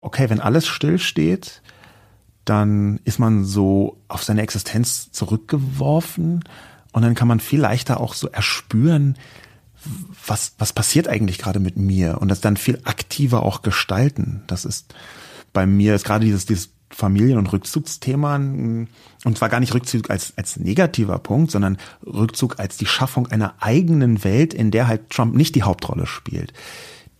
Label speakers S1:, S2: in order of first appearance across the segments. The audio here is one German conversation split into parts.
S1: okay, wenn alles stillsteht, dann ist man so auf seine Existenz zurückgeworfen und dann kann man viel leichter auch so erspüren, was, was passiert eigentlich gerade mit mir und das dann viel aktiver auch gestalten. Das ist bei mir ist gerade dieses, dieses Familien- und Rückzugsthema und zwar gar nicht Rückzug als, als negativer Punkt, sondern Rückzug als die Schaffung einer eigenen Welt, in der halt Trump nicht die Hauptrolle spielt.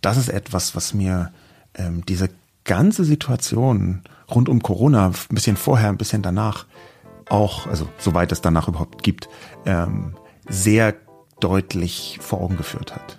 S1: Das ist etwas, was mir ähm, diese ganze Situation rund um Corona, ein bisschen vorher, ein bisschen danach, auch, also soweit es danach überhaupt gibt, ähm, sehr deutlich vor Augen geführt hat.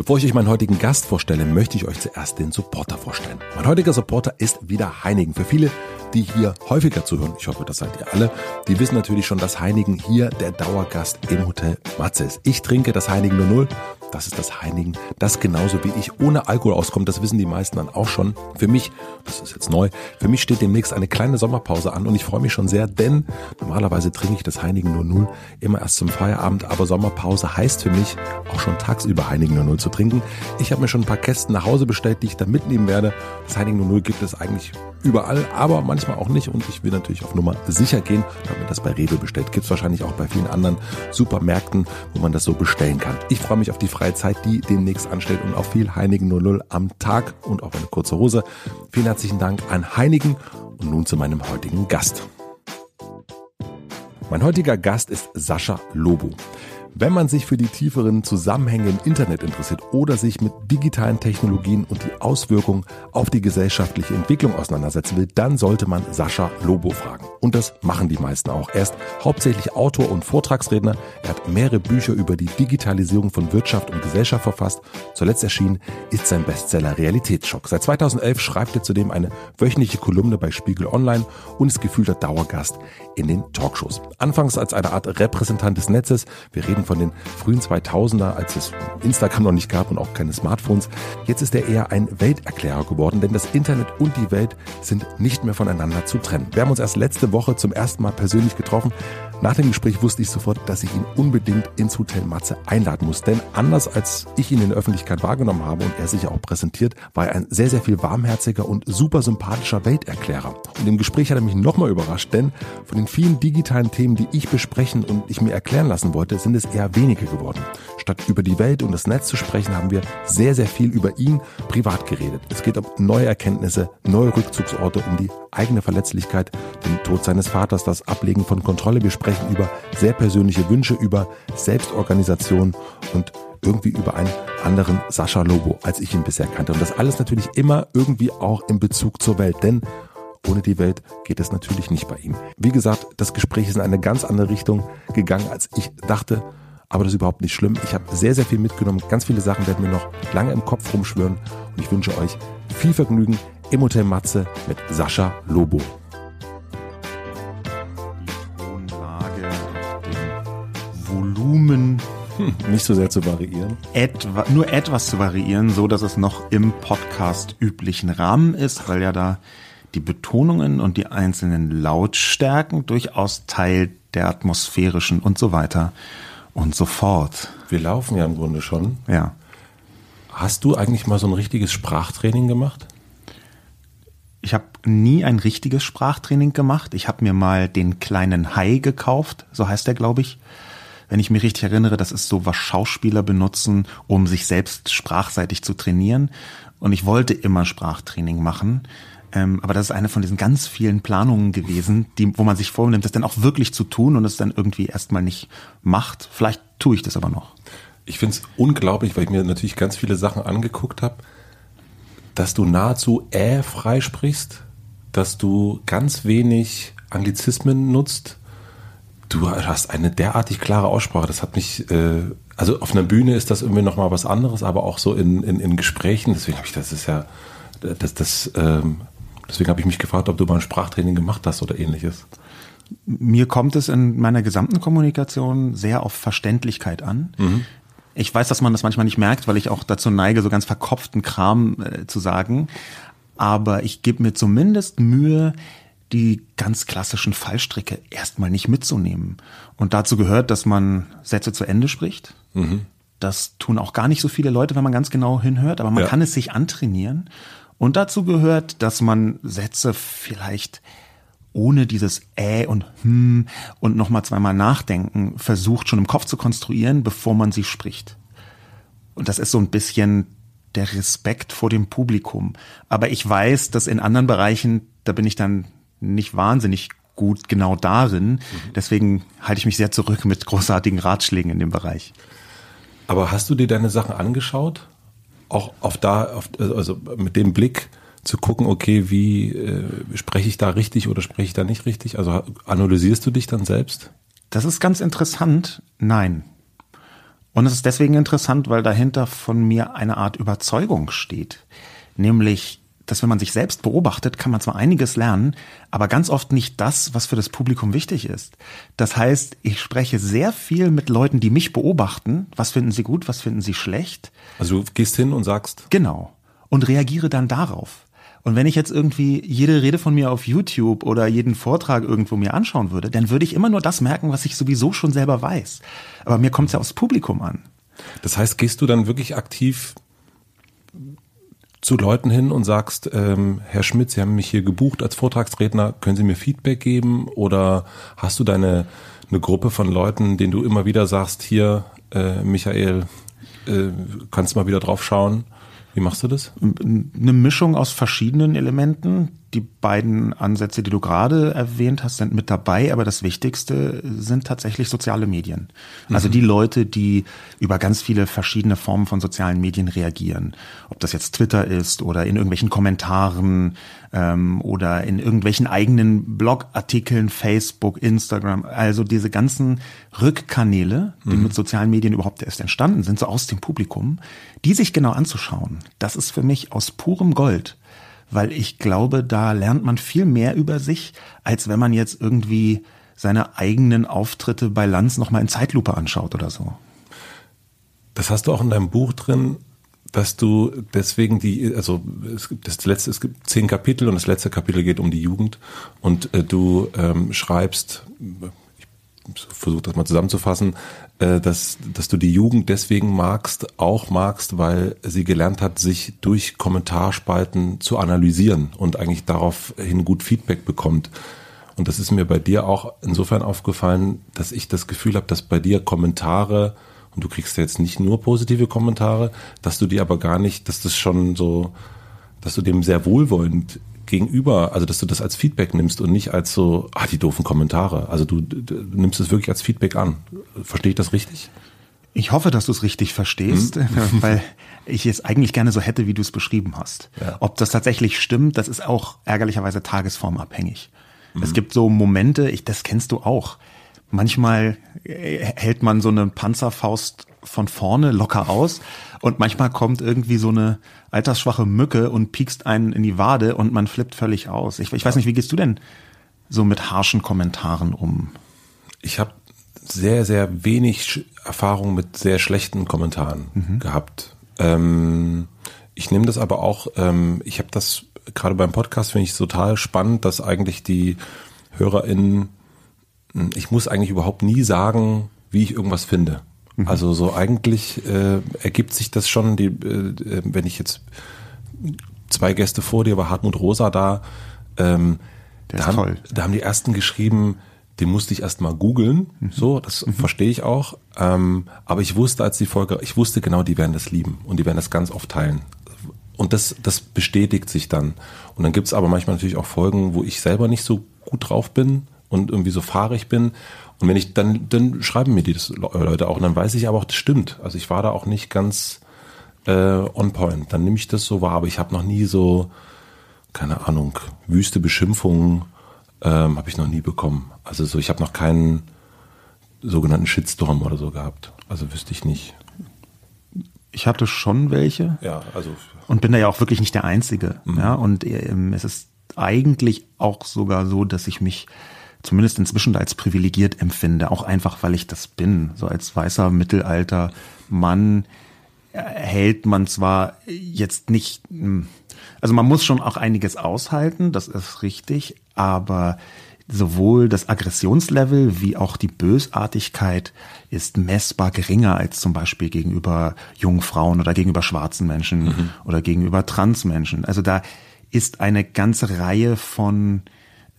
S2: Bevor ich euch meinen heutigen Gast vorstelle, möchte ich euch zuerst den Supporter vorstellen. Mein heutiger Supporter ist wieder Heinigen. Für viele, die hier häufiger zuhören, ich hoffe, das seid ihr alle, die wissen natürlich schon, dass Heinigen hier der Dauergast im Hotel Matze ist. Ich trinke das Heinigen 00 das ist das Heinigen, das genauso wie ich ohne Alkohol auskommt. Das wissen die meisten dann auch schon. Für mich, das ist jetzt neu, für mich steht demnächst eine kleine Sommerpause an und ich freue mich schon sehr, denn normalerweise trinke ich das Heinigen nur null immer erst zum Feierabend, aber Sommerpause heißt für mich auch schon tagsüber Heinigen nur null zu trinken. Ich habe mir schon ein paar Kästen nach Hause bestellt, die ich dann mitnehmen werde. Das Heinigen nur null gibt es eigentlich überall, aber manchmal auch nicht und ich will natürlich auf Nummer sicher gehen. Habe mir das bei Rewe bestellt. Gibt es wahrscheinlich auch bei vielen anderen Supermärkten, wo man das so bestellen kann. Ich freue mich auf die Freizeit, die demnächst anstellt und auf viel Heinigen 00 am Tag und auf eine kurze Hose. Vielen herzlichen Dank an Heinigen und nun zu meinem heutigen Gast. Mein heutiger Gast ist Sascha Lobo. Wenn man sich für die tieferen Zusammenhänge im Internet interessiert oder sich mit digitalen Technologien und die Auswirkungen auf die gesellschaftliche Entwicklung auseinandersetzen will, dann sollte man Sascha Lobo fragen. Und das machen die meisten auch. Er ist hauptsächlich Autor und Vortragsredner. Er hat mehrere Bücher über die Digitalisierung von Wirtschaft und Gesellschaft verfasst. Zuletzt erschienen ist sein Bestseller Realitätsschock. Seit 2011 schreibt er zudem eine wöchentliche Kolumne bei Spiegel Online und ist gefühlter Dauergast in den Talkshows. Anfangs als eine Art Repräsentant des Netzes. Wir reden reden von den frühen 2000er, als es Instagram noch nicht gab und auch keine Smartphones. Jetzt ist er eher ein Welterklärer geworden, denn das Internet und die Welt sind nicht mehr voneinander zu trennen. Wir haben uns erst letzte Woche zum ersten Mal persönlich getroffen. Nach dem Gespräch wusste ich sofort, dass ich ihn unbedingt ins Hotel Matze einladen muss. Denn anders als ich ihn in der Öffentlichkeit wahrgenommen habe und er sich auch präsentiert, war er ein sehr, sehr viel warmherziger und super sympathischer Welterklärer. Und im Gespräch hat er mich nochmal überrascht, denn von den vielen digitalen Themen, die ich besprechen und ich mir erklären lassen wollte, sind es eher wenige geworden. Statt über die Welt und das Netz zu sprechen, haben wir sehr, sehr viel über ihn privat geredet. Es geht um neue Erkenntnisse, neue Rückzugsorte, um die eigene Verletzlichkeit, den Tod seines Vaters, das Ablegen von Kontrolle. Wir sprechen über sehr persönliche Wünsche, über Selbstorganisation und irgendwie über einen anderen Sascha Lobo, als ich ihn bisher kannte. Und das alles natürlich immer irgendwie auch in Bezug zur Welt, denn ohne die Welt geht es natürlich nicht bei ihm. Wie gesagt, das Gespräch ist in eine ganz andere Richtung gegangen, als ich dachte. Aber das ist überhaupt nicht schlimm. Ich habe sehr, sehr viel mitgenommen. Ganz viele Sachen werden mir noch lange im Kopf rumschwören. Und ich wünsche euch viel Vergnügen im Hotel Matze mit Sascha Lobo.
S1: Volumen
S2: hm, nicht so sehr zu variieren.
S1: Etwa, nur etwas zu variieren, so dass es noch im Podcast üblichen Rahmen ist, weil ja da die Betonungen und die einzelnen Lautstärken durchaus Teil der atmosphärischen und so weiter und so fort.
S2: Wir laufen ja im Grunde schon.
S1: Ja.
S2: Hast du eigentlich mal so ein richtiges Sprachtraining gemacht?
S1: Ich habe nie ein richtiges Sprachtraining gemacht. Ich habe mir mal den kleinen Hai gekauft, so heißt der, glaube ich wenn ich mich richtig erinnere, das ist so, was Schauspieler benutzen, um sich selbst sprachseitig zu trainieren. Und ich wollte immer Sprachtraining machen. Ähm, aber das ist eine von diesen ganz vielen Planungen gewesen, die, wo man sich vornimmt, das dann auch wirklich zu tun und es dann irgendwie erstmal nicht macht. Vielleicht tue ich das aber noch.
S2: Ich finde es unglaublich, weil ich mir natürlich ganz viele Sachen angeguckt habe, dass du nahezu äh frei sprichst, dass du ganz wenig Anglizismen nutzt, du hast eine derartig klare Aussprache. Das hat mich, äh, also auf einer Bühne ist das irgendwie nochmal was anderes, aber auch so in, in, in Gesprächen. Deswegen habe ich, das ist ja, das, das, ähm, deswegen habe ich mich gefragt, ob du mal ein Sprachtraining gemacht hast oder ähnliches.
S1: Mir kommt es in meiner gesamten Kommunikation sehr auf Verständlichkeit an. Mhm. Ich weiß, dass man das manchmal nicht merkt, weil ich auch dazu neige, so ganz verkopften Kram äh, zu sagen. Aber ich gebe mir zumindest Mühe, die ganz klassischen Fallstricke erstmal nicht mitzunehmen. Und dazu gehört, dass man Sätze zu Ende spricht. Mhm. Das tun auch gar nicht so viele Leute, wenn man ganz genau hinhört, aber man ja. kann es sich antrainieren. Und dazu gehört, dass man Sätze vielleicht ohne dieses äh und hm und nochmal zweimal nachdenken versucht schon im Kopf zu konstruieren, bevor man sie spricht. Und das ist so ein bisschen der Respekt vor dem Publikum. Aber ich weiß, dass in anderen Bereichen, da bin ich dann nicht wahnsinnig gut genau darin. Mhm. Deswegen halte ich mich sehr zurück mit großartigen Ratschlägen in dem Bereich.
S2: Aber hast du dir deine Sachen angeschaut? Auch auf da, auf, also mit dem Blick, zu gucken, okay, wie äh, spreche ich da richtig oder spreche ich da nicht richtig? Also analysierst du dich dann selbst?
S1: Das ist ganz interessant. Nein. Und es ist deswegen interessant, weil dahinter von mir eine Art Überzeugung steht. Nämlich, dass wenn man sich selbst beobachtet, kann man zwar einiges lernen, aber ganz oft nicht das, was für das Publikum wichtig ist. Das heißt, ich spreche sehr viel mit Leuten, die mich beobachten. Was finden sie gut, was finden sie schlecht?
S2: Also du gehst hin und sagst.
S1: Genau. Und reagiere dann darauf. Und wenn ich jetzt irgendwie jede Rede von mir auf YouTube oder jeden Vortrag irgendwo mir anschauen würde, dann würde ich immer nur das merken, was ich sowieso schon selber weiß. Aber mir kommt es ja aufs Publikum an.
S2: Das heißt, gehst du dann wirklich aktiv zu Leuten hin und sagst, ähm, Herr Schmidt, Sie haben mich hier gebucht als Vortragsredner, können Sie mir Feedback geben? Oder hast du deine eine Gruppe von Leuten, denen du immer wieder sagst, hier, äh, Michael, äh, kannst mal wieder drauf schauen? Wie machst du das?
S1: Eine Mischung aus verschiedenen Elementen. Die beiden Ansätze, die du gerade erwähnt hast, sind mit dabei, aber das Wichtigste sind tatsächlich soziale Medien. Also mhm. die Leute, die über ganz viele verschiedene Formen von sozialen Medien reagieren. Ob das jetzt Twitter ist oder in irgendwelchen Kommentaren ähm, oder in irgendwelchen eigenen Blogartikeln, Facebook, Instagram. Also diese ganzen Rückkanäle, die mhm. mit sozialen Medien überhaupt erst entstanden sind, so aus dem Publikum, die sich genau anzuschauen, das ist für mich aus purem Gold, weil ich glaube, da lernt man viel mehr über sich, als wenn man jetzt irgendwie seine eigenen Auftritte bei Lanz nochmal in Zeitlupe anschaut oder so.
S2: Das hast du auch in deinem Buch drin, dass du deswegen die, also es gibt das letzte, es gibt zehn Kapitel und das letzte Kapitel geht um die Jugend und äh, du ähm, schreibst, ich versuche das mal zusammenzufassen, dass, dass du die Jugend deswegen magst, auch magst, weil sie gelernt hat, sich durch Kommentarspalten zu analysieren und eigentlich daraufhin gut Feedback bekommt. Und das ist mir bei dir auch insofern aufgefallen, dass ich das Gefühl habe, dass bei dir Kommentare, und du kriegst ja jetzt nicht nur positive Kommentare, dass du die aber gar nicht, dass das schon so, dass du dem sehr wohlwollend gegenüber, also dass du das als Feedback nimmst und nicht als so, ah, die doofen Kommentare. Also du, du nimmst es wirklich als Feedback an. Verstehe ich das richtig?
S1: Ich hoffe, dass du es richtig verstehst, mhm. weil ich es eigentlich gerne so hätte, wie du es beschrieben hast. Ja. Ob das tatsächlich stimmt, das ist auch ärgerlicherweise tagesformabhängig. Mhm. Es gibt so Momente, ich, das kennst du auch. Manchmal äh, hält man so eine Panzerfaust von vorne locker aus und manchmal kommt irgendwie so eine altersschwache Mücke und piekst einen in die Wade und man flippt völlig aus. Ich, ich weiß nicht, wie gehst du denn so mit harschen Kommentaren um?
S2: Ich habe sehr, sehr wenig Erfahrung mit sehr schlechten Kommentaren mhm. gehabt. Ähm, ich nehme das aber auch, ähm, ich habe das gerade beim Podcast, finde ich total spannend, dass eigentlich die HörerInnen, ich muss eigentlich überhaupt nie sagen, wie ich irgendwas finde. Mhm. Also so eigentlich äh, ergibt sich das schon, die, äh, wenn ich jetzt zwei Gäste vor dir war, Hartmut Rosa da, ähm, da, haben, da haben die ersten geschrieben, den musste ich erst mal googeln, mhm. so, das mhm. verstehe ich auch. Ähm, aber ich wusste, als die Folge, ich wusste genau, die werden das lieben und die werden das ganz oft teilen. Und das, das bestätigt sich dann. Und dann gibt's aber manchmal natürlich auch Folgen, wo ich selber nicht so gut drauf bin und irgendwie so fahrig bin. Und wenn ich dann, dann schreiben mir die das Leute auch, und dann weiß ich aber auch, das stimmt. Also ich war da auch nicht ganz äh, on point. Dann nehme ich das so wahr, aber ich habe noch nie so, keine Ahnung, wüste Beschimpfungen ähm, habe ich noch nie bekommen. Also so, ich habe noch keinen sogenannten Shitstorm oder so gehabt. Also wüsste ich nicht.
S1: Ich hatte schon welche.
S2: Ja, also.
S1: Und bin da ja auch wirklich nicht der Einzige. Mhm. Ja, und ähm, es ist eigentlich auch sogar so, dass ich mich zumindest inzwischen als privilegiert empfinde, auch einfach, weil ich das bin. So als weißer Mittelalter Mann hält man zwar jetzt nicht, hm, also man muss schon auch einiges aushalten, das ist richtig, aber sowohl das Aggressionslevel wie auch die Bösartigkeit ist messbar geringer als zum Beispiel gegenüber jungen Frauen oder gegenüber schwarzen Menschen mhm. oder gegenüber Transmenschen. Also da ist eine ganze Reihe von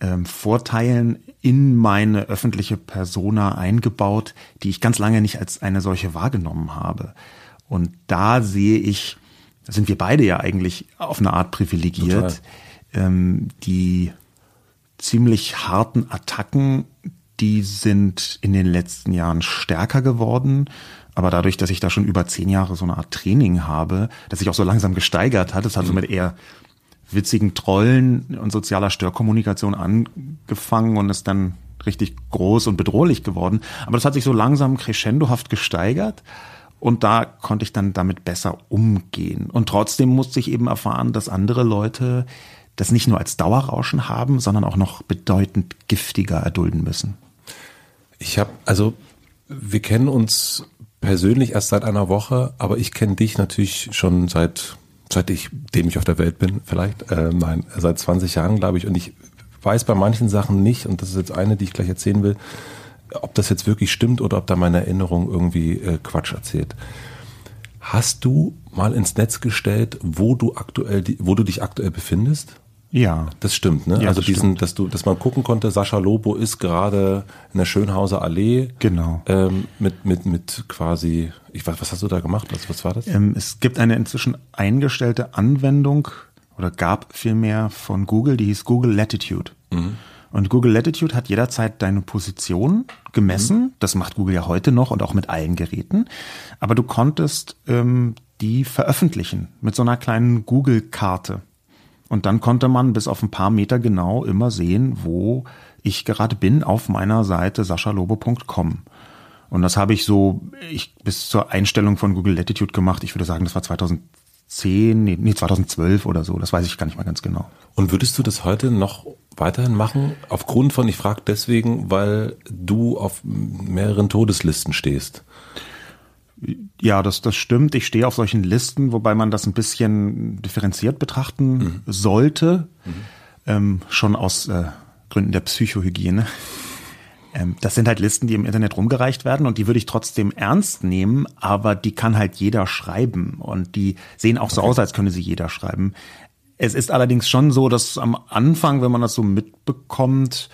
S1: ähm, Vorteilen in meine öffentliche Persona eingebaut, die ich ganz lange nicht als eine solche wahrgenommen habe. Und da sehe ich, da sind wir beide ja eigentlich auf eine Art privilegiert, ähm, die ziemlich harten Attacken, die sind in den letzten Jahren stärker geworden. Aber dadurch, dass ich da schon über zehn Jahre so eine Art Training habe, dass sich auch so langsam gesteigert hat, das hat mhm. mit eher witzigen Trollen und sozialer Störkommunikation angefangen und ist dann richtig groß und bedrohlich geworden. Aber das hat sich so langsam crescendohaft gesteigert. Und da konnte ich dann damit besser umgehen. Und trotzdem musste ich eben erfahren, dass andere Leute das nicht nur als Dauerrauschen haben, sondern auch noch bedeutend giftiger erdulden müssen.
S2: Ich habe, also wir kennen uns persönlich erst seit einer Woche, aber ich kenne dich natürlich schon seit, seit ich, dem ich auf der Welt bin, vielleicht, äh, nein, seit 20 Jahren, glaube ich. Und ich weiß bei manchen Sachen nicht, und das ist jetzt eine, die ich gleich erzählen will, ob das jetzt wirklich stimmt oder ob da meine Erinnerung irgendwie äh, Quatsch erzählt. Hast du mal ins Netz gestellt, wo du aktuell, wo du dich aktuell befindest?
S1: Ja.
S2: Das stimmt, ne?
S1: Ja,
S2: also
S1: das
S2: diesen,
S1: stimmt.
S2: dass du, dass man gucken konnte, Sascha Lobo ist gerade in der Schönhauser Allee.
S1: Genau.
S2: Ähm, mit, mit, mit quasi, ich weiß, was hast du da gemacht? Was, was war das?
S1: Ähm, es gibt eine inzwischen eingestellte Anwendung oder gab vielmehr von Google, die hieß Google Latitude. Mhm. Und Google Latitude hat jederzeit deine Position gemessen. Mhm. Das macht Google ja heute noch und auch mit allen Geräten. Aber du konntest ähm, die veröffentlichen mit so einer kleinen Google-Karte. Und dann konnte man bis auf ein paar Meter genau immer sehen, wo ich gerade bin auf meiner Seite saschalobo.com. Und das habe ich so ich, bis zur Einstellung von Google Latitude gemacht. Ich würde sagen, das war 2010, nee, nee 2012 oder so. Das weiß ich gar nicht mal ganz genau.
S2: Und würdest du das heute noch weiterhin machen? Aufgrund von, ich frage deswegen, weil du auf mehreren Todeslisten stehst.
S1: Ja, das, das stimmt. Ich stehe auf solchen Listen, wobei man das ein bisschen differenziert betrachten mhm. sollte. Mhm. Ähm, schon aus äh, Gründen der Psychohygiene. Ähm, das sind halt Listen, die im Internet rumgereicht werden und die würde ich trotzdem ernst nehmen, aber die kann halt jeder schreiben und die sehen auch so okay. aus, als könne sie jeder schreiben. Es ist allerdings schon so, dass am Anfang, wenn man das so mitbekommt,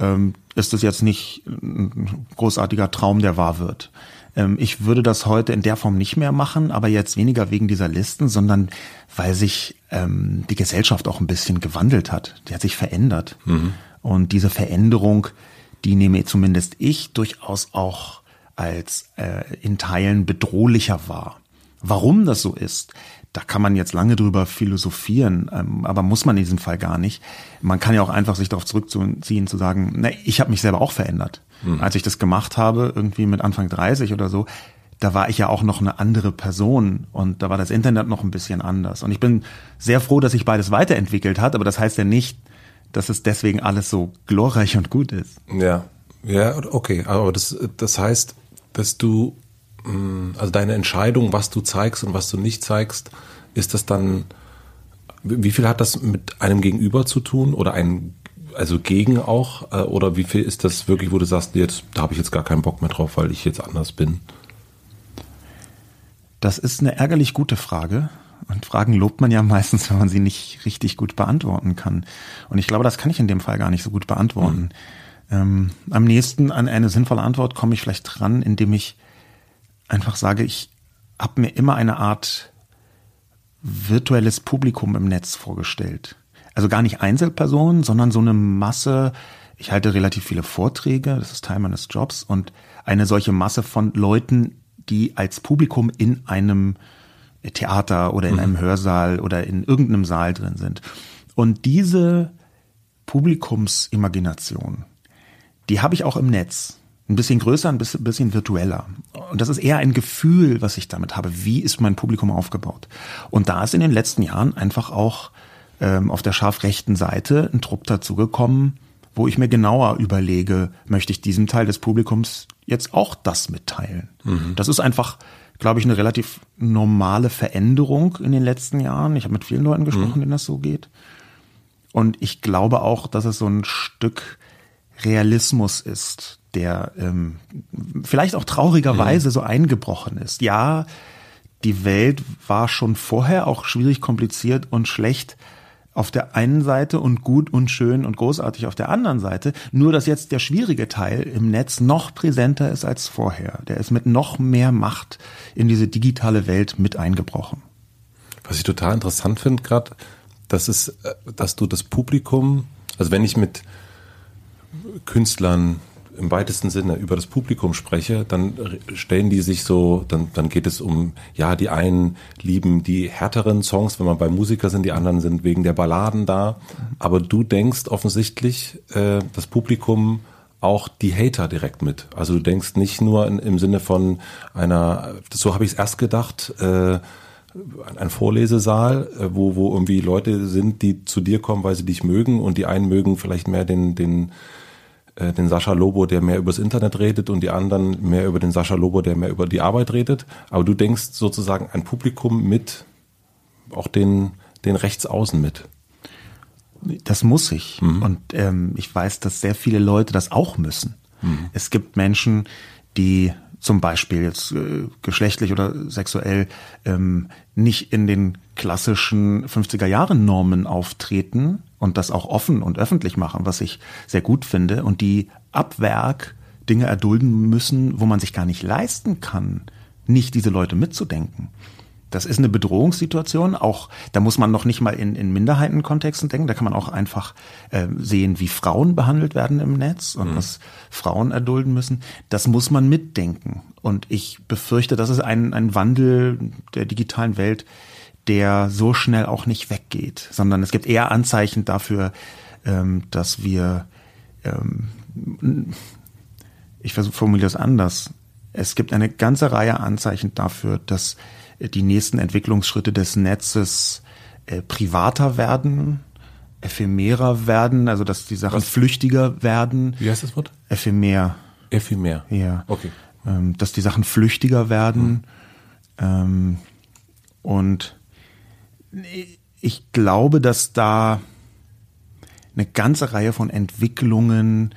S1: ähm, ist das jetzt nicht ein großartiger Traum, der wahr wird. Ähm, ich würde das heute in der Form nicht mehr machen, aber jetzt weniger wegen dieser Listen, sondern weil sich ähm, die Gesellschaft auch ein bisschen gewandelt hat. Die hat sich verändert. Mhm. Und diese Veränderung, die nehme zumindest ich durchaus auch als äh, in Teilen bedrohlicher wahr. Warum das so ist, da kann man jetzt lange drüber philosophieren, ähm, aber muss man in diesem Fall gar nicht. Man kann ja auch einfach sich darauf zurückziehen, zu sagen, na, ich habe mich selber auch verändert. Mhm. Als ich das gemacht habe, irgendwie mit Anfang 30 oder so, da war ich ja auch noch eine andere Person und da war das Internet noch ein bisschen anders. Und ich bin sehr froh, dass sich beides weiterentwickelt hat, aber das heißt ja nicht, dass es deswegen alles so glorreich und gut ist.
S2: Ja, ja, okay. Aber das, das heißt, dass du, also deine Entscheidung, was du zeigst und was du nicht zeigst, ist das dann, wie viel hat das mit einem Gegenüber zu tun oder ein also gegen auch? Äh, oder wie viel ist das wirklich, wo du sagst, jetzt, da habe ich jetzt gar keinen Bock mehr drauf, weil ich jetzt anders bin?
S1: Das ist eine ärgerlich gute Frage. Und Fragen lobt man ja meistens, wenn man sie nicht richtig gut beantworten kann. Und ich glaube, das kann ich in dem Fall gar nicht so gut beantworten. Mhm. Ähm, am nächsten an eine sinnvolle Antwort komme ich vielleicht dran, indem ich einfach sage, ich habe mir immer eine Art virtuelles Publikum im Netz vorgestellt. Also gar nicht Einzelpersonen, sondern so eine Masse. Ich halte relativ viele Vorträge, das ist Teil meines Jobs und eine solche Masse von Leuten, die als Publikum in einem Theater oder in mhm. einem Hörsaal oder in irgendeinem Saal drin sind. Und diese Publikumsimagination, die habe ich auch im Netz. Ein bisschen größer, ein bisschen, bisschen virtueller. Und das ist eher ein Gefühl, was ich damit habe. Wie ist mein Publikum aufgebaut? Und da ist in den letzten Jahren einfach auch ähm, auf der scharf rechten Seite ein Trupp dazugekommen, wo ich mir genauer überlege, möchte ich diesem Teil des Publikums jetzt auch das mitteilen. Mhm. Das ist einfach, glaube ich, eine relativ normale Veränderung in den letzten Jahren. Ich habe mit vielen Leuten gesprochen, mhm. denen das so geht. Und ich glaube auch, dass es so ein Stück Realismus ist, der ähm, vielleicht auch traurigerweise mhm. so eingebrochen ist. Ja, die Welt war schon vorher auch schwierig, kompliziert und schlecht auf der einen Seite und gut und schön und großartig auf der anderen Seite. Nur, dass jetzt der schwierige Teil im Netz noch präsenter ist als vorher. Der ist mit noch mehr Macht in diese digitale Welt mit eingebrochen.
S2: Was ich total interessant finde gerade, das ist, äh, dass du das Publikum, also wenn ich mit Künstlern, im weitesten Sinne über das Publikum spreche, dann stellen die sich so, dann, dann geht es um, ja, die einen lieben die härteren Songs, wenn man bei Musiker sind, die anderen sind wegen der Balladen da. Aber du denkst offensichtlich, äh, das Publikum auch die Hater direkt mit. Also du denkst nicht nur in, im Sinne von einer, so habe ich es erst gedacht, äh, ein Vorlesesaal, äh, wo, wo irgendwie Leute sind, die zu dir kommen, weil sie dich mögen und die einen mögen vielleicht mehr den, den äh, den Sascha Lobo, der mehr übers Internet redet und die anderen mehr über den Sascha Lobo, der mehr über die Arbeit redet. Aber du denkst sozusagen ein Publikum mit auch den, den Rechtsaußen mit.
S1: Das muss ich. Mhm. Und ähm, ich weiß, dass sehr viele Leute das auch müssen. Mhm. Es gibt Menschen, die zum Beispiel jetzt äh, geschlechtlich oder sexuell ähm, nicht in den klassischen 50er Jahren Normen auftreten und das auch offen und öffentlich machen, was ich sehr gut finde und die ab Werk Dinge erdulden müssen, wo man sich gar nicht leisten kann, nicht diese Leute mitzudenken. Das ist eine Bedrohungssituation. Auch da muss man noch nicht mal in, in Minderheitenkontexten denken. Da kann man auch einfach äh, sehen, wie Frauen behandelt werden im Netz und mhm. was Frauen erdulden müssen. Das muss man mitdenken. Und ich befürchte, das ist ein, ein Wandel der digitalen Welt, der so schnell auch nicht weggeht, sondern es gibt eher Anzeichen dafür, ähm, dass wir, ähm, ich formuliere das anders, es gibt eine ganze Reihe Anzeichen dafür, dass die nächsten Entwicklungsschritte des Netzes äh, privater werden, ephemerer werden, also dass die Sachen Was? flüchtiger werden.
S2: Wie heißt das Wort?
S1: Ephemer.
S2: Ephemer.
S1: Ja. Okay. Ähm, dass die Sachen flüchtiger werden. Hm. Und ich glaube, dass da eine ganze Reihe von Entwicklungen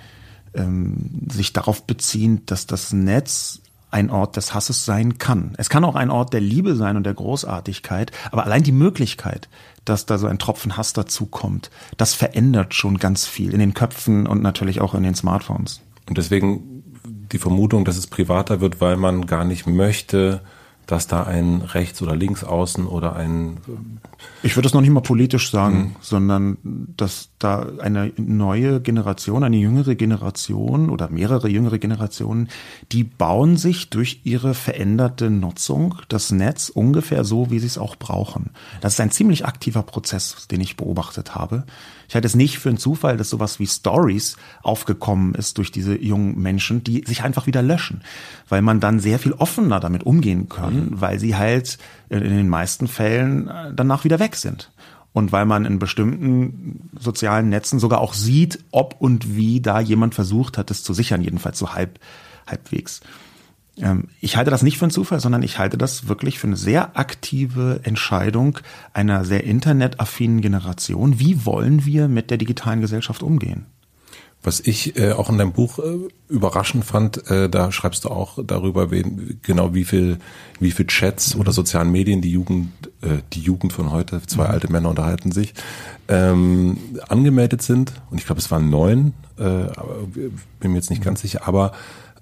S1: ähm, sich darauf beziehen, dass das Netz ein Ort des Hasses sein kann. Es kann auch ein Ort der Liebe sein und der Großartigkeit, aber allein die Möglichkeit, dass da so ein Tropfen Hass dazukommt, das verändert schon ganz viel in den Köpfen und natürlich auch in den Smartphones.
S2: Und deswegen die Vermutung, dass es privater wird, weil man gar nicht möchte, dass da ein Rechts- oder Linksaußen oder ein
S1: ich würde es noch nicht mal politisch sagen, mhm. sondern dass da eine neue Generation, eine jüngere Generation oder mehrere jüngere Generationen, die bauen sich durch ihre veränderte Nutzung das Netz ungefähr so, wie sie es auch brauchen. Das ist ein ziemlich aktiver Prozess, den ich beobachtet habe. Ich halte es nicht für einen Zufall, dass sowas wie Stories aufgekommen ist durch diese jungen Menschen, die sich einfach wieder löschen, weil man dann sehr viel offener damit umgehen kann, mhm. weil sie halt in den meisten Fällen äh, danach wieder weg sind. Und weil man in bestimmten sozialen Netzen sogar auch sieht, ob und wie da jemand versucht hat, es zu sichern, jedenfalls so halb, halbwegs. Ähm, ich halte das nicht für einen Zufall, sondern ich halte das wirklich für eine sehr aktive Entscheidung einer sehr internetaffinen Generation. Wie wollen wir mit der digitalen Gesellschaft umgehen?
S2: Was ich äh, auch in deinem Buch äh, überraschend fand, äh, da schreibst du auch darüber, wen, genau wie viel, wie viel Chats oder sozialen Medien die Jugend, äh, die Jugend von heute, zwei mhm. alte Männer unterhalten sich, ähm, angemeldet sind. Und ich glaube, es waren neun, äh, aber bin mir jetzt nicht mhm. ganz sicher. Aber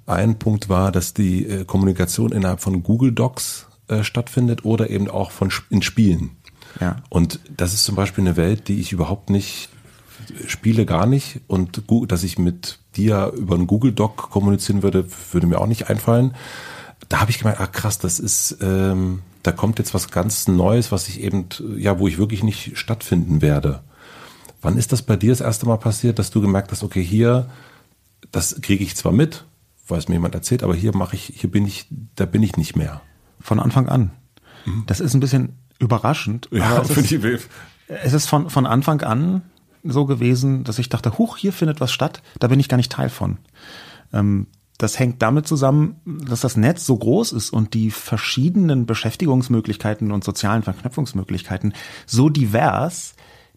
S2: ein Punkt war, dass die äh, Kommunikation innerhalb von Google Docs äh, stattfindet oder eben auch von in Spielen. Ja. Und das ist zum Beispiel eine Welt, die ich überhaupt nicht spiele gar nicht und dass ich mit dir über einen Google Doc kommunizieren würde, würde mir auch nicht einfallen. Da habe ich gemeint, ah krass, das ist, ähm, da kommt jetzt was ganz Neues, was ich eben, ja, wo ich wirklich nicht stattfinden werde. Wann ist das bei dir das erste Mal passiert, dass du gemerkt hast, okay, hier, das kriege ich zwar mit, weil es mir jemand erzählt, aber hier mache ich, hier bin ich, da bin ich nicht mehr.
S1: Von Anfang an. Mhm. Das ist ein bisschen überraschend.
S2: Ja,
S1: finde ich. Es ist von, von Anfang an so gewesen, dass ich dachte, huch, hier findet was statt, da bin ich gar nicht Teil von. Ähm, das hängt damit zusammen, dass das Netz so groß ist und die verschiedenen Beschäftigungsmöglichkeiten und sozialen Verknüpfungsmöglichkeiten so divers,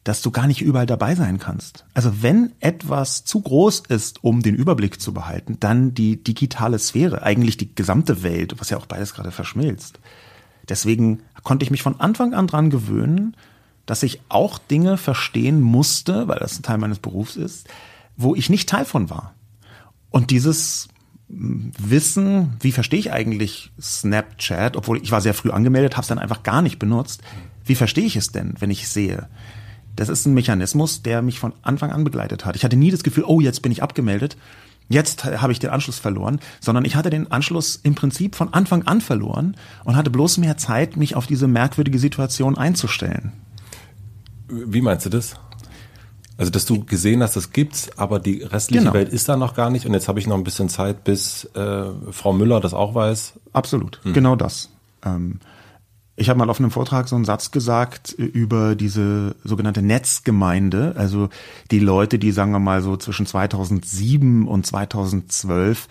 S1: dass du gar nicht überall dabei sein kannst. Also wenn etwas zu groß ist, um den Überblick zu behalten, dann die digitale Sphäre, eigentlich die gesamte Welt, was ja auch beides gerade verschmilzt. Deswegen konnte ich mich von Anfang an dran gewöhnen, dass ich auch Dinge verstehen musste, weil das ein Teil meines Berufs ist, wo ich nicht Teil von war. Und dieses Wissen, wie verstehe ich eigentlich Snapchat, obwohl ich war sehr früh angemeldet, habe es dann einfach gar nicht benutzt. Wie verstehe ich es denn, wenn ich sehe? Das ist ein Mechanismus, der mich von Anfang an begleitet hat. Ich hatte nie das Gefühl, oh, jetzt bin ich abgemeldet, jetzt habe ich den Anschluss verloren, sondern ich hatte den Anschluss im Prinzip von Anfang an verloren und hatte bloß mehr Zeit, mich auf diese merkwürdige Situation einzustellen.
S2: Wie meinst du das? Also, dass du gesehen hast, das gibt's, aber die restliche genau. Welt ist da noch gar nicht und jetzt habe ich noch ein bisschen Zeit, bis äh, Frau Müller das auch weiß.
S1: Absolut, hm. genau das. Ähm, ich habe mal auf einem Vortrag so einen Satz gesagt über diese sogenannte Netzgemeinde, also die Leute, die sagen wir mal so zwischen 2007 und 2012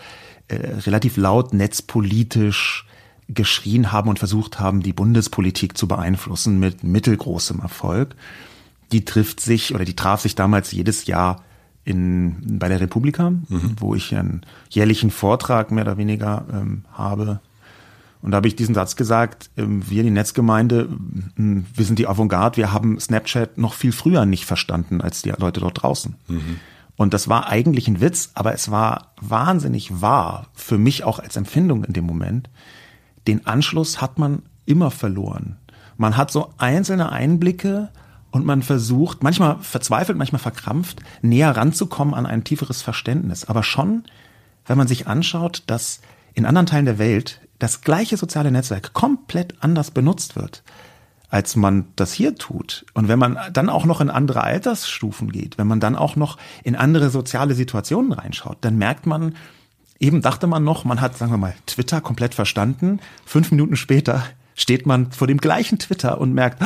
S1: äh, relativ laut netzpolitisch geschrien haben und versucht haben, die Bundespolitik zu beeinflussen mit mittelgroßem Erfolg die trifft sich oder die traf sich damals jedes Jahr in, bei der Republika, mhm. wo ich einen jährlichen Vortrag mehr oder weniger ähm, habe. Und da habe ich diesen Satz gesagt, ähm, wir, die Netzgemeinde, äh, wir sind die Avantgarde, wir haben Snapchat noch viel früher nicht verstanden als die Leute dort draußen. Mhm. Und das war eigentlich ein Witz, aber es war wahnsinnig wahr für mich auch als Empfindung in dem Moment. Den Anschluss hat man immer verloren. Man hat so einzelne Einblicke und man versucht, manchmal verzweifelt, manchmal verkrampft, näher ranzukommen an ein tieferes Verständnis. Aber schon, wenn man sich anschaut, dass in anderen Teilen der Welt das gleiche soziale Netzwerk komplett anders benutzt wird, als man das hier tut. Und wenn man dann auch noch in andere Altersstufen geht, wenn man dann auch noch in andere soziale Situationen reinschaut, dann merkt man, eben dachte man noch, man hat, sagen wir mal, Twitter komplett verstanden. Fünf Minuten später steht man vor dem gleichen Twitter und merkt,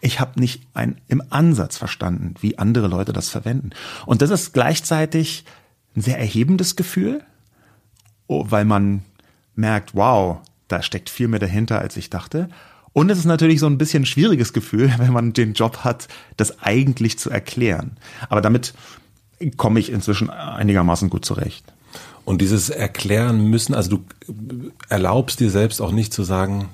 S1: ich habe nicht ein, im Ansatz verstanden, wie andere Leute das verwenden. Und das ist gleichzeitig ein sehr erhebendes Gefühl, oh, weil man merkt, wow, da steckt viel mehr dahinter, als ich dachte. Und es ist natürlich so ein bisschen ein schwieriges Gefühl, wenn man den Job hat, das eigentlich zu erklären. Aber damit komme ich inzwischen einigermaßen gut zurecht.
S2: Und dieses Erklären müssen, also du erlaubst dir selbst auch nicht zu sagen,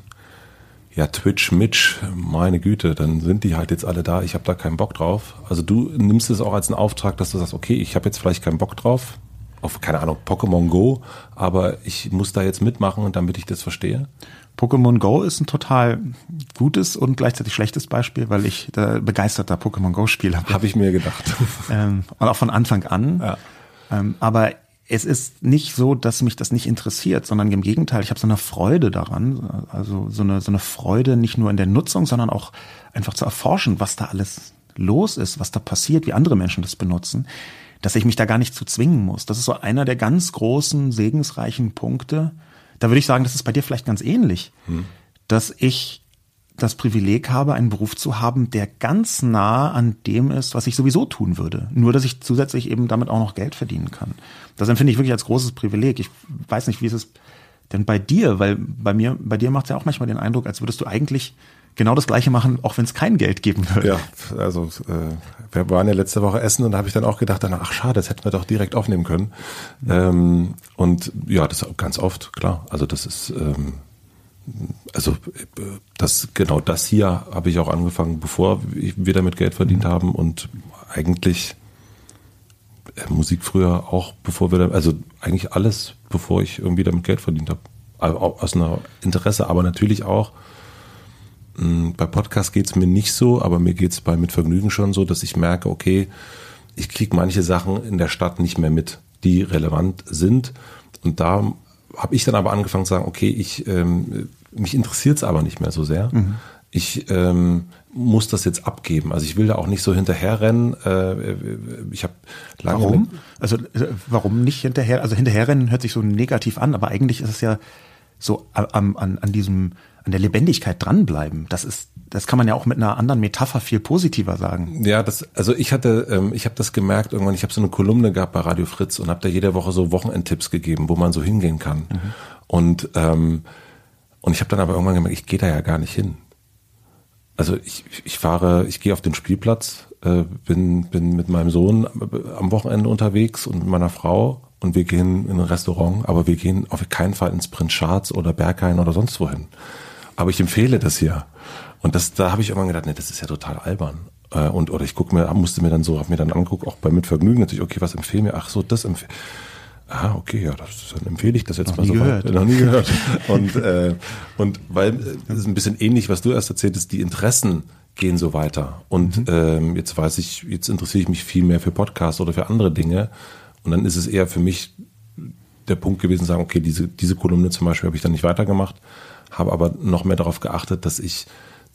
S2: ja, Twitch, Mitch, meine Güte, dann sind die halt jetzt alle da, ich habe da keinen Bock drauf. Also du nimmst es auch als einen Auftrag, dass du sagst, okay, ich habe jetzt vielleicht keinen Bock drauf, auf, keine Ahnung, Pokémon Go, aber ich muss da jetzt mitmachen, damit ich das verstehe.
S1: Pokémon Go ist ein total gutes und gleichzeitig schlechtes Beispiel, weil ich begeisterter Pokémon Go-Spieler
S2: bin. Habe ich mir gedacht.
S1: ähm, und auch von Anfang an.
S2: Ja.
S1: Ähm, aber es ist nicht so, dass mich das nicht interessiert, sondern im Gegenteil, ich habe so eine Freude daran, also so eine, so eine Freude nicht nur in der Nutzung, sondern auch einfach zu erforschen, was da alles los ist, was da passiert, wie andere Menschen das benutzen, dass ich mich da gar nicht zu zwingen muss. Das ist so einer der ganz großen, segensreichen Punkte. Da würde ich sagen, das ist bei dir vielleicht ganz ähnlich, hm. dass ich das Privileg habe, einen Beruf zu haben, der ganz nah an dem ist, was ich sowieso tun würde. Nur, dass ich zusätzlich eben damit auch noch Geld verdienen kann. Das empfinde ich wirklich als großes Privileg. Ich weiß nicht, wie ist es denn bei dir? Weil bei mir, bei dir macht es ja auch manchmal den Eindruck, als würdest du eigentlich genau das Gleiche machen, auch wenn es kein Geld geben würde.
S2: Ja, also äh, wir waren ja letzte Woche essen und da habe ich dann auch gedacht, ach schade, das hätten wir doch direkt aufnehmen können. Ähm, und ja, das ganz oft, klar. Also das ist ähm, also das genau das hier habe ich auch angefangen, bevor wir damit Geld verdient mhm. haben und eigentlich äh, Musik früher auch, bevor wir da, also eigentlich alles, bevor ich irgendwie damit Geld verdient habe. Aus einer Interesse, aber natürlich auch bei Podcasts geht es mir nicht so, aber mir geht es bei Mit Vergnügen schon so, dass ich merke, okay, ich kriege manche Sachen in der Stadt nicht mehr mit, die relevant sind. Und da habe ich dann aber angefangen zu sagen, okay, ich ähm, mich interessiert es aber nicht mehr so sehr. Mhm. Ich ähm, muss das jetzt abgeben. Also ich will da auch nicht so hinterherrennen. Äh, ich habe lange.
S1: Warum? Also äh, warum nicht hinterher? Also hinterherrennen hört sich so negativ an, aber eigentlich ist es ja so an, an, an diesem, an der Lebendigkeit dranbleiben. Das ist, das kann man ja auch mit einer anderen Metapher viel positiver sagen.
S2: Ja, das, also ich hatte, ähm, ich habe das gemerkt irgendwann. Ich habe so eine Kolumne gehabt bei Radio Fritz und habe da jede Woche so Wochenendtipps gegeben, wo man so hingehen kann. Mhm. Und ähm, und ich habe dann aber irgendwann gemerkt, ich gehe da ja gar nicht hin. Also ich, ich fahre, ich gehe auf den Spielplatz, äh, bin, bin mit meinem Sohn am Wochenende unterwegs und mit meiner Frau und wir gehen in ein Restaurant, aber wir gehen auf keinen Fall ins Prinz Charles oder Berghain oder sonst wohin. Aber ich empfehle das hier. Und das, da habe ich irgendwann gedacht, nee, das ist ja total albern. Äh, und oder ich gucke mir, musste mir dann so, habe mir dann angeguckt, auch bei Mitvergnügen natürlich, okay, was empfehle mir? Ach so, das empfehle. Ah, okay, ja, das, dann empfehle ich das jetzt
S1: noch
S2: mal
S1: so
S2: gehört.
S1: Weit.
S2: Noch nie gehört. und äh, und weil äh, das ist ein bisschen ähnlich, was du erst erzählt hast, die Interessen gehen so weiter. Und mhm. ähm, jetzt weiß ich, jetzt interessiere ich mich viel mehr für Podcasts oder für andere Dinge. Und dann ist es eher für mich der Punkt gewesen, sagen, okay, diese, diese Kolumne zum Beispiel habe ich dann nicht weitergemacht, habe aber noch mehr darauf geachtet, dass ich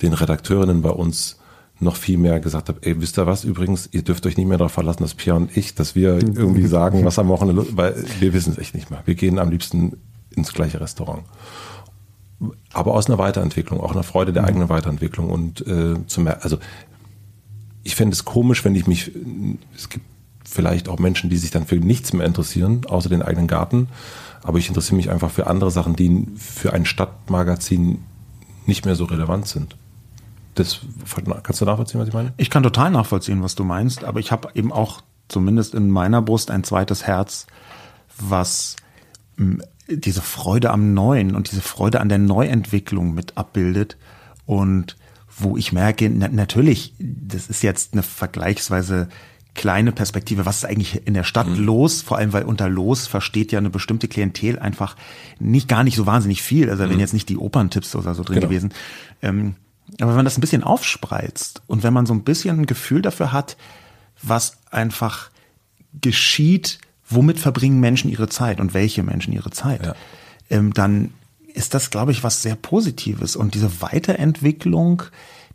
S2: den Redakteurinnen bei uns noch viel mehr gesagt habe, ey, wisst ihr was übrigens, ihr dürft euch nicht mehr darauf verlassen, dass Pierre und ich, dass wir irgendwie sagen, was am Wochenende, weil wir wissen es echt nicht mehr. Wir gehen am liebsten ins gleiche Restaurant. Aber aus einer Weiterentwicklung, auch einer Freude der eigenen Weiterentwicklung und äh, zum, also ich fände es komisch, wenn ich mich, es gibt vielleicht auch Menschen, die sich dann für nichts mehr interessieren, außer den eigenen Garten, aber ich interessiere mich einfach für andere Sachen, die für ein Stadtmagazin nicht mehr so relevant sind. Das kannst du nachvollziehen, was ich meine?
S1: Ich kann total nachvollziehen, was du meinst, aber ich habe eben auch zumindest in meiner Brust ein zweites Herz, was hm, diese Freude am Neuen und diese Freude an der Neuentwicklung mit abbildet und wo ich merke, na, natürlich, das ist jetzt eine vergleichsweise kleine Perspektive, was ist eigentlich in der Stadt mhm. los, vor allem weil unter los versteht ja eine bestimmte Klientel einfach nicht gar nicht so wahnsinnig viel, also mhm. wenn jetzt nicht die Operntipps oder so drin genau. gewesen. Ähm, aber wenn man das ein bisschen aufspreizt und wenn man so ein bisschen ein Gefühl dafür hat, was einfach geschieht, womit verbringen Menschen ihre Zeit und welche Menschen ihre Zeit, ja. ähm, dann ist das, glaube ich, was sehr Positives. Und diese Weiterentwicklung,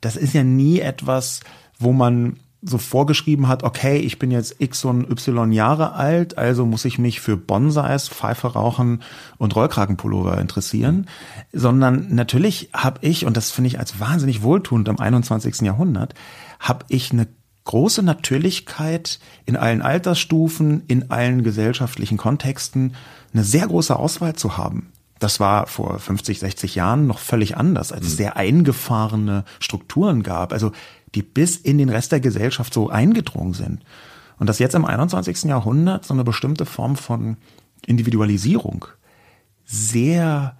S1: das ist ja nie etwas, wo man so vorgeschrieben hat, okay, ich bin jetzt X und Y Jahre alt, also muss ich mich für Bonsais, Pfeife rauchen und Rollkragenpullover interessieren, sondern natürlich habe ich, und das finde ich als wahnsinnig wohltuend im 21. Jahrhundert, habe ich eine große Natürlichkeit in allen Altersstufen, in allen gesellschaftlichen Kontexten, eine sehr große Auswahl zu haben. Das war vor 50, 60 Jahren noch völlig anders, als es mhm. sehr eingefahrene Strukturen gab. Also die bis in den Rest der Gesellschaft so eingedrungen sind. Und dass jetzt im 21. Jahrhundert so eine bestimmte Form von Individualisierung sehr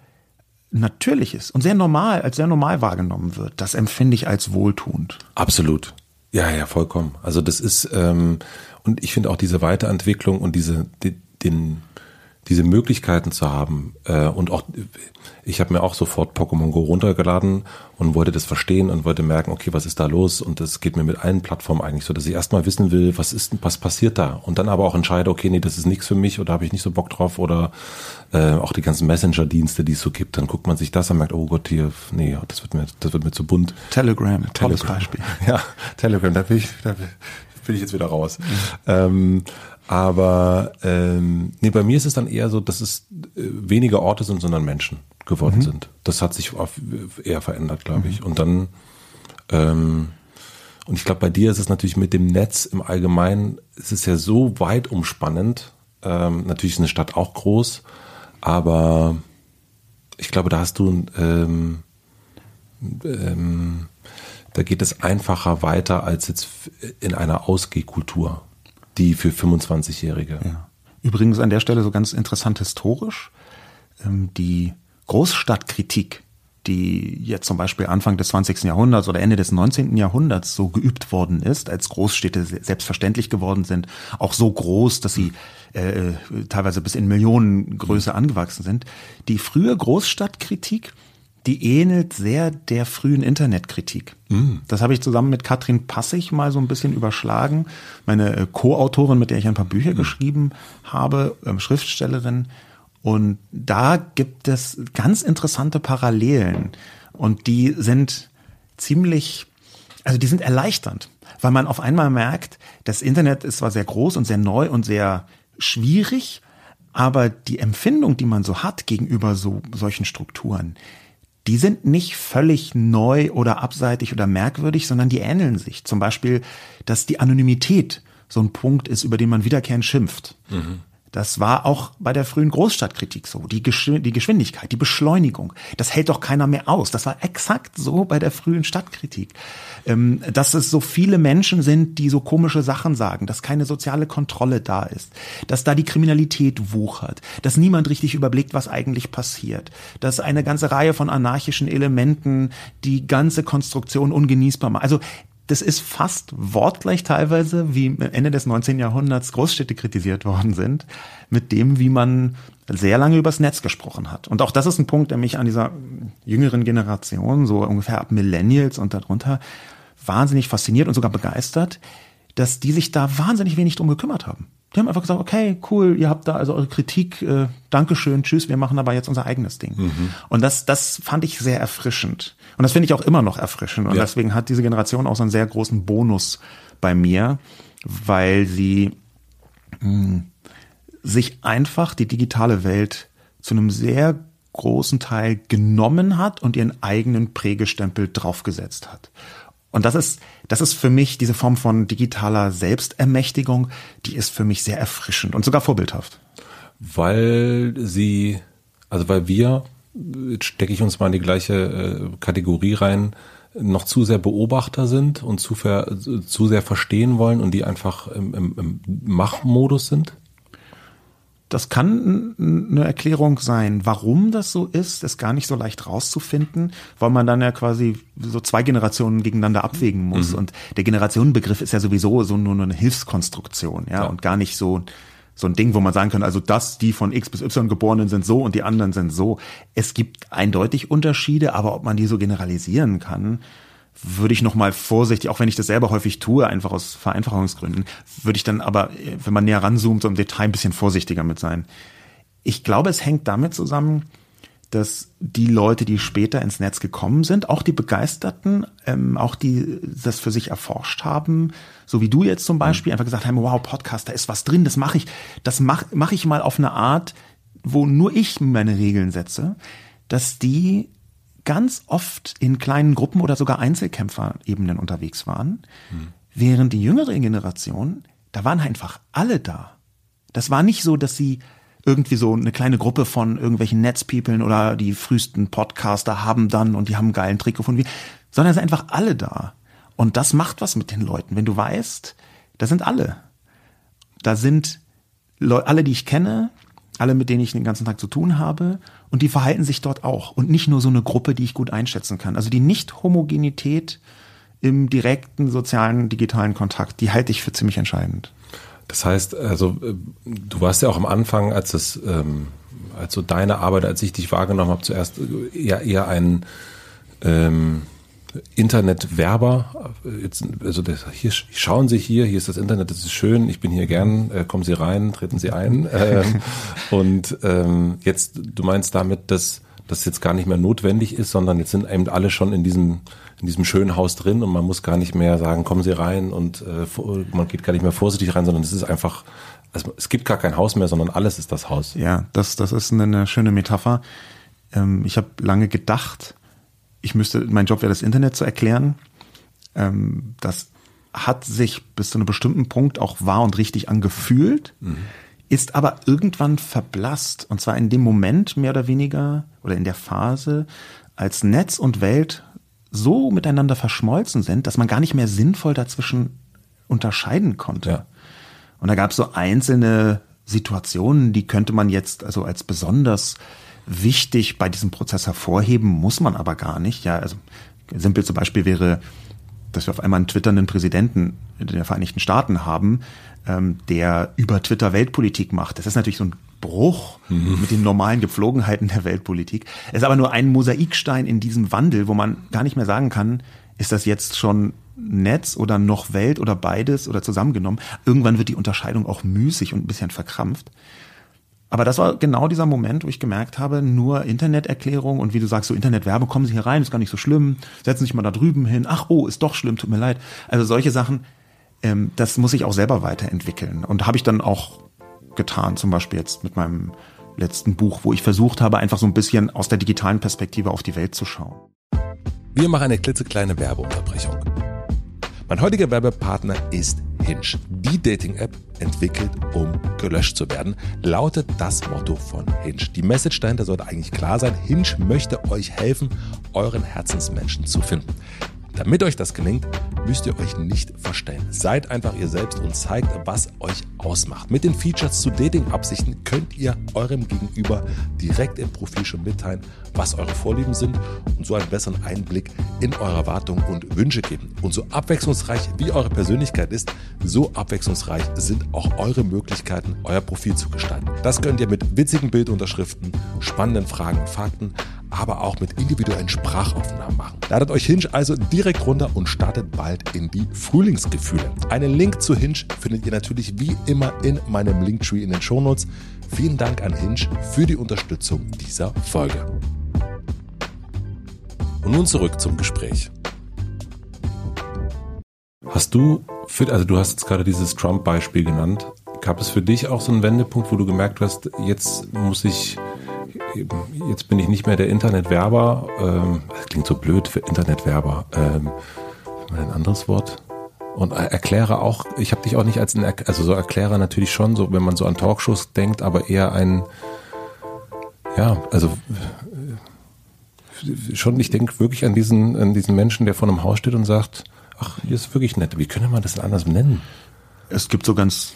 S1: natürlich ist und sehr normal, als sehr normal wahrgenommen wird, das empfinde ich als wohltuend.
S2: Absolut. Ja, ja, vollkommen. Also das ist, ähm, und ich finde auch diese Weiterentwicklung und diese, die, den, diese Möglichkeiten zu haben äh, und auch ich habe mir auch sofort Pokémon Go runtergeladen und wollte das verstehen und wollte merken, okay, was ist da los und das geht mir mit allen Plattformen eigentlich so, dass ich erstmal wissen will, was ist was passiert da und dann aber auch entscheide, okay, nee, das ist nichts für mich oder habe ich nicht so Bock drauf oder äh, auch die ganzen Messenger-Dienste, die es so gibt, dann guckt man sich das und merkt, oh Gott, hier, nee, das wird mir das wird mir zu bunt.
S1: Telegram, Telegram. Beispiel.
S2: Ja, Telegram, da bin ich da bin ich jetzt wieder raus. Mhm. Ähm, aber ähm, nee, bei mir ist es dann eher so, dass es äh, weniger Orte sind, sondern Menschen geworden mhm. sind. Das hat sich eher verändert, glaube ich. Mhm. Und dann ähm, und ich glaube, bei dir ist es natürlich mit dem Netz im Allgemeinen, es ist ja so weit umspannend. Ähm, natürlich ist eine Stadt auch groß, aber ich glaube, da hast du ähm, ähm, da geht es einfacher weiter als jetzt in einer Ausgehkultur die für 25-Jährige.
S1: Ja. Übrigens an der Stelle so ganz interessant historisch, ähm, die Großstadtkritik, die jetzt zum Beispiel Anfang des 20. Jahrhunderts oder Ende des 19. Jahrhunderts so geübt worden ist, als Großstädte selbstverständlich geworden sind, auch so groß, dass sie äh, teilweise bis in Millionengröße angewachsen sind. Die frühe Großstadtkritik die ähnelt sehr der frühen Internetkritik. Mm. Das habe ich zusammen mit Katrin Passig mal so ein bisschen überschlagen, meine äh, Co-Autorin, mit der ich ein paar Bücher mm. geschrieben habe, ähm, Schriftstellerin. Und da gibt es ganz interessante Parallelen. Und die sind ziemlich, also die sind erleichternd, weil man auf einmal merkt, das Internet ist zwar sehr groß und sehr neu und sehr schwierig, Aber die Empfindung, die man so hat gegenüber so solchen Strukturen, die sind nicht völlig neu oder abseitig oder merkwürdig, sondern die ähneln sich. Zum Beispiel, dass die Anonymität so ein Punkt ist, über den man wiederkehrend schimpft. Mhm. Das war auch bei der frühen Großstadtkritik so. Die, Geschw die Geschwindigkeit, die Beschleunigung, das hält doch keiner mehr aus. Das war exakt so bei der frühen Stadtkritik. Ähm, dass es so viele Menschen sind, die so komische Sachen sagen, dass keine soziale Kontrolle da ist, dass da die Kriminalität wuchert, dass niemand richtig überblickt, was eigentlich passiert, dass eine ganze Reihe von anarchischen Elementen die ganze Konstruktion ungenießbar machen. Also das ist fast wortgleich teilweise, wie Ende des 19. Jahrhunderts Großstädte kritisiert worden sind, mit dem, wie man sehr lange übers Netz gesprochen hat. Und auch das ist ein Punkt, der mich an dieser jüngeren Generation, so ungefähr ab Millennials und darunter, wahnsinnig fasziniert und sogar begeistert, dass die sich da wahnsinnig wenig drum gekümmert haben. Die haben einfach gesagt, okay, cool, ihr habt da also eure Kritik, äh, Dankeschön, tschüss, wir machen aber jetzt unser eigenes Ding. Mhm. Und das, das fand ich sehr erfrischend. Und das finde ich auch immer noch erfrischend. Und ja. deswegen hat diese Generation auch so einen sehr großen Bonus bei mir, weil sie mh, hm, sich einfach die digitale Welt zu einem sehr großen Teil genommen hat und ihren eigenen Prägestempel draufgesetzt hat. Und das ist, das ist für mich diese Form von digitaler Selbstermächtigung, die ist für mich sehr erfrischend und sogar vorbildhaft.
S2: Weil sie, also weil wir, stecke ich uns mal in die gleiche äh, Kategorie rein, noch zu sehr Beobachter sind und zu, ver, zu sehr verstehen wollen und die einfach im, im, im Machmodus sind?
S1: Das kann eine Erklärung sein. Warum das so ist, ist gar nicht so leicht rauszufinden, weil man dann ja quasi so zwei Generationen gegeneinander abwägen muss. Mhm. Und der Generationenbegriff ist ja sowieso so nur eine Hilfskonstruktion, ja, ja, und gar nicht so so ein Ding, wo man sagen kann, also das, die von X bis Y geborenen sind so und die anderen sind so. Es gibt eindeutig Unterschiede, aber ob man die so generalisieren kann, würde ich noch mal vorsichtig, auch wenn ich das selber häufig tue, einfach aus Vereinfachungsgründen, würde ich dann aber, wenn man näher ranzoomt, so im Detail ein bisschen vorsichtiger mit sein. Ich glaube, es hängt damit zusammen, dass die Leute, die später ins Netz gekommen sind, auch die Begeisterten, ähm, auch die das für sich erforscht haben, so wie du jetzt zum Beispiel, mhm. einfach gesagt haben, wow, Podcast, da ist was drin, das mache ich, das mache mach ich mal auf eine Art, wo nur ich meine Regeln setze, dass die ganz oft in kleinen Gruppen oder sogar Einzelkämpferebenen unterwegs waren, hm. während die jüngere Generation, da waren einfach alle da. Das war nicht so, dass sie irgendwie so eine kleine Gruppe von irgendwelchen Netzpeoplen oder die frühesten Podcaster haben dann und die haben einen geilen Trick gefunden, sondern es sind einfach alle da. Und das macht was mit den Leuten, wenn du weißt, da sind alle. Da sind alle, die ich kenne, alle, mit denen ich den ganzen Tag zu tun habe, und die verhalten sich dort auch. Und nicht nur so eine Gruppe, die ich gut einschätzen kann. Also die Nicht-Homogenität im direkten sozialen, digitalen Kontakt, die halte ich für ziemlich entscheidend.
S2: Das heißt, also äh, du warst ja auch am Anfang, als es, ähm, als deine Arbeit, als ich dich wahrgenommen habe, zuerst eher, eher ein ähm, Internetwerber. Jetzt, also das, hier schauen Sie hier, hier ist das Internet, das ist schön, ich bin hier gern, äh, kommen Sie rein, treten Sie ein. Ähm, und ähm, jetzt, du meinst damit, dass das jetzt gar nicht mehr notwendig ist, sondern jetzt sind eben alle schon in diesem in diesem schönen Haus drin und man muss gar nicht mehr sagen, kommen Sie rein und äh, man geht gar nicht mehr vorsichtig rein, sondern es ist einfach, also es gibt gar kein Haus mehr, sondern alles ist das Haus.
S1: Ja, das das ist eine schöne Metapher. Ähm, ich habe lange gedacht, ich müsste, mein Job wäre das Internet zu erklären. Ähm, das hat sich bis zu einem bestimmten Punkt auch wahr und richtig angefühlt, mhm. ist aber irgendwann verblasst. Und zwar in dem Moment mehr oder weniger oder in der Phase, als Netz und Welt so miteinander verschmolzen sind, dass man gar nicht mehr sinnvoll dazwischen unterscheiden konnte. Ja. Und da gab es so einzelne Situationen, die könnte man jetzt also als besonders wichtig bei diesem Prozess hervorheben, muss man aber gar nicht. Ja, also simpel zum Beispiel wäre, dass wir auf einmal einen twitternden Präsidenten der Vereinigten Staaten haben, ähm, der über Twitter Weltpolitik macht. Das ist natürlich so ein Bruch mhm. mit den normalen Gepflogenheiten der Weltpolitik. Es ist aber nur ein Mosaikstein in diesem Wandel, wo man gar nicht mehr sagen kann, ist das jetzt schon Netz oder noch Welt oder beides oder zusammengenommen. Irgendwann wird die Unterscheidung auch müßig und ein bisschen verkrampft. Aber das war genau dieser Moment, wo ich gemerkt habe, nur Interneterklärung und wie du sagst, so Internetwerbe, kommen Sie hier rein, ist gar nicht so schlimm, setzen Sie sich mal da drüben hin, ach oh, ist doch schlimm, tut mir leid. Also solche Sachen, ähm, das muss ich auch selber weiterentwickeln. Und habe ich dann auch getan, zum Beispiel jetzt mit meinem letzten Buch, wo ich versucht habe, einfach so ein bisschen aus der digitalen Perspektive auf die Welt zu schauen.
S2: Wir machen eine klitzekleine Werbeunterbrechung. Mein heutiger Werbepartner ist Hinge. Die Dating-App entwickelt, um gelöscht zu werden, lautet das Motto von Hinge. Die Message dahinter sollte eigentlich klar sein. Hinge möchte euch helfen, euren Herzensmenschen zu finden. Damit euch das gelingt, müsst ihr euch nicht verstellen. Seid einfach ihr selbst und zeigt, was euch ausmacht. Mit den Features zu Dating-Absichten könnt ihr eurem Gegenüber direkt im Profil schon mitteilen, was eure Vorlieben sind und so einen besseren Einblick in eure Erwartungen und Wünsche geben. Und so abwechslungsreich wie eure Persönlichkeit ist, so abwechslungsreich sind auch eure Möglichkeiten, euer Profil zu gestalten. Das könnt ihr mit witzigen Bildunterschriften, spannenden Fragen und Fakten, aber auch mit individuellen Sprachaufnahmen machen. Ladet euch Hinge also direkt runter und startet bald in die Frühlingsgefühle. Einen Link zu Hinge findet ihr natürlich wie immer in meinem Linktree in den Shownotes. Vielen Dank an Hinge für die Unterstützung dieser Folge. Und nun zurück zum Gespräch. Hast du, für, also du hast jetzt gerade dieses Trump-Beispiel genannt, gab es für dich auch so einen Wendepunkt, wo du gemerkt hast, jetzt muss ich jetzt bin ich nicht mehr der Internetwerber. Ähm, das klingt so blöd für Internetwerber. Ähm, ein anderes Wort. Und erkläre auch, ich habe dich auch nicht als ein, also so Erklärer natürlich schon, so wenn man so an Talkshows denkt, aber eher ein, ja, also schon, ich denke wirklich an diesen, an diesen Menschen, der vor einem Haus steht und sagt, ach, hier ist wirklich nett. Wie könnte man das denn anders nennen?
S1: Es gibt so ganz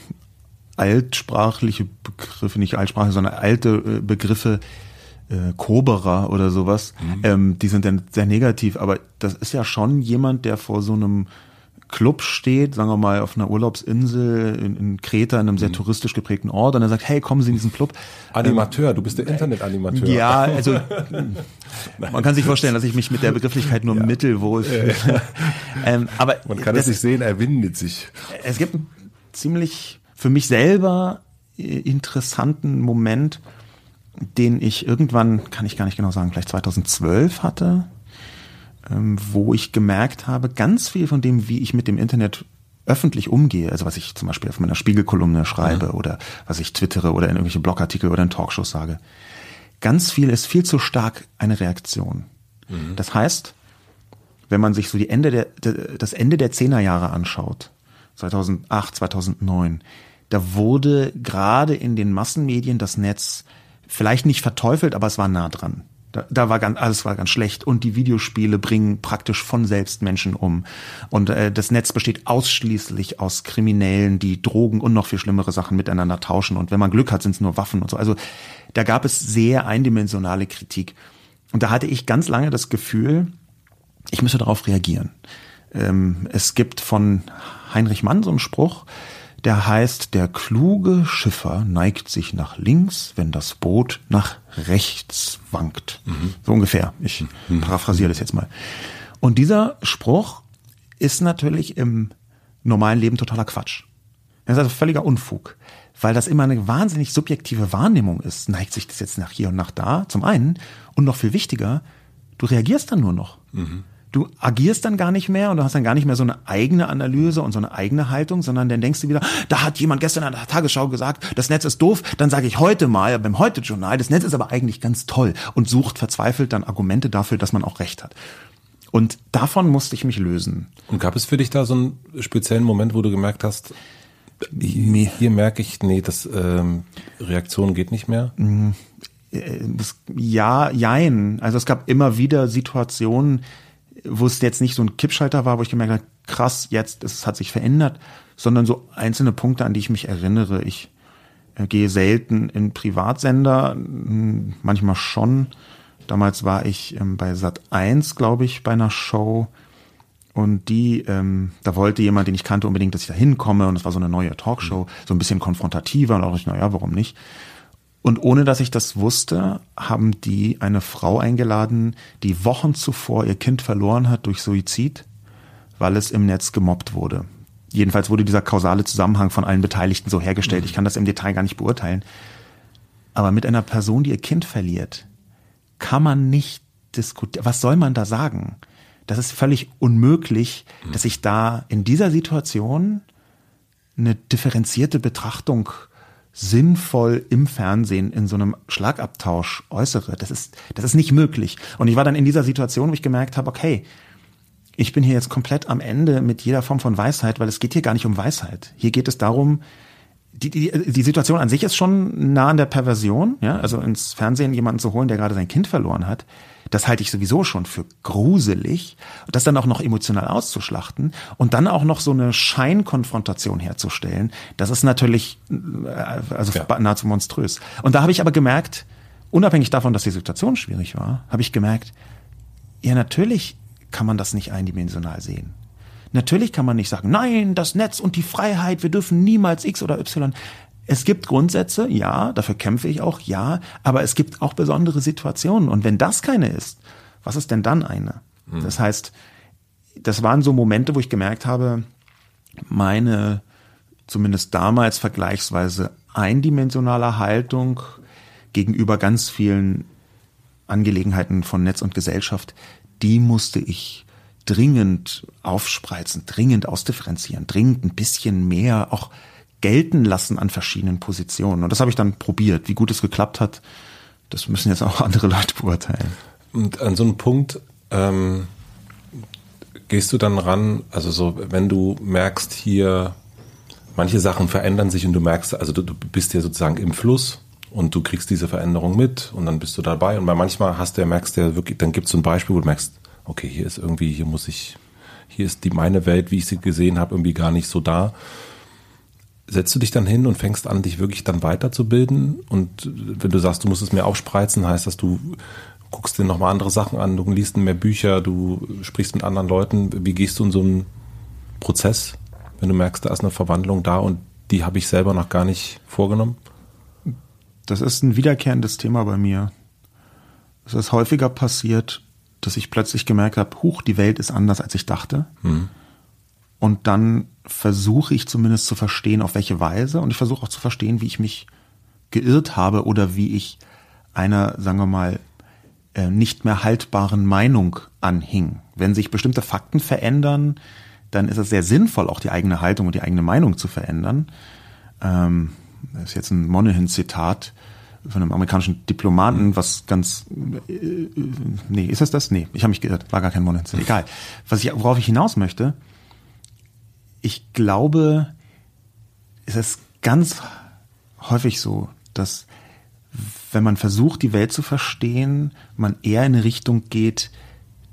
S1: altsprachliche Begriffe, nicht Altsprache, sondern alte äh, Begriffe, äh, Koberer oder sowas, mhm. ähm, die sind dann sehr negativ, aber das ist ja schon jemand, der vor so einem Club steht, sagen wir mal auf einer Urlaubsinsel in, in Kreta, in einem sehr mhm. touristisch geprägten Ort, und er sagt, hey, kommen Sie in diesen Club.
S2: Animateur, ähm, du bist der Internetanimateur.
S1: Ja, also man kann sich vorstellen, dass ich mich mit der Begrifflichkeit nur ja. mittelwohl fühle.
S2: ähm, aber man kann es nicht sehen, er windet sich.
S1: Es gibt einen ziemlich für mich selber äh, interessanten Moment, den ich irgendwann, kann ich gar nicht genau sagen, vielleicht 2012 hatte, ähm, wo ich gemerkt habe, ganz viel von dem, wie ich mit dem Internet öffentlich umgehe, also was ich zum Beispiel auf meiner Spiegelkolumne schreibe ja. oder was ich twittere oder in irgendwelche Blogartikel oder in Talkshows sage, ganz viel ist viel zu stark eine Reaktion. Mhm. Das heißt, wenn man sich so die Ende der, das Ende der Zehnerjahre anschaut, 2008, 2009, da wurde gerade in den Massenmedien das Netz vielleicht nicht verteufelt, aber es war nah dran. Da, da war ganz, alles war ganz schlecht und die Videospiele bringen praktisch von selbst Menschen um. Und äh, das Netz besteht ausschließlich aus Kriminellen, die Drogen und noch viel schlimmere Sachen miteinander tauschen. Und wenn man Glück hat, sind es nur Waffen und so. Also da gab es sehr eindimensionale Kritik. Und da hatte ich ganz lange das Gefühl, ich müsse darauf reagieren. Ähm, es gibt von Heinrich Mann so einen Spruch, der heißt, der kluge Schiffer neigt sich nach links, wenn das Boot nach rechts wankt. Mhm. So ungefähr. Ich mhm. paraphrasiere das jetzt mal. Und dieser Spruch ist natürlich im normalen Leben totaler Quatsch. Das ist also völliger Unfug, weil das immer eine wahnsinnig subjektive Wahrnehmung ist. Neigt sich das jetzt nach hier und nach da, zum einen. Und noch viel wichtiger, du reagierst dann nur noch. Mhm du agierst dann gar nicht mehr und du hast dann gar nicht mehr so eine eigene Analyse und so eine eigene Haltung, sondern dann denkst du wieder, da hat jemand gestern an der Tagesschau gesagt, das Netz ist doof, dann sage ich heute mal beim Heute-Journal, das Netz ist aber eigentlich ganz toll und sucht verzweifelt dann Argumente dafür, dass man auch recht hat. Und davon musste ich mich lösen.
S2: Und gab es für dich da so einen speziellen Moment, wo du gemerkt hast, hier, hier merke ich, nee, das ähm, Reaktion geht nicht mehr? Mm,
S1: äh, ja, jein. Also es gab immer wieder Situationen, wo es jetzt nicht so ein Kippschalter war, wo ich gemerkt habe, krass, jetzt, es hat sich verändert, sondern so einzelne Punkte, an die ich mich erinnere. Ich äh, gehe selten in Privatsender, hm, manchmal schon. Damals war ich ähm, bei Sat 1, glaube ich, bei einer Show. Und die, ähm, da wollte jemand, den ich kannte, unbedingt, dass ich da hinkomme. Und es war so eine neue Talkshow, mhm. so ein bisschen konfrontativer. Und da dachte ich, naja, warum nicht? Und ohne dass ich das wusste, haben die eine Frau eingeladen, die Wochen zuvor ihr Kind verloren hat durch Suizid, weil es im Netz gemobbt wurde. Jedenfalls wurde dieser kausale Zusammenhang von allen Beteiligten so hergestellt. Ich kann das im Detail gar nicht beurteilen. Aber mit einer Person, die ihr Kind verliert, kann man nicht diskutieren. Was soll man da sagen? Das ist völlig unmöglich, dass ich da in dieser Situation eine differenzierte Betrachtung sinnvoll im Fernsehen in so einem Schlagabtausch äußere. Das ist, das ist nicht möglich. Und ich war dann in dieser Situation, wo ich gemerkt habe, okay, ich bin hier jetzt komplett am Ende mit jeder Form von Weisheit, weil es geht hier gar nicht um Weisheit. Hier geht es darum, die, die, die Situation an sich ist schon nah an der Perversion, ja, also ins Fernsehen jemanden zu holen, der gerade sein Kind verloren hat. Das halte ich sowieso schon für gruselig. Das dann auch noch emotional auszuschlachten und dann auch noch so eine Scheinkonfrontation herzustellen, das ist natürlich äh, also ja. nahezu monströs. Und da habe ich aber gemerkt, unabhängig davon, dass die Situation schwierig war, habe ich gemerkt, ja, natürlich kann man das nicht eindimensional sehen. Natürlich kann man nicht sagen, nein, das Netz und die Freiheit, wir dürfen niemals X oder Y. Es gibt Grundsätze, ja, dafür kämpfe ich auch, ja, aber es gibt auch besondere Situationen. Und wenn das keine ist, was ist denn dann eine? Hm. Das heißt, das waren so Momente, wo ich gemerkt habe, meine zumindest damals vergleichsweise eindimensionale Haltung gegenüber ganz vielen Angelegenheiten von Netz und Gesellschaft, die musste ich dringend aufspreizen, dringend ausdifferenzieren, dringend ein bisschen mehr auch gelten lassen an verschiedenen Positionen. Und das habe ich dann probiert. Wie gut es geklappt hat, das müssen jetzt auch andere Leute beurteilen.
S2: Und an so einem Punkt ähm, gehst du dann ran, also so, wenn du merkst, hier manche Sachen verändern sich und du merkst, also du, du bist ja sozusagen im Fluss und du kriegst diese Veränderung mit und dann bist du dabei. Und manchmal hast du ja, merkst du ja wirklich, dann gibt es so ein Beispiel, wo du merkst, okay, hier ist irgendwie, hier muss ich, hier ist die meine Welt, wie ich sie gesehen habe, irgendwie gar nicht so da setzt du dich dann hin und fängst an, dich wirklich dann weiterzubilden? Und wenn du sagst, du musst es mehr aufspreizen, heißt das, du guckst dir nochmal andere Sachen an, du liest mehr Bücher, du sprichst mit anderen Leuten. Wie gehst du in so einen Prozess, wenn du merkst, da ist eine Verwandlung da und die habe ich selber noch gar nicht vorgenommen?
S1: Das ist ein wiederkehrendes Thema bei mir. Es ist häufiger passiert, dass ich plötzlich gemerkt habe, huch, die Welt ist anders, als ich dachte. Mhm. Und dann versuche ich zumindest zu verstehen, auf welche Weise. Und ich versuche auch zu verstehen, wie ich mich geirrt habe oder wie ich einer, sagen wir mal, äh, nicht mehr haltbaren Meinung anhing. Wenn sich bestimmte Fakten verändern, dann ist es sehr sinnvoll, auch die eigene Haltung und die eigene Meinung zu verändern. Ähm, das ist jetzt ein Monahan-Zitat von einem amerikanischen Diplomaten, was ganz äh, äh nee, ist das das? Nee, ich habe mich geirrt, war gar kein Monahan. Egal. Was ich, worauf ich hinaus möchte, ich glaube, es ist ganz häufig so, dass wenn man versucht, die Welt zu verstehen, man eher in eine Richtung geht,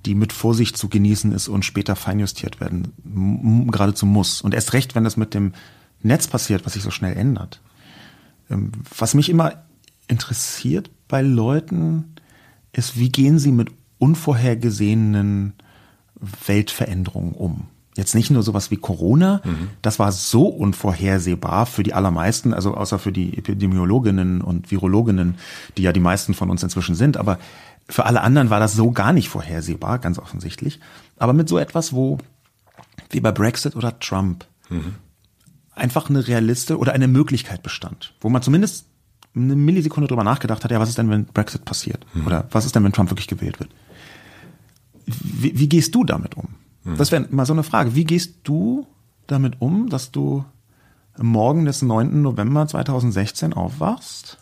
S1: die mit Vorsicht zu genießen ist und später feinjustiert werden, geradezu muss. Und erst recht, wenn das mit dem Netz passiert, was sich so schnell ändert. Ähm, was mich immer interessiert bei Leuten, ist, wie gehen sie mit unvorhergesehenen Weltveränderungen um? Jetzt nicht nur sowas wie Corona, mhm. das war so unvorhersehbar für die allermeisten, also außer für die Epidemiologinnen und Virologinnen, die ja die meisten von uns inzwischen sind, aber für alle anderen war das so gar nicht vorhersehbar, ganz offensichtlich. Aber mit so etwas, wo, wie bei Brexit oder Trump, mhm. einfach eine Realiste oder eine Möglichkeit bestand, wo man zumindest eine Millisekunde drüber nachgedacht hat, ja, was ist denn, wenn Brexit passiert? Mhm. Oder was ist denn, wenn Trump wirklich gewählt wird? Wie, wie gehst du damit um? Mhm. Das wäre mal so eine Frage. Wie gehst du damit um, dass du Morgen des 9. November 2016 aufwachst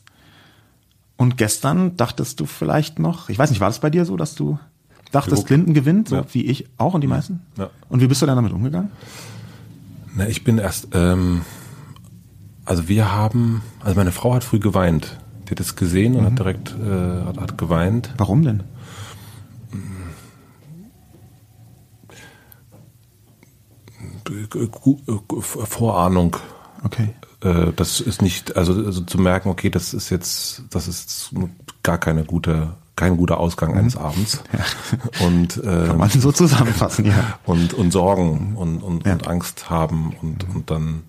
S1: und gestern dachtest du vielleicht noch, ich weiß nicht, war das bei dir so, dass du dachtest, Clinton gewinnt, so ja. wie ich auch und die meisten? Ja. Und wie bist du dann damit umgegangen?
S2: Na, ich bin erst, ähm, also wir haben, also meine Frau hat früh geweint. Die hat es gesehen und mhm. hat direkt äh, hat, hat geweint.
S1: Warum denn?
S2: Vorahnung.
S1: Okay.
S2: Äh, das ist nicht, also, also zu merken, okay, das ist jetzt, das ist gar keine gute, kein guter Ausgang mhm. eines Abends.
S1: Ja. Und äh, kann man so zusammenfassen, ja.
S2: Und und Sorgen und und, ja. und Angst haben und und dann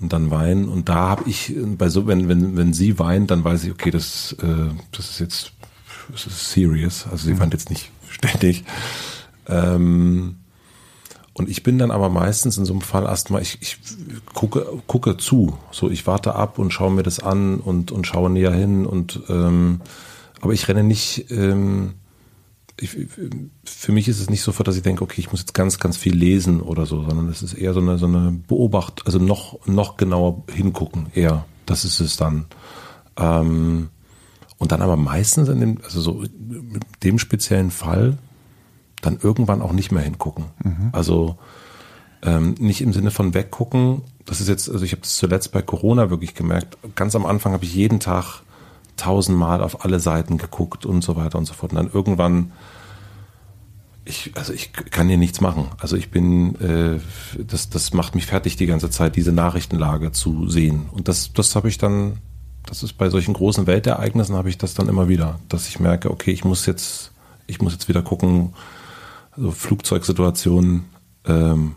S2: und dann weinen. Und da habe ich bei so, wenn wenn wenn sie weint, dann weiß ich, okay, das äh, das ist jetzt das ist serious. Also sie mhm. weint jetzt nicht ständig. Ähm, und ich bin dann aber meistens in so einem Fall erstmal, ich, ich gucke, gucke zu. So, ich warte ab und schaue mir das an und, und schaue näher hin und ähm, aber ich renne nicht, ähm, ich, für mich ist es nicht sofort, dass ich denke, okay, ich muss jetzt ganz, ganz viel lesen oder so, sondern es ist eher so eine, so eine Beobacht, also noch, noch genauer hingucken, eher. Das ist es dann. Ähm, und dann aber meistens in dem, also so in dem speziellen Fall dann irgendwann auch nicht mehr hingucken. Mhm. Also ähm, nicht im Sinne von weggucken. Das ist jetzt, also ich habe das zuletzt bei Corona wirklich gemerkt. Ganz am Anfang habe ich jeden Tag tausendmal auf alle Seiten geguckt und so weiter und so fort. Und dann irgendwann, ich, also ich kann hier nichts machen. Also ich bin, äh, das, das macht mich fertig die ganze Zeit, diese Nachrichtenlage zu sehen. Und das, das habe ich dann, das ist bei solchen großen Weltereignissen habe ich das dann immer wieder, dass ich merke, okay, ich muss jetzt, ich muss jetzt wieder gucken, also Flugzeugsituationen, ähm,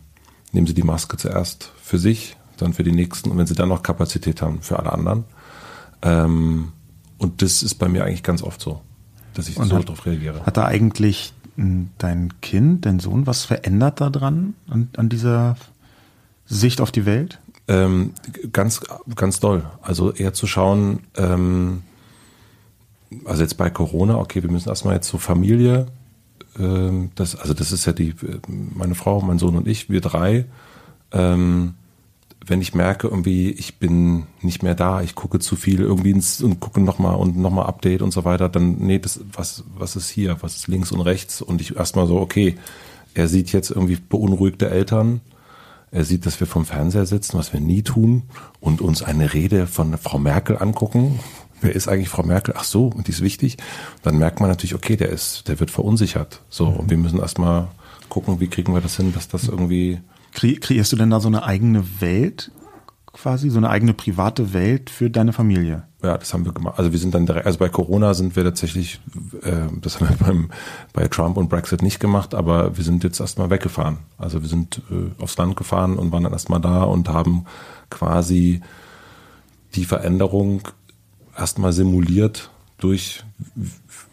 S2: nehmen Sie die Maske zuerst für sich, dann für die nächsten und wenn Sie dann noch Kapazität haben, für alle anderen. Ähm, und das ist bei mir eigentlich ganz oft so, dass ich und so darauf reagiere.
S1: Hat da eigentlich dein Kind, dein Sohn, was verändert daran, an, an dieser Sicht auf die Welt?
S2: Ähm, ganz, ganz doll. Also eher zu schauen, ähm, also jetzt bei Corona, okay, wir müssen erstmal jetzt so Familie, ähm, das, also das ist ja die, meine Frau, mein Sohn und ich, wir drei, ähm, wenn ich merke, irgendwie, ich bin nicht mehr da, ich gucke zu viel irgendwie ins, und gucke nochmal und nochmal Update und so weiter, dann, nee, das, was, was ist hier, was ist links und rechts? Und ich erstmal so, okay, er sieht jetzt irgendwie beunruhigte Eltern, er sieht, dass wir vom Fernseher sitzen, was wir nie tun, und uns eine Rede von Frau Merkel angucken. Wer ist eigentlich Frau Merkel? Ach so, und die ist wichtig. Dann merkt man natürlich, okay, der ist, der wird verunsichert. So, und wir müssen erstmal gucken, wie kriegen wir das hin, dass das irgendwie
S1: Kreierst du denn da so eine eigene Welt quasi, so eine eigene private Welt für deine Familie?
S2: Ja, das haben wir gemacht. Also wir sind dann direkt, also bei Corona sind wir tatsächlich, äh, das haben wir beim, bei Trump und Brexit nicht gemacht, aber wir sind jetzt erstmal weggefahren. Also wir sind äh, aufs Land gefahren und waren dann erstmal da und haben quasi die Veränderung erstmal simuliert durch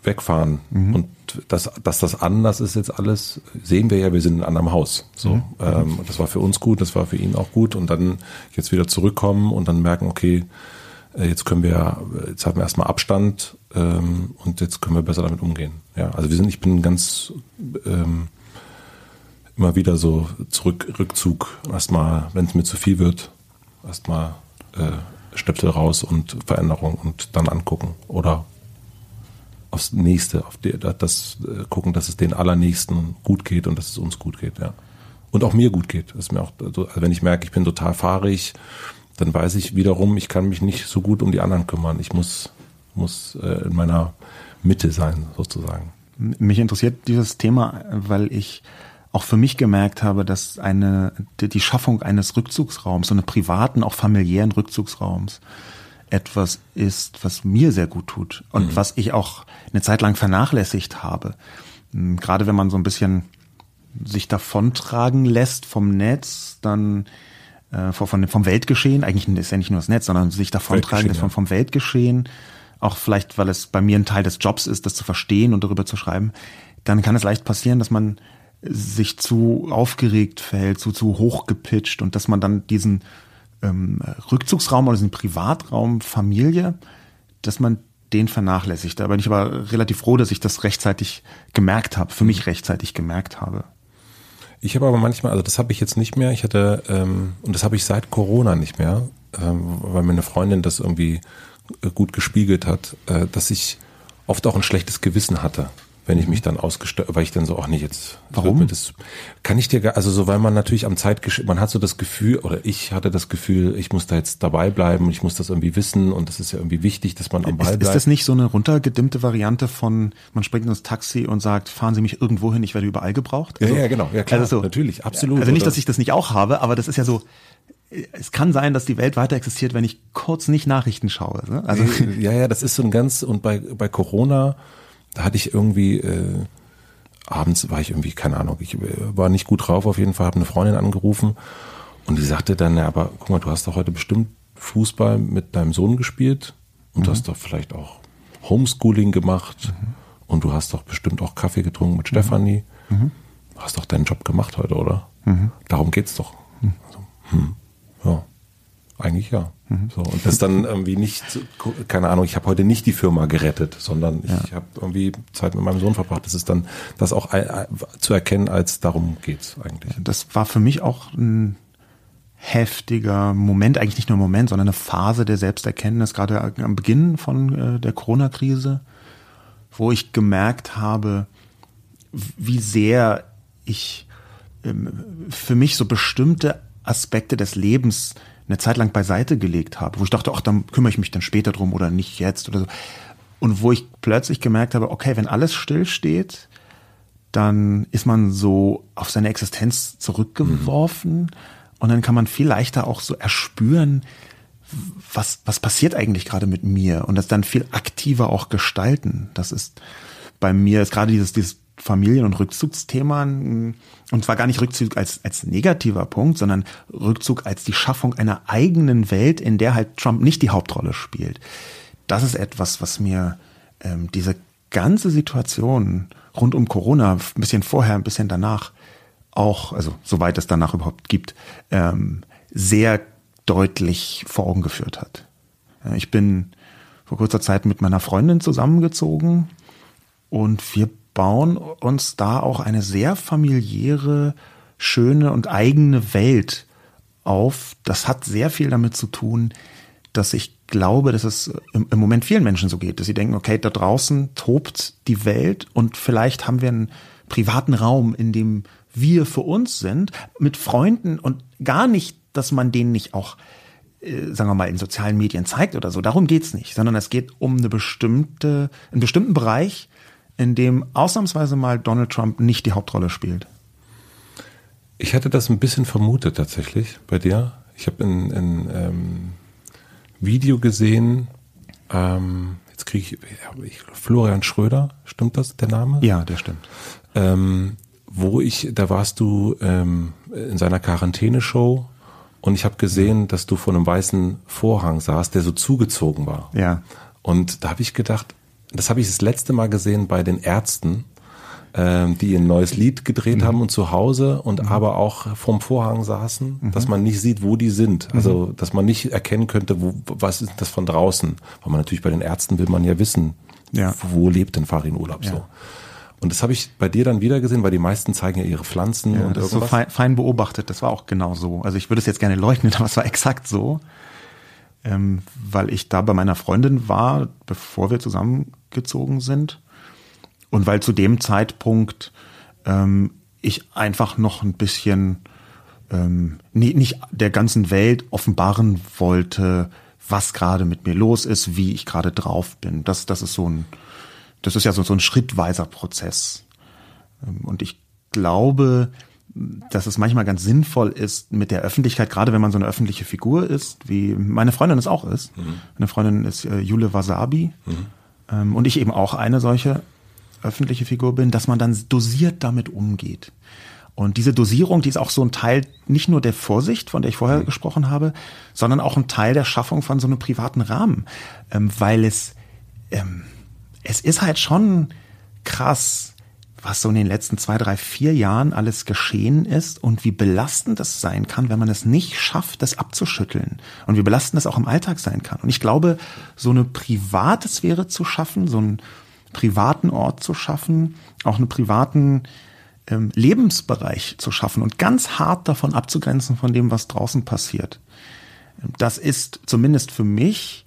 S2: wegfahren. Mhm. Und dass, dass das anders ist jetzt alles, sehen wir ja, wir sind in einem anderen Haus. So, mhm. ähm, das war für uns gut, das war für ihn auch gut. Und dann jetzt wieder zurückkommen und dann merken, okay, äh, jetzt können wir, jetzt haben wir erstmal Abstand ähm, und jetzt können wir besser damit umgehen. Ja, also wir sind, ich bin ganz ähm, immer wieder so zurück, Rückzug, erstmal, wenn es mir zu viel wird, erstmal äh, Stöpsel raus und Veränderung und dann angucken. Oder aufs Nächste, auf die, das äh, gucken, dass es den Allernächsten gut geht und dass es uns gut geht, ja. Und auch mir gut geht. Das ist mir auch, also wenn ich merke, ich bin total fahrig, dann weiß ich wiederum, ich kann mich nicht so gut um die anderen kümmern. Ich muss, muss äh, in meiner Mitte sein, sozusagen.
S1: Mich interessiert dieses Thema, weil ich auch für mich gemerkt habe, dass eine, die Schaffung eines Rückzugsraums, so einen privaten, auch familiären Rückzugsraums, etwas ist, was mir sehr gut tut und mhm. was ich auch eine Zeit lang vernachlässigt habe. Hm, gerade wenn man so ein bisschen sich davontragen lässt vom Netz, dann äh, von, vom Weltgeschehen, eigentlich ist ja nicht nur das Netz, sondern sich davontragen lässt vom, vom Weltgeschehen, auch vielleicht, weil es bei mir ein Teil des Jobs ist, das zu verstehen und darüber zu schreiben, dann kann es leicht passieren, dass man sich zu aufgeregt verhält, zu, zu hoch gepitcht und dass man dann diesen ähm, Rückzugsraum oder diesen Privatraum Familie, dass man den vernachlässigt. Da bin ich aber relativ froh, dass ich das rechtzeitig gemerkt habe, für mich rechtzeitig gemerkt habe.
S2: Ich habe aber manchmal, also das habe ich jetzt nicht mehr, ich hatte, ähm, und das habe ich seit Corona nicht mehr, ähm, weil meine Freundin das irgendwie äh, gut gespiegelt hat, äh, dass ich oft auch ein schlechtes Gewissen hatte wenn ich mich dann ausgestellt, weil ich dann so, ach nee, jetzt.
S1: Warum?
S2: Das kann ich dir, gar, also so, weil man natürlich am Zeit, man hat so das Gefühl, oder ich hatte das Gefühl, ich muss da jetzt dabei bleiben, ich muss das irgendwie wissen und das ist ja irgendwie wichtig, dass man am Ball
S1: bleibt. Ist das nicht so eine runtergedimmte Variante von, man springt ins Taxi und sagt, fahren Sie mich irgendwo hin, ich werde überall gebraucht?
S2: Also, ja, ja, genau, ja klar,
S1: also so, natürlich, absolut. Also nicht, dass ich das nicht auch habe, aber das ist ja so, es kann sein, dass die Welt weiter existiert, wenn ich kurz nicht Nachrichten schaue. Ne?
S2: Also ja, ja, das ist so ein ganz und bei bei Corona da hatte ich irgendwie, äh, abends war ich irgendwie, keine Ahnung, ich war nicht gut drauf auf jeden Fall, habe eine Freundin angerufen und die sagte dann, ja, aber guck mal, du hast doch heute bestimmt Fußball mit deinem Sohn gespielt und mhm. du hast doch vielleicht auch Homeschooling gemacht mhm. und du hast doch bestimmt auch Kaffee getrunken mit mhm. Stefanie. Mhm. Du hast doch deinen Job gemacht heute, oder? Mhm. Darum geht's doch. Mhm. Also, hm, ja, eigentlich ja. Mhm. So, und das dann irgendwie nicht, keine Ahnung, ich habe heute nicht die Firma gerettet, sondern ich ja. habe irgendwie Zeit mit meinem Sohn verbracht. Das ist dann das auch zu erkennen, als darum geht's eigentlich.
S1: Das war für mich auch ein heftiger Moment, eigentlich nicht nur Moment, sondern eine Phase der Selbsterkenntnis, gerade am Beginn von äh, der Corona-Krise, wo ich gemerkt habe, wie sehr ich ähm, für mich so bestimmte Aspekte des Lebens eine Zeit lang beiseite gelegt habe, wo ich dachte, ach, dann kümmere ich mich dann später drum oder nicht jetzt oder so. Und wo ich plötzlich gemerkt habe, okay, wenn alles stillsteht, dann ist man so auf seine Existenz zurückgeworfen mhm. und dann kann man viel leichter auch so erspüren, was, was passiert eigentlich gerade mit mir und das dann viel aktiver auch gestalten. Das ist bei mir ist gerade dieses, dieses Familien- und Rückzugsthema, und zwar gar nicht Rückzug als, als negativer Punkt, sondern Rückzug als die Schaffung einer eigenen Welt, in der halt Trump nicht die Hauptrolle spielt. Das ist etwas, was mir ähm, diese ganze Situation rund um Corona, ein bisschen vorher, ein bisschen danach, auch, also soweit es danach überhaupt gibt, ähm, sehr deutlich vor Augen geführt hat. Ich bin vor kurzer Zeit mit meiner Freundin zusammengezogen und wir bauen uns da auch eine sehr familiäre, schöne und eigene Welt auf. Das hat sehr viel damit zu tun, dass ich glaube, dass es im, Moment vielen Menschen so geht, dass sie denken, okay, da draußen tobt die Welt und vielleicht haben wir einen privaten Raum, in dem wir für uns sind, mit Freunden und gar nicht, dass man denen nicht auch, äh, sagen wir mal, in sozialen Medien zeigt oder so. Darum geht's nicht, sondern es geht um eine bestimmte, einen bestimmten Bereich, in dem ausnahmsweise mal Donald Trump nicht die Hauptrolle spielt.
S2: Ich hatte das ein bisschen vermutet tatsächlich bei dir. Ich habe in, in ähm, Video gesehen, ähm, jetzt kriege ich, ich, Florian Schröder, stimmt das der Name?
S1: Ja, der stimmt.
S2: Ähm, wo ich, da warst du ähm, in seiner Quarantäneshow und ich habe gesehen, dass du vor einem weißen Vorhang saßt, der so zugezogen war.
S1: Ja.
S2: Und da habe ich gedacht, das habe ich das letzte Mal gesehen bei den Ärzten, ähm, die ein neues Lied gedreht mhm. haben und zu Hause und mhm. aber auch vorm Vorhang saßen, mhm. dass man nicht sieht, wo die sind. Also, mhm. dass man nicht erkennen könnte, wo, was ist das von draußen. Weil man natürlich bei den Ärzten will man ja wissen, ja. wo lebt denn Farin Urlaub ja. so. Und das habe ich bei dir dann wieder gesehen, weil die meisten zeigen ja ihre Pflanzen ja, und
S1: das irgendwas. so fein, fein beobachtet, das war auch genau so. Also ich würde es jetzt gerne leugnen, aber es war exakt so. Ähm, weil ich da bei meiner Freundin war, bevor wir zusammengezogen sind und weil zu dem Zeitpunkt ähm, ich einfach noch ein bisschen ähm, nicht der ganzen Welt offenbaren wollte, was gerade mit mir los ist, wie ich gerade drauf bin. Das, das ist so ein, das ist ja so, so ein schrittweiser Prozess. Ähm, und ich glaube, dass es manchmal ganz sinnvoll ist mit der Öffentlichkeit, gerade wenn man so eine öffentliche Figur ist, wie meine Freundin es auch ist. Mhm. Meine Freundin ist äh, Jule Wasabi mhm. Ähm, und ich eben auch eine solche öffentliche Figur bin, dass man dann dosiert damit umgeht. Und diese Dosierung, die ist auch so ein Teil nicht nur der Vorsicht, von der ich vorher mhm. gesprochen habe, sondern auch ein Teil der Schaffung von so einem privaten Rahmen, ähm, weil es ähm, es ist halt schon krass, was so in den letzten zwei, drei, vier Jahren alles geschehen ist und wie belastend das sein kann, wenn man es nicht schafft, das abzuschütteln. Und wie belastend das auch im Alltag sein kann. Und ich glaube, so eine private Sphäre zu schaffen, so ein privaten Ort zu schaffen, auch einen privaten ähm, Lebensbereich zu schaffen und ganz hart davon abzugrenzen von dem, was draußen passiert. Das ist zumindest für mich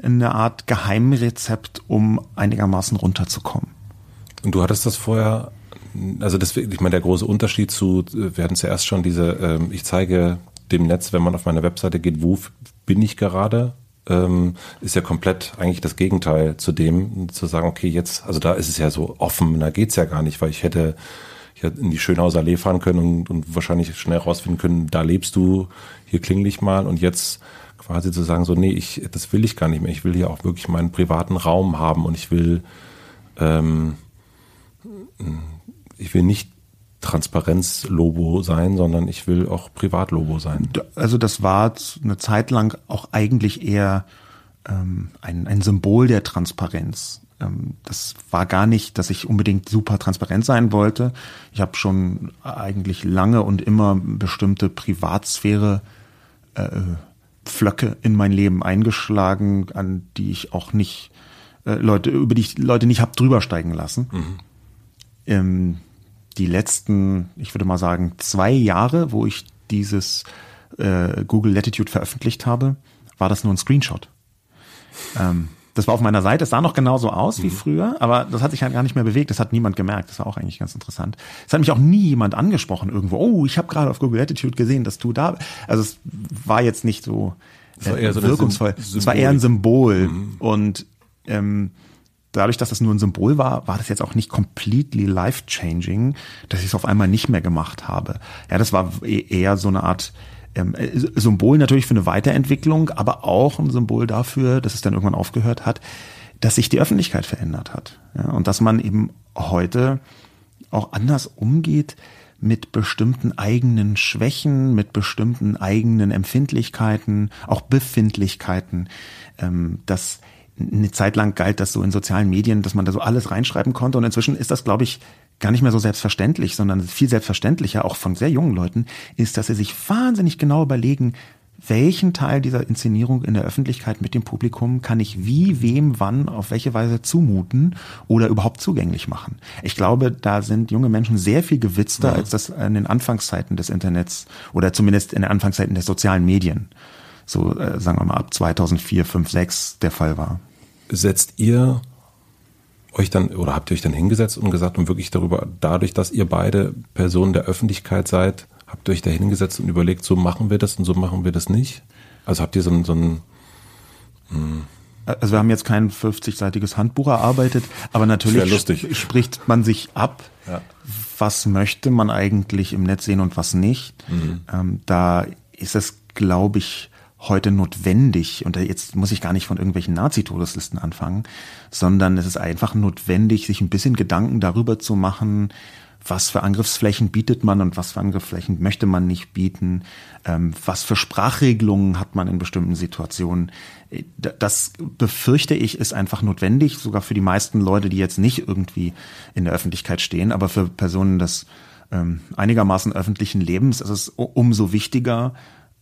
S1: eine Art Geheimrezept, um einigermaßen runterzukommen.
S2: Und du hattest das vorher, also das, ich meine, der große Unterschied zu, wir hatten zuerst schon diese, ähm, ich zeige dem Netz, wenn man auf meine Webseite geht, wo bin ich gerade, ähm, ist ja komplett eigentlich das Gegenteil zu dem, zu sagen, okay, jetzt, also da ist es ja so offen, da geht's ja gar nicht, weil ich hätte, hätte in die Schönhauser Allee fahren können und, und wahrscheinlich schnell rausfinden können, da lebst du, hier klingel ich mal und jetzt quasi zu sagen, so, nee, ich, das will ich gar nicht mehr. Ich will hier auch wirklich meinen privaten Raum haben und ich will, ähm, ich will nicht Transparenz-Lobo sein, sondern ich will auch Privat-Lobo sein.
S1: Also das war eine Zeit lang auch eigentlich eher ähm, ein, ein Symbol der Transparenz. Ähm, das war gar nicht, dass ich unbedingt super transparent sein wollte. Ich habe schon eigentlich lange und immer bestimmte Privatsphäre äh, Flöcke in mein Leben eingeschlagen, an die ich auch nicht äh, Leute, über die ich Leute nicht hab drüber steigen lassen. Mhm. Ähm, die letzten, ich würde mal sagen, zwei Jahre, wo ich dieses äh, Google Latitude veröffentlicht habe, war das nur ein Screenshot. Ähm, das war auf meiner Seite, es sah noch genauso aus mhm. wie früher, aber das hat sich halt gar nicht mehr bewegt, das hat niemand gemerkt, das war auch eigentlich ganz interessant. Es hat mich auch nie jemand angesprochen irgendwo, oh, ich habe gerade auf Google Latitude gesehen, dass du da, also es war jetzt nicht so, äh, so wirkungsvoll, es war eher ein Symbol mhm. und ähm, dadurch, dass das nur ein Symbol war, war das jetzt auch nicht completely life-changing, dass ich es auf einmal nicht mehr gemacht habe. Ja, das war e-, eher so eine Art ähm, äh, Symbol natürlich für eine Weiterentwicklung, aber auch ein Symbol dafür, dass es dann irgendwann aufgehört hat, dass sich die Öffentlichkeit verändert hat. Ja, und dass man eben heute auch anders umgeht mit bestimmten eigenen Schwächen, mit bestimmten eigenen Empfindlichkeiten, auch Befindlichkeiten, ähm, dass eine Zeit lang galt das so in sozialen Medien, dass man da so alles reinschreiben konnte und inzwischen ist das, glaube ich, gar nicht mehr so selbstverständlich, sondern viel selbstverständlicher, auch von sehr jungen Leuten, ist, dass sie sich wahnsinnig genau überlegen, welchen Teil dieser Inszenierung in der Öffentlichkeit mit dem Publikum kann ich wie, wem, wann, auf welche Weise zumuten oder überhaupt zugänglich machen. Ich glaube, da sind junge Menschen sehr viel gewitzter, ja. als das in den Anfangszeiten des Internets oder zumindest in den Anfangszeiten der sozialen Medien so äh, sagen wir mal ab 2004, 5, 6 der Fall war.
S2: Setzt ihr euch dann oder habt ihr euch dann hingesetzt und gesagt und wirklich darüber, dadurch, dass ihr beide Personen der Öffentlichkeit seid, habt ihr euch da hingesetzt und überlegt, so machen wir das und so machen wir das nicht? Also habt ihr so ein, so ein
S1: hm. also wir haben jetzt kein 50-seitiges Handbuch erarbeitet, aber natürlich spricht man sich ab, ja. was möchte man eigentlich im Netz sehen und was nicht. Mhm. Ähm, da ist es, glaube ich, heute notwendig, und jetzt muss ich gar nicht von irgendwelchen Nazi-Todeslisten anfangen, sondern es ist einfach notwendig, sich ein bisschen Gedanken darüber zu machen, was für Angriffsflächen bietet man und was für Angriffsflächen möchte man nicht bieten, ähm, was für Sprachregelungen hat man in bestimmten Situationen. Das befürchte ich, ist einfach notwendig, sogar für die meisten Leute, die jetzt nicht irgendwie in der Öffentlichkeit stehen, aber für Personen des ähm, einigermaßen öffentlichen Lebens ist es umso wichtiger,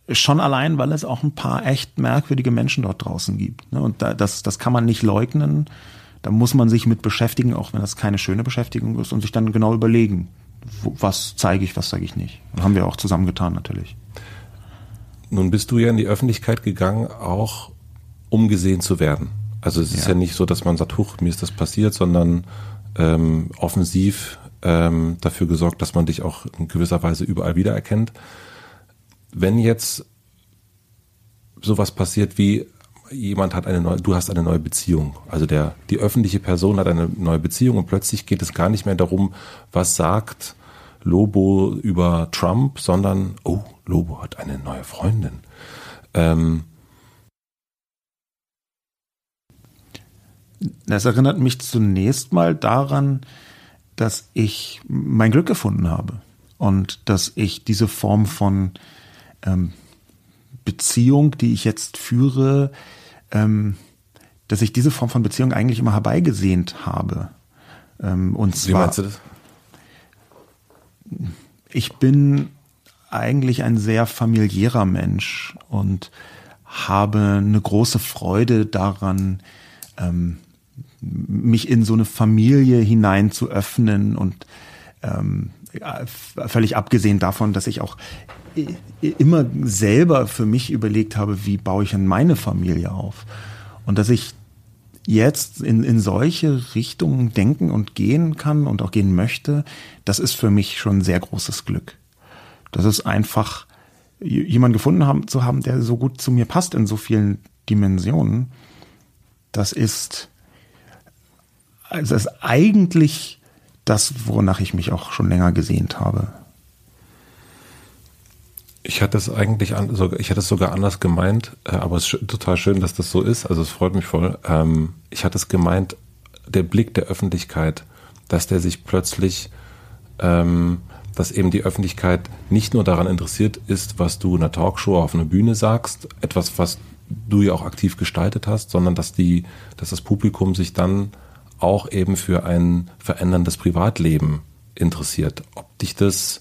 S1: Schon allein, weil es auch ein paar echt merkwürdige Menschen dort draußen gibt. Ne? Und das, das kann man nicht leugnen. Da muss man sich mit beschäftigen, auch wenn das keine schöne Beschäftigung ist, und sich dann genau überlegen, was zeige ich, was sage ich nicht. Das haben wir auch zusammengetan natürlich.
S2: Nun bist du ja in die Öffentlichkeit gegangen, auch um gesehen zu werden. Also es ist ja, ja nicht so, dass man sagt, huch, mir ist das passiert, sondern ähm, offensiv ähm, dafür gesorgt, dass man dich auch in gewisser Weise überall wiedererkennt wenn jetzt sowas passiert wie jemand hat eine neue, du hast eine neue Beziehung. Also der, die öffentliche Person hat eine neue Beziehung und plötzlich geht es gar nicht mehr darum, was sagt Lobo über Trump, sondern, oh, Lobo hat eine neue Freundin. Ähm,
S1: das erinnert mich zunächst mal daran, dass ich mein Glück gefunden habe und dass ich diese Form von ähm, Beziehung, die ich jetzt führe, ähm, dass ich diese Form von Beziehung eigentlich immer herbeigesehnt habe. Ähm, und zwar, Wie meinst du das? Ich bin eigentlich ein sehr familiärer Mensch und habe eine große Freude daran, ähm, mich in so eine Familie hinein zu öffnen und ähm, völlig abgesehen davon, dass ich auch immer selber für mich überlegt habe, wie baue ich denn meine Familie auf? Und dass ich jetzt in, in solche Richtungen denken und gehen kann und auch gehen möchte, das ist für mich schon ein sehr großes Glück. Das ist einfach, jemanden gefunden haben, zu haben, der so gut zu mir passt in so vielen Dimensionen. Das ist, also das ist eigentlich das, wonach ich mich auch schon länger gesehnt habe.
S2: Ich hatte es eigentlich, an, ich hatte es sogar anders gemeint, äh, aber es ist total schön, dass das so ist. Also es freut mich voll. Ähm, ich hatte es gemeint, der Blick der Öffentlichkeit, dass der sich plötzlich, ähm, dass eben die Öffentlichkeit nicht nur daran interessiert ist, was du in einer Talkshow auf einer Bühne sagst, etwas, was du ja auch aktiv gestaltet hast, sondern dass die, dass das Publikum sich dann auch eben für ein veränderndes Privatleben interessiert. Ob dich das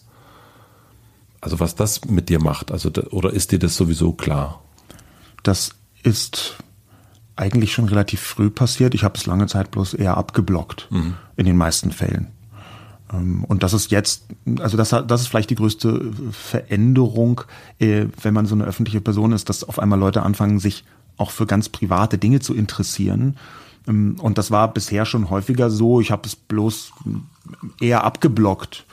S2: also was das mit dir macht, also oder ist dir das sowieso klar?
S1: Das ist eigentlich schon relativ früh passiert. Ich habe es lange Zeit bloß eher abgeblockt mhm. in den meisten Fällen. Ähm, und das ist jetzt, also das, das ist vielleicht die größte Veränderung, äh, wenn man so eine öffentliche Person ist, dass auf einmal Leute anfangen, sich auch für ganz private Dinge zu interessieren. Ähm, und das war bisher schon häufiger so. Ich habe es bloß eher abgeblockt.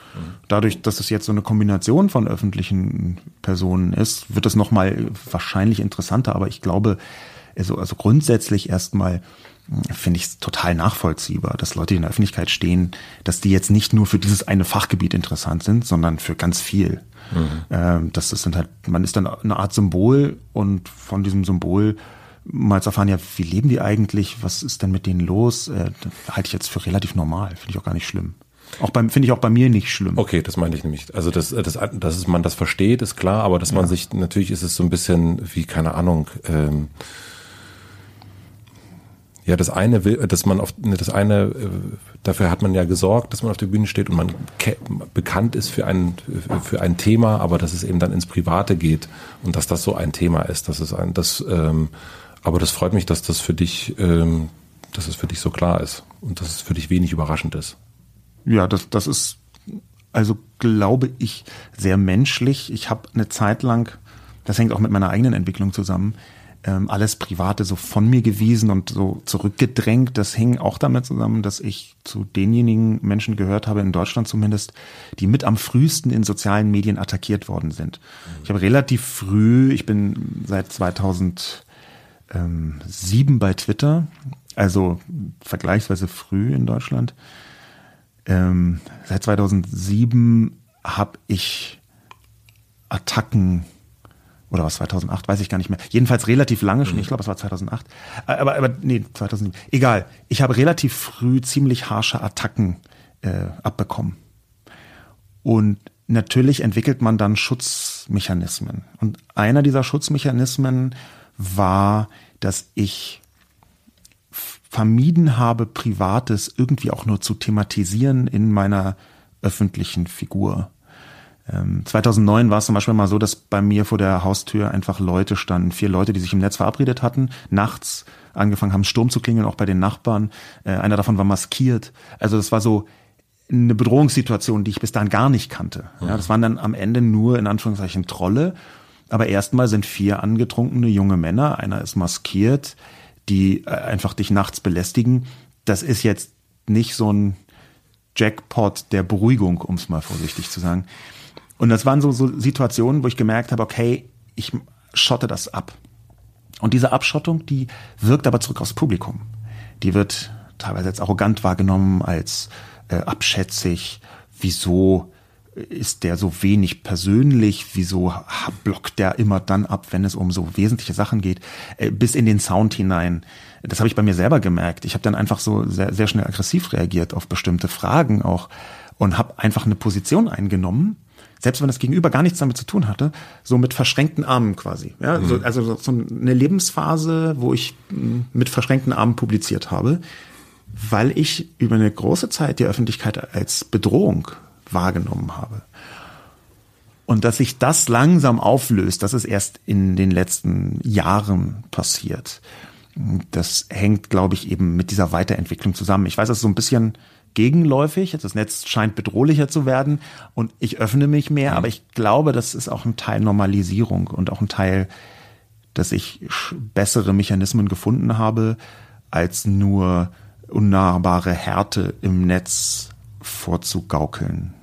S1: Dadurch, dass es jetzt so eine Kombination von öffentlichen Personen ist, wird es nochmal wahrscheinlich interessanter. Aber ich glaube, also, also grundsätzlich erstmal finde ich es total nachvollziehbar, dass Leute, die in der Öffentlichkeit stehen, dass die jetzt nicht nur für dieses eine Fachgebiet interessant sind, sondern für ganz viel. Mhm. Ähm, das ist dann halt, man ist dann eine Art Symbol und von diesem Symbol mal zu erfahren, ja, wie leben die eigentlich, was ist denn mit denen los, äh, halte ich jetzt für relativ normal, finde ich auch gar nicht schlimm. Auch beim finde ich auch bei mir nicht schlimm.
S2: Okay, das meine ich nämlich. Also das, das, dass man das versteht, ist klar, aber dass ja. man sich natürlich ist es so ein bisschen wie keine Ahnung. Ähm, ja, das eine will, dass man auf ne, das eine, äh, dafür hat man ja gesorgt, dass man auf der Bühne steht und man bekannt ist für ein für ein Thema, aber dass es eben dann ins Private geht und dass das so ein Thema ist, dass es ein, das, ähm, aber das freut mich, dass das für dich, ähm, dass es für dich so klar ist und dass es für dich wenig überraschend ist.
S1: Ja, das das ist also glaube ich sehr menschlich. Ich habe eine Zeit lang, das hängt auch mit meiner eigenen Entwicklung zusammen ähm, alles Private so von mir gewiesen und so zurückgedrängt. Das hing auch damit zusammen, dass ich zu denjenigen Menschen gehört habe, in Deutschland zumindest, die mit am frühesten in sozialen Medien attackiert worden sind. Mhm. Ich habe relativ früh, ich bin seit 2007 bei Twitter, also vergleichsweise früh in Deutschland. Ähm, seit 2007 habe ich Attacken oder was 2008, weiß ich gar nicht mehr. Jedenfalls relativ lange schon, mhm. ich glaube, es war 2008. Äh, aber, aber nee, 2007. Egal. Ich habe relativ früh ziemlich harsche Attacken äh, abbekommen. Und natürlich entwickelt man dann Schutzmechanismen. Und einer dieser Schutzmechanismen war, dass ich vermieden habe, Privates irgendwie auch nur zu thematisieren in meiner öffentlichen Figur. 2009 ähm, war es zum Beispiel mal so, dass bei mir vor der Haustür einfach Leute standen, vier Leute, die sich im Netz verabredet hatten, nachts angefangen haben, Sturm zu klingeln, auch bei den Nachbarn. Äh, einer davon war maskiert. Also das war so eine Bedrohungssituation, die ich bis dahin gar nicht kannte. Ja, das waren dann am Ende nur in Anführungszeichen Trolle. Aber erstmal sind vier angetrunkene junge Männer, einer ist maskiert, die äh, einfach dich nachts belästigen. Das ist jetzt nicht so ein Jackpot der Beruhigung, um es mal vorsichtig zu sagen. Und das waren so, so Situationen, wo ich gemerkt habe, okay, ich schotte das ab. Und diese Abschottung, die wirkt aber zurück aufs Publikum. Die wird teilweise als arrogant wahrgenommen, als äh, abschätzig. Wieso ist der so wenig persönlich? Wieso blockt der immer dann ab, wenn es um so wesentliche Sachen geht? Äh, bis in den Sound hinein. Das habe ich bei mir selber gemerkt. Ich habe dann einfach so sehr, sehr schnell aggressiv reagiert auf bestimmte Fragen auch und habe einfach eine Position eingenommen, selbst wenn das Gegenüber gar nichts damit zu tun hatte, so mit verschränkten Armen quasi. Ja, mhm. so, also so eine Lebensphase, wo ich hm, mit verschränkten Armen publiziert habe, weil ich über eine große Zeit die Öffentlichkeit als Bedrohung wahrgenommen habe. Und dass sich das langsam auflöst, das ist erst in den letzten Jahren passiert. Das hängt, glaube ich, eben mit dieser Weiterentwicklung zusammen. Ich weiß, das ist so ein bisschen gegenläufig. Das Netz scheint bedrohlicher zu werden und ich öffne mich mehr, mhm. aber ich glaube, das ist auch ein Teil Normalisierung und auch ein Teil, dass ich bessere Mechanismen gefunden habe, als nur unnahbare Härte im Netz vorzugaukeln.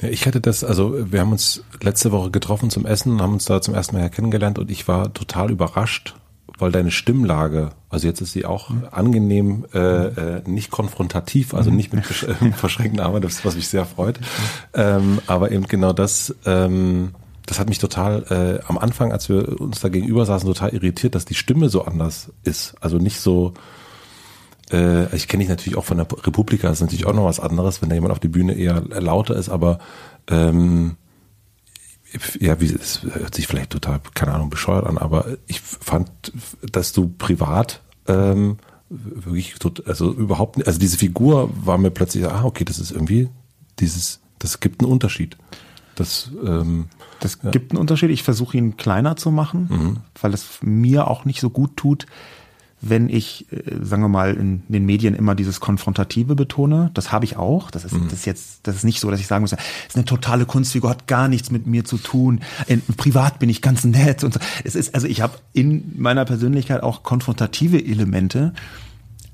S2: Ja, ich hatte das, also wir haben uns letzte Woche getroffen zum Essen und haben uns da zum ersten Mal kennengelernt und ich war total überrascht, weil deine Stimmlage, also jetzt ist sie auch mhm. angenehm, äh, äh, nicht konfrontativ, also mhm. nicht mit äh, verschränkten Armen, das ist, was mich sehr freut. Mhm. Ähm, aber eben genau das, ähm, das hat mich total äh, am Anfang, als wir uns da gegenüber saßen, total irritiert, dass die Stimme so anders ist. Also nicht so, äh, ich kenne dich natürlich auch von der Republika, das ist natürlich auch noch was anderes, wenn da jemand auf die Bühne eher lauter ist, aber ähm, ja, wie, es hört sich vielleicht total, keine Ahnung, bescheuert an, aber ich fand, dass du privat ähm, wirklich, also überhaupt, nicht, also diese Figur war mir plötzlich, ah, okay, das ist irgendwie dieses, das gibt einen Unterschied. Das, ähm,
S1: das gibt einen Unterschied. Ich versuche ihn kleiner zu machen, mhm. weil es mir auch nicht so gut tut, wenn ich, äh, sagen wir mal, in den Medien immer dieses Konfrontative betone. Das habe ich auch. Das ist, mhm. das ist jetzt, das ist nicht so, dass ich sagen muss, es ist eine totale Kunstfigur, hat gar nichts mit mir zu tun. In, privat bin ich ganz nett und so. Es ist, also ich habe in meiner Persönlichkeit auch konfrontative Elemente.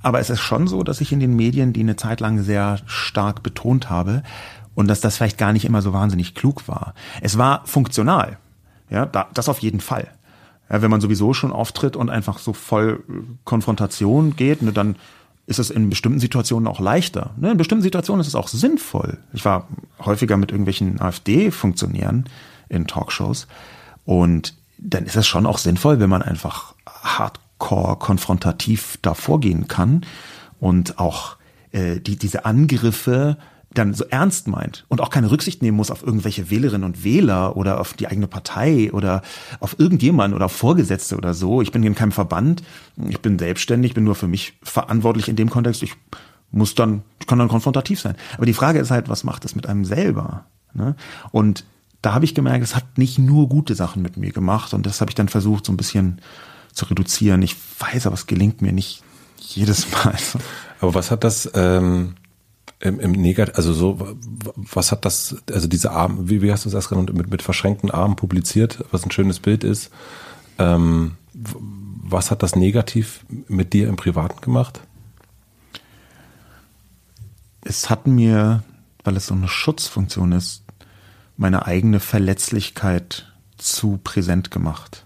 S1: Aber es ist schon so, dass ich in den Medien die eine Zeit lang sehr stark betont habe und dass das vielleicht gar nicht immer so wahnsinnig klug war. Es war funktional. Ja, das auf jeden Fall. Ja, wenn man sowieso schon auftritt und einfach so voll äh, Konfrontation geht, ne, dann ist es in bestimmten Situationen auch leichter. Ne? In bestimmten Situationen ist es auch sinnvoll. Ich war häufiger mit irgendwelchen AfD-Funktionären in Talkshows und dann ist es schon auch sinnvoll, wenn man einfach hardcore konfrontativ da vorgehen kann und auch äh, die, diese Angriffe dann so ernst meint und auch keine Rücksicht nehmen muss auf irgendwelche Wählerinnen und Wähler oder auf die eigene Partei oder auf irgendjemanden oder auf Vorgesetzte oder so. Ich bin in keinem Verband, ich bin selbstständig, bin nur für mich verantwortlich in dem Kontext. Ich muss dann, ich kann dann konfrontativ sein. Aber die Frage ist halt, was macht das mit einem selber? Ne? Und da habe ich gemerkt, es hat nicht nur gute Sachen mit mir gemacht und das habe ich dann versucht, so ein bisschen zu reduzieren. Ich weiß, aber es gelingt mir nicht jedes Mal.
S2: Aber was hat das ähm, im, im Negat, also so, was hat das, also diese Arme, wie, wie hast du es erst genannt, mit, mit verschränkten Armen publiziert, was ein schönes Bild ist. Ähm, was hat das negativ mit dir im Privaten gemacht?
S1: Es hat mir, weil es so eine Schutzfunktion ist, meine eigene Verletzlichkeit zu präsent gemacht.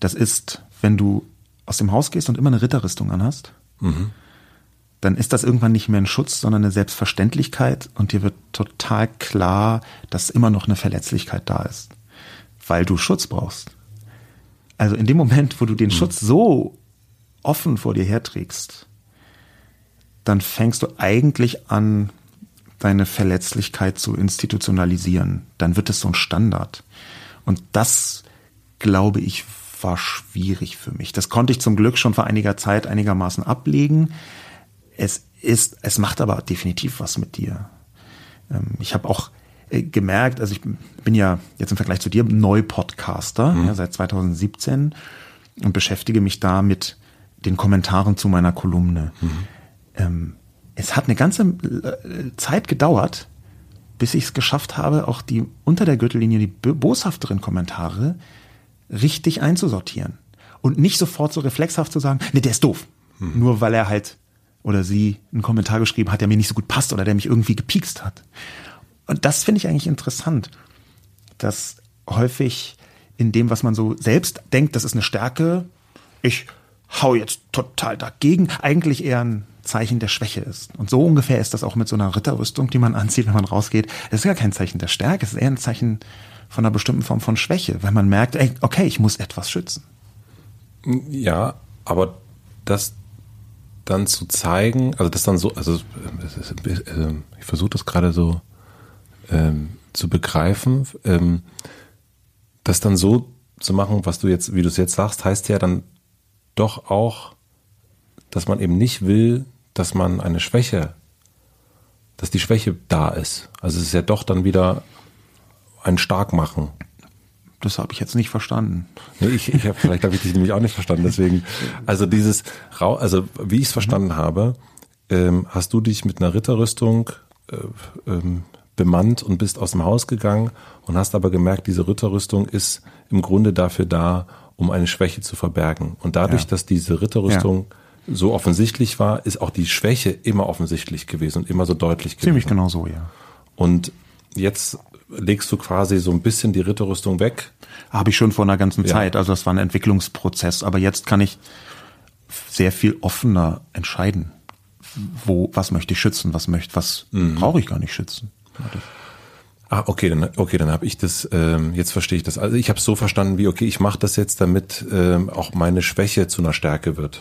S1: Das ist, wenn du aus dem Haus gehst und immer eine Ritterrüstung anhast, mhm dann ist das irgendwann nicht mehr ein Schutz, sondern eine Selbstverständlichkeit und dir wird total klar, dass immer noch eine Verletzlichkeit da ist, weil du Schutz brauchst. Also in dem Moment, wo du den mhm. Schutz so offen vor dir herträgst, dann fängst du eigentlich an, deine Verletzlichkeit zu institutionalisieren. Dann wird es so ein Standard. Und das, glaube ich, war schwierig für mich. Das konnte ich zum Glück schon vor einiger Zeit einigermaßen ablegen es ist, es macht aber definitiv was mit dir. Ähm, ich habe auch äh, gemerkt, also ich bin ja jetzt im Vergleich zu dir Neu-Podcaster mhm. ja, seit 2017 und beschäftige mich da mit den Kommentaren zu meiner Kolumne. Mhm. Ähm, es hat eine ganze äh, Zeit gedauert, bis ich es geschafft habe, auch die unter der Gürtellinie die boshafteren Kommentare richtig einzusortieren und nicht sofort so reflexhaft zu sagen, nee, der ist doof, mhm. nur weil er halt oder sie einen Kommentar geschrieben hat, der mir nicht so gut passt oder der mich irgendwie gepiekst hat. Und das finde ich eigentlich interessant, dass häufig in dem, was man so selbst denkt, das ist eine Stärke, ich hau jetzt total dagegen, eigentlich eher ein Zeichen der Schwäche ist. Und so ungefähr ist das auch mit so einer Ritterrüstung, die man anzieht, wenn man rausgeht. Das ist ja kein Zeichen der Stärke, es ist eher ein Zeichen von einer bestimmten Form von Schwäche, weil man merkt, ey, okay, ich muss etwas schützen.
S2: Ja, aber das dann zu zeigen, also das dann so, also äh, ich versuche das gerade so ähm, zu begreifen, ähm, das dann so zu machen, was du jetzt, wie du es jetzt sagst, heißt ja dann doch auch, dass man eben nicht will, dass man eine Schwäche, dass die Schwäche da ist. Also es ist ja doch dann wieder ein Starkmachen.
S1: Das habe ich jetzt nicht verstanden.
S2: Nee, ich, ich hab, vielleicht habe ich dich nämlich auch nicht verstanden. Deswegen, also dieses, also wie ich es verstanden mhm. habe, ähm, hast du dich mit einer Ritterrüstung äh, ähm, bemannt und bist aus dem Haus gegangen und hast aber gemerkt, diese Ritterrüstung ist im Grunde dafür da, um eine Schwäche zu verbergen. Und dadurch, ja. dass diese Ritterrüstung ja. so offensichtlich war, ist auch die Schwäche immer offensichtlich gewesen und immer so deutlich gewesen.
S1: Ziemlich genau so, ja.
S2: Und jetzt legst du quasi so ein bisschen die Ritterrüstung weg?
S1: Habe ich schon vor einer ganzen ja. Zeit. Also das war ein Entwicklungsprozess. Aber jetzt kann ich sehr viel offener entscheiden, wo, was möchte ich schützen, was möchte, was mhm. brauche ich gar nicht schützen.
S2: Ah, okay, dann okay, dann habe ich das. Ähm, jetzt verstehe ich das. Also ich habe es so verstanden, wie okay, ich mache das jetzt, damit ähm, auch meine Schwäche zu einer Stärke wird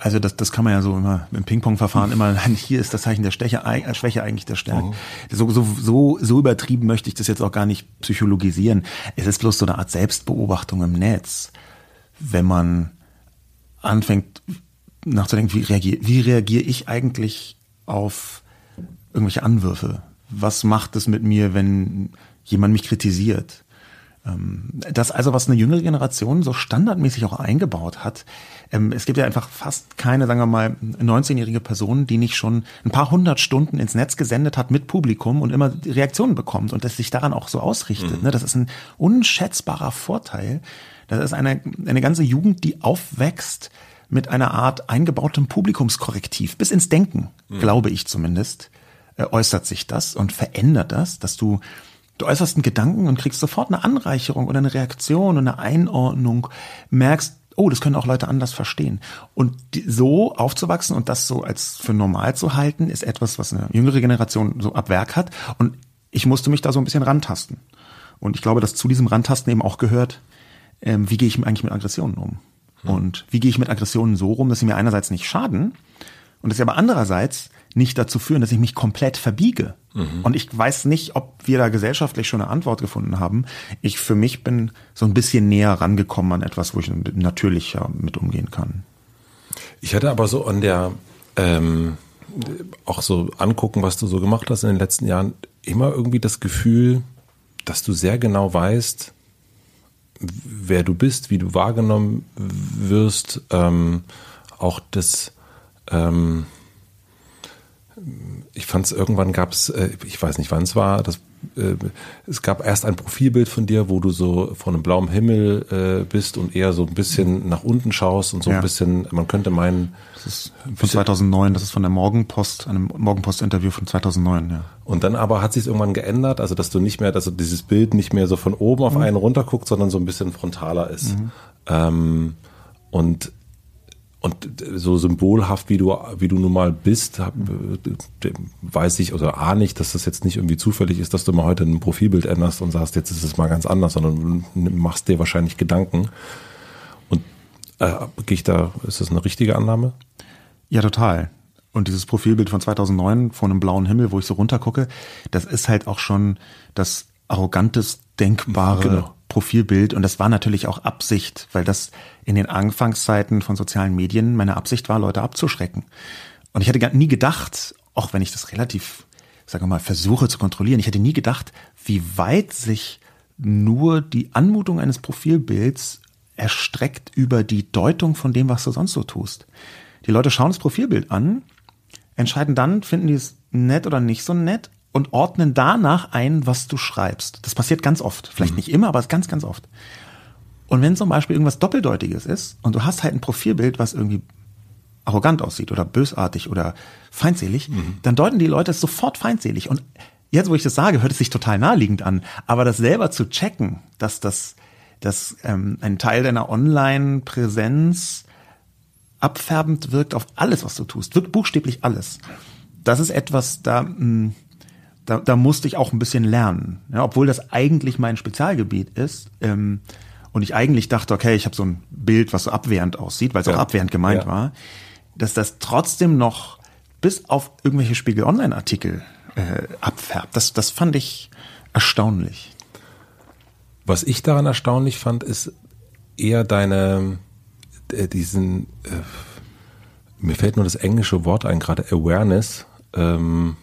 S1: also das, das kann man ja so immer im Ping-Pong-Verfahren immer, hier ist das Zeichen der Schwäche, äh, Schwäche eigentlich der Stärke. Mhm. So, so, so, so übertrieben möchte ich das jetzt auch gar nicht psychologisieren. Es ist bloß so eine Art Selbstbeobachtung im Netz. Wenn man anfängt nachzudenken, wie reagiere, wie reagiere ich eigentlich auf irgendwelche Anwürfe? Was macht es mit mir, wenn jemand mich kritisiert? Ähm, das also, was eine jüngere Generation so standardmäßig auch eingebaut hat. Ähm, es gibt ja einfach fast keine, sagen wir mal, 19-jährige Person, die nicht schon ein paar hundert Stunden ins Netz gesendet hat mit Publikum und immer Reaktionen bekommt und das sich daran auch so ausrichtet. Mhm. Ne? Das ist ein unschätzbarer Vorteil. Das ist eine, eine ganze Jugend, die aufwächst mit einer Art eingebautem Publikumskorrektiv bis ins Denken, mhm. glaube ich zumindest, äh, äußert sich das und verändert das, dass du Du äußerst einen Gedanken und kriegst sofort eine Anreicherung oder eine Reaktion und eine Einordnung, merkst, oh, das können auch Leute anders verstehen. Und so aufzuwachsen und das so als für normal zu halten, ist etwas, was eine jüngere Generation so ab Werk hat. Und ich musste mich da so ein bisschen rantasten. Und ich glaube, dass zu diesem Rantasten eben auch gehört, ähm, wie gehe ich eigentlich mit Aggressionen um? Hm. Und wie gehe ich mit Aggressionen so rum, dass sie mir einerseits nicht schaden und dass sie aber andererseits nicht dazu führen, dass ich mich komplett verbiege. Mhm. Und ich weiß nicht, ob wir da gesellschaftlich schon eine Antwort gefunden haben. Ich für mich bin so ein bisschen näher rangekommen an etwas, wo ich natürlicher mit umgehen kann.
S2: Ich hatte aber so an der, ähm, auch so angucken, was du so gemacht hast in den letzten Jahren, immer irgendwie das Gefühl, dass du sehr genau weißt, wer du bist, wie du wahrgenommen wirst, ähm, auch das, ähm, ich fand es irgendwann gab es, äh, ich weiß nicht wann es war, das, äh, es gab erst ein Profilbild von dir, wo du so vor einem blauen Himmel äh, bist und eher so ein bisschen nach unten schaust und so ja. ein bisschen, man könnte meinen.
S1: Das ist von 2009, das ist von der Morgenpost, einem Morgenpost-Interview von 2009, ja.
S2: Und dann aber hat sich irgendwann geändert, also dass du nicht mehr, dass dieses Bild nicht mehr so von oben auf mhm. einen runterguckt, sondern so ein bisschen frontaler ist. Mhm. Ähm, und und so symbolhaft, wie du, wie du nun mal bist, hab, weiß ich oder ahne ich, dass das jetzt nicht irgendwie zufällig ist, dass du mal heute ein Profilbild änderst und sagst, jetzt ist es mal ganz anders, sondern du machst dir wahrscheinlich Gedanken. Und äh, gehe ich da, ist das eine richtige Annahme?
S1: Ja, total. Und dieses Profilbild von 2009 vor einem blauen Himmel, wo ich so runtergucke, das ist halt auch schon das arrogantes, denkbare genau. Profilbild und das war natürlich auch Absicht, weil das in den Anfangszeiten von sozialen Medien meine Absicht war, Leute abzuschrecken. Und ich hätte nie gedacht, auch wenn ich das relativ, sagen wir mal, versuche zu kontrollieren, ich hätte nie gedacht, wie weit sich nur die Anmutung eines Profilbilds erstreckt über die Deutung von dem, was du sonst so tust. Die Leute schauen das Profilbild an, entscheiden dann, finden die es nett oder nicht so nett und ordnen danach ein, was du schreibst. Das passiert ganz oft. Vielleicht mhm. nicht immer, aber ganz, ganz oft. Und wenn zum Beispiel irgendwas Doppeldeutiges ist und du hast halt ein Profilbild, was irgendwie arrogant aussieht oder bösartig oder feindselig, mhm. dann deuten die Leute es sofort feindselig. Und jetzt, wo ich das sage, hört es sich total naheliegend an. Aber das selber zu checken, dass das, dass ähm, ein Teil deiner Online-Präsenz abfärbend wirkt auf alles, was du tust, wirkt buchstäblich alles. Das ist etwas, da mh, hm, da, da musste ich auch ein bisschen lernen, ja, obwohl das eigentlich mein Spezialgebiet ist. Ähm, und ich eigentlich dachte, okay, ich habe so ein Bild, was so abwehrend aussieht, weil es ja. auch abwehrend gemeint ja. war, dass das trotzdem noch bis auf irgendwelche Spiegel Online-Artikel äh, abfärbt. Das, das fand ich erstaunlich.
S2: Was ich daran erstaunlich fand, ist eher deine äh, diesen äh, mir fällt nur das englische Wort ein, gerade Awareness. Ähm,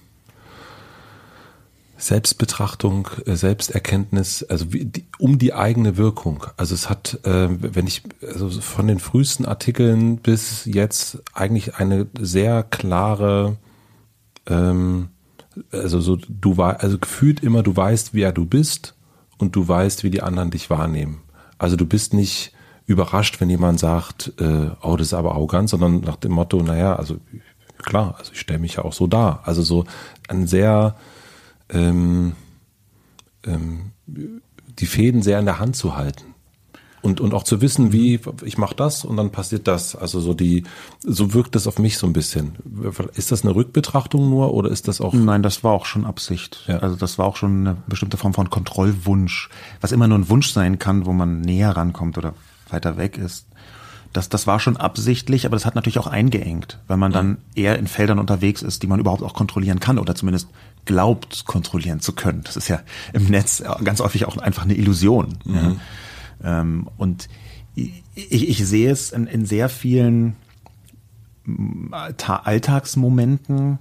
S2: Selbstbetrachtung, äh, Selbsterkenntnis, also wie, die, um die eigene Wirkung. Also es hat, äh, wenn ich also von den frühesten Artikeln bis jetzt eigentlich eine sehr klare, ähm, also so du war, also gefühlt immer, du weißt, wer du bist und du weißt, wie die anderen dich wahrnehmen. Also du bist nicht überrascht, wenn jemand sagt, äh, oh, das ist aber arrogant, sondern nach dem Motto, naja, also klar, also ich stelle mich ja auch so dar. Also so ein sehr ähm, ähm, die Fäden sehr in der Hand zu halten. Und, und auch zu wissen, wie ich mache das und dann passiert das. Also so die, so wirkt das auf mich so ein bisschen. Ist das eine Rückbetrachtung nur oder ist das auch?
S1: Nein, das war auch schon Absicht. Ja. Also das war auch schon eine bestimmte Form von Kontrollwunsch, was immer nur ein Wunsch sein kann, wo man näher rankommt oder weiter weg ist. Das, das war schon absichtlich, aber das hat natürlich auch eingeengt, weil man dann eher in Feldern unterwegs ist, die man überhaupt auch kontrollieren kann oder zumindest glaubt, kontrollieren zu können. Das ist ja im Netz ganz häufig auch einfach eine Illusion. Mhm. Ja. Ähm, und ich, ich sehe es in, in sehr vielen mm, Alltagsmomenten,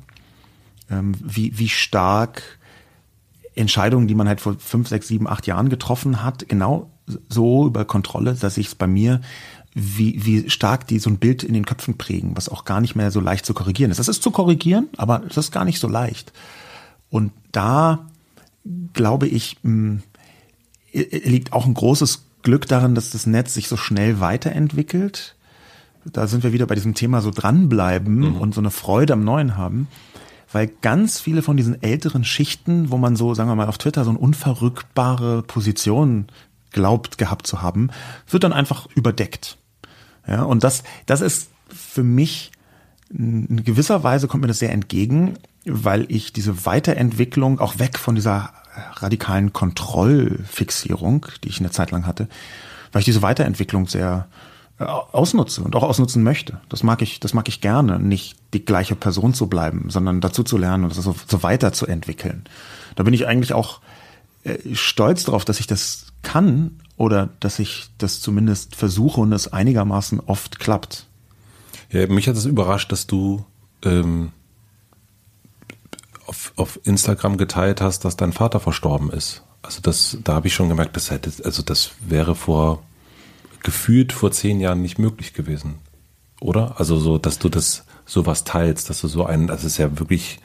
S1: ähm, wie, wie stark Entscheidungen, die man halt vor fünf, sechs, sieben, acht Jahren getroffen hat, genau so über Kontrolle, dass ich es bei mir wie, wie stark die so ein Bild in den Köpfen prägen, was auch gar nicht mehr so leicht zu korrigieren ist. Das ist zu korrigieren, aber es ist gar nicht so leicht. Und da glaube ich, mh, liegt auch ein großes Glück darin, dass das Netz sich so schnell weiterentwickelt. Da sind wir wieder bei diesem Thema so dranbleiben mhm. und so eine Freude am Neuen haben. Weil ganz viele von diesen älteren Schichten, wo man so, sagen wir mal, auf Twitter so eine unverrückbare Position glaubt gehabt zu haben, wird dann einfach überdeckt. Ja, und das, das ist für mich in gewisser Weise kommt mir das sehr entgegen, weil ich diese Weiterentwicklung auch weg von dieser radikalen Kontrollfixierung, die ich eine Zeit lang hatte, weil ich diese Weiterentwicklung sehr äh, ausnutze und auch ausnutzen möchte. Das mag ich, das mag ich gerne, nicht die gleiche Person zu bleiben, sondern dazu zu lernen und das so, so weiterzuentwickeln. Da bin ich eigentlich auch äh, stolz darauf, dass ich das kann oder dass ich das zumindest versuche und es einigermaßen oft klappt.
S2: Ja, mich hat es überrascht, dass du ähm, auf, auf Instagram geteilt hast, dass dein Vater verstorben ist. Also das, da habe ich schon gemerkt, das hätte, also das wäre vor gefühlt vor zehn Jahren nicht möglich gewesen, oder? Also so, dass du das sowas teilst, dass du so einen, das ist ja wirklich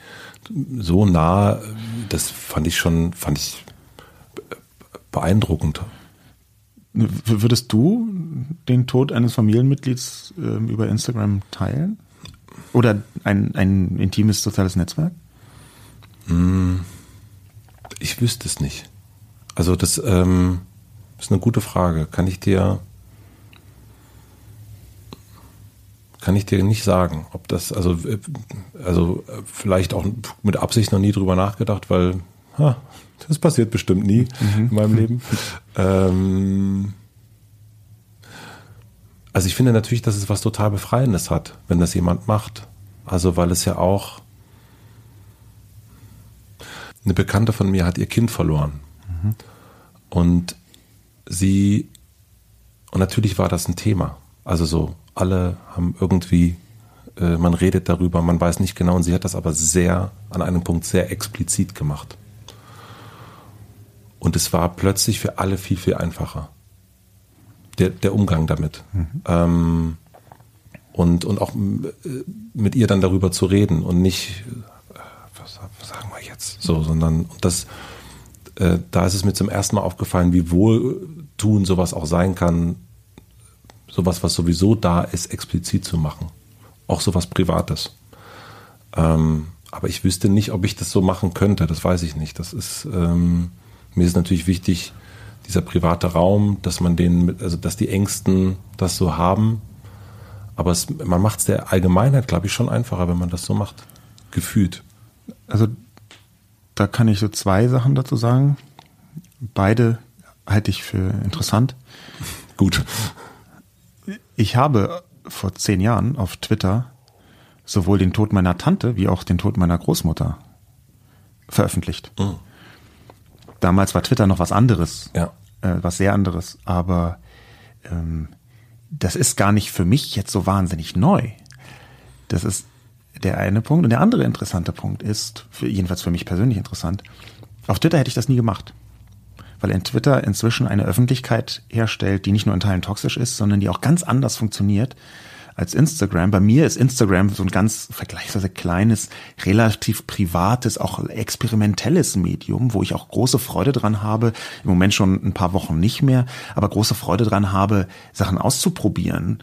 S2: so nah, das fand ich schon, fand ich beeindruckend.
S1: Würdest du den Tod eines Familienmitglieds äh, über Instagram teilen? Oder ein, ein intimes soziales Netzwerk?
S2: Hm, ich wüsste es nicht. Also das ähm, ist eine gute Frage. Kann ich dir kann ich dir nicht sagen, ob das also äh, also vielleicht auch mit Absicht noch nie drüber nachgedacht, weil ha, das passiert bestimmt nie mhm. in meinem Leben. Ähm, also ich finde natürlich, dass es was total Befreiendes hat, wenn das jemand macht. Also weil es ja auch eine Bekannte von mir hat ihr Kind verloren. Mhm. Und sie, und natürlich war das ein Thema. Also so, alle haben irgendwie, äh, man redet darüber, man weiß nicht genau, und sie hat das aber sehr, an einem Punkt sehr explizit gemacht. Und es war plötzlich für alle viel, viel einfacher. Der, der Umgang damit. Mhm. Ähm, und, und auch äh, mit ihr dann darüber zu reden und nicht, jetzt? So, sondern das, äh, da ist es mir zum ersten Mal aufgefallen, wie wohltun sowas auch sein kann, sowas, was sowieso da ist, explizit zu machen. Auch sowas Privates. Ähm, aber ich wüsste nicht, ob ich das so machen könnte, das weiß ich nicht. Das ist, ähm, mir ist natürlich wichtig, dieser private Raum, dass man den, also dass die Ängsten das so haben. Aber es, man macht es der Allgemeinheit, glaube ich, schon einfacher, wenn man das so macht. Gefühlt
S1: also da kann ich so zwei Sachen dazu sagen. Beide halte ich für interessant.
S2: Gut.
S1: Ich habe vor zehn Jahren auf Twitter sowohl den Tod meiner Tante wie auch den Tod meiner Großmutter veröffentlicht. Mhm. Damals war Twitter noch was anderes,
S2: ja.
S1: äh, was sehr anderes, aber ähm, das ist gar nicht für mich jetzt so wahnsinnig neu. Das ist der eine Punkt. Und der andere interessante Punkt ist, für, jedenfalls für mich persönlich interessant, auf Twitter hätte ich das nie gemacht. Weil in Twitter inzwischen eine Öffentlichkeit herstellt, die nicht nur in Teilen toxisch ist, sondern die auch ganz anders funktioniert als Instagram. Bei mir ist Instagram so ein ganz vergleichsweise kleines, relativ privates, auch experimentelles Medium, wo ich auch große Freude dran habe, im Moment schon ein paar Wochen nicht mehr, aber große Freude dran habe, Sachen auszuprobieren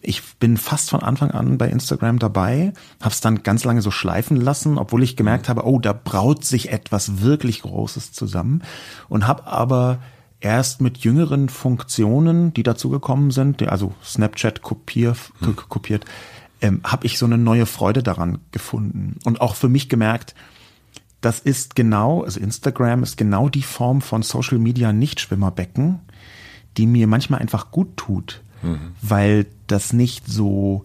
S1: ich bin fast von Anfang an bei Instagram dabei, habe es dann ganz lange so schleifen lassen, obwohl ich gemerkt habe, oh, da braut sich etwas wirklich Großes zusammen. Und habe aber erst mit jüngeren Funktionen, die dazu gekommen sind, also Snapchat kopier, hm. kopiert, ähm, habe ich so eine neue Freude daran gefunden. Und auch für mich gemerkt, das ist genau, also Instagram ist genau die Form von Social Media Nichtschwimmerbecken, die mir manchmal einfach gut tut mhm. weil das nicht so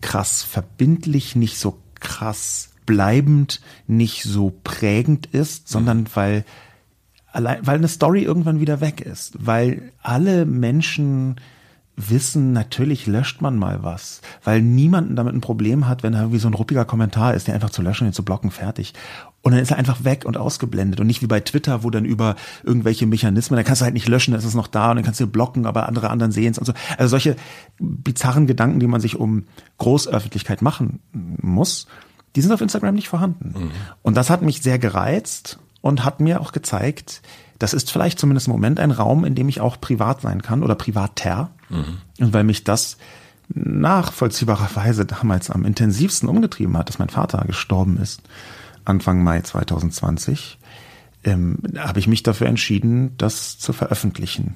S1: krass verbindlich, nicht so krass bleibend, nicht so prägend ist, sondern mhm. weil allein, weil eine Story irgendwann wieder weg ist, weil alle Menschen wissen, natürlich löscht man mal was, weil niemanden damit ein Problem hat, wenn da irgendwie so ein ruppiger Kommentar ist, der einfach zu löschen und zu blocken, fertig. Und dann ist er einfach weg und ausgeblendet und nicht wie bei Twitter, wo dann über irgendwelche Mechanismen, dann kannst du halt nicht löschen, dann ist es noch da und dann kannst du blocken, aber andere anderen sehen es und so. Also solche bizarren Gedanken, die man sich um Großöffentlichkeit machen muss, die sind auf Instagram nicht vorhanden. Mhm. Und das hat mich sehr gereizt und hat mir auch gezeigt, das ist vielleicht zumindest im Moment ein Raum, in dem ich auch privat sein kann oder privater. Mhm. Und weil mich das nachvollziehbarerweise damals am intensivsten umgetrieben hat, dass mein Vater gestorben ist, Anfang Mai 2020, ähm, habe ich mich dafür entschieden, das zu veröffentlichen.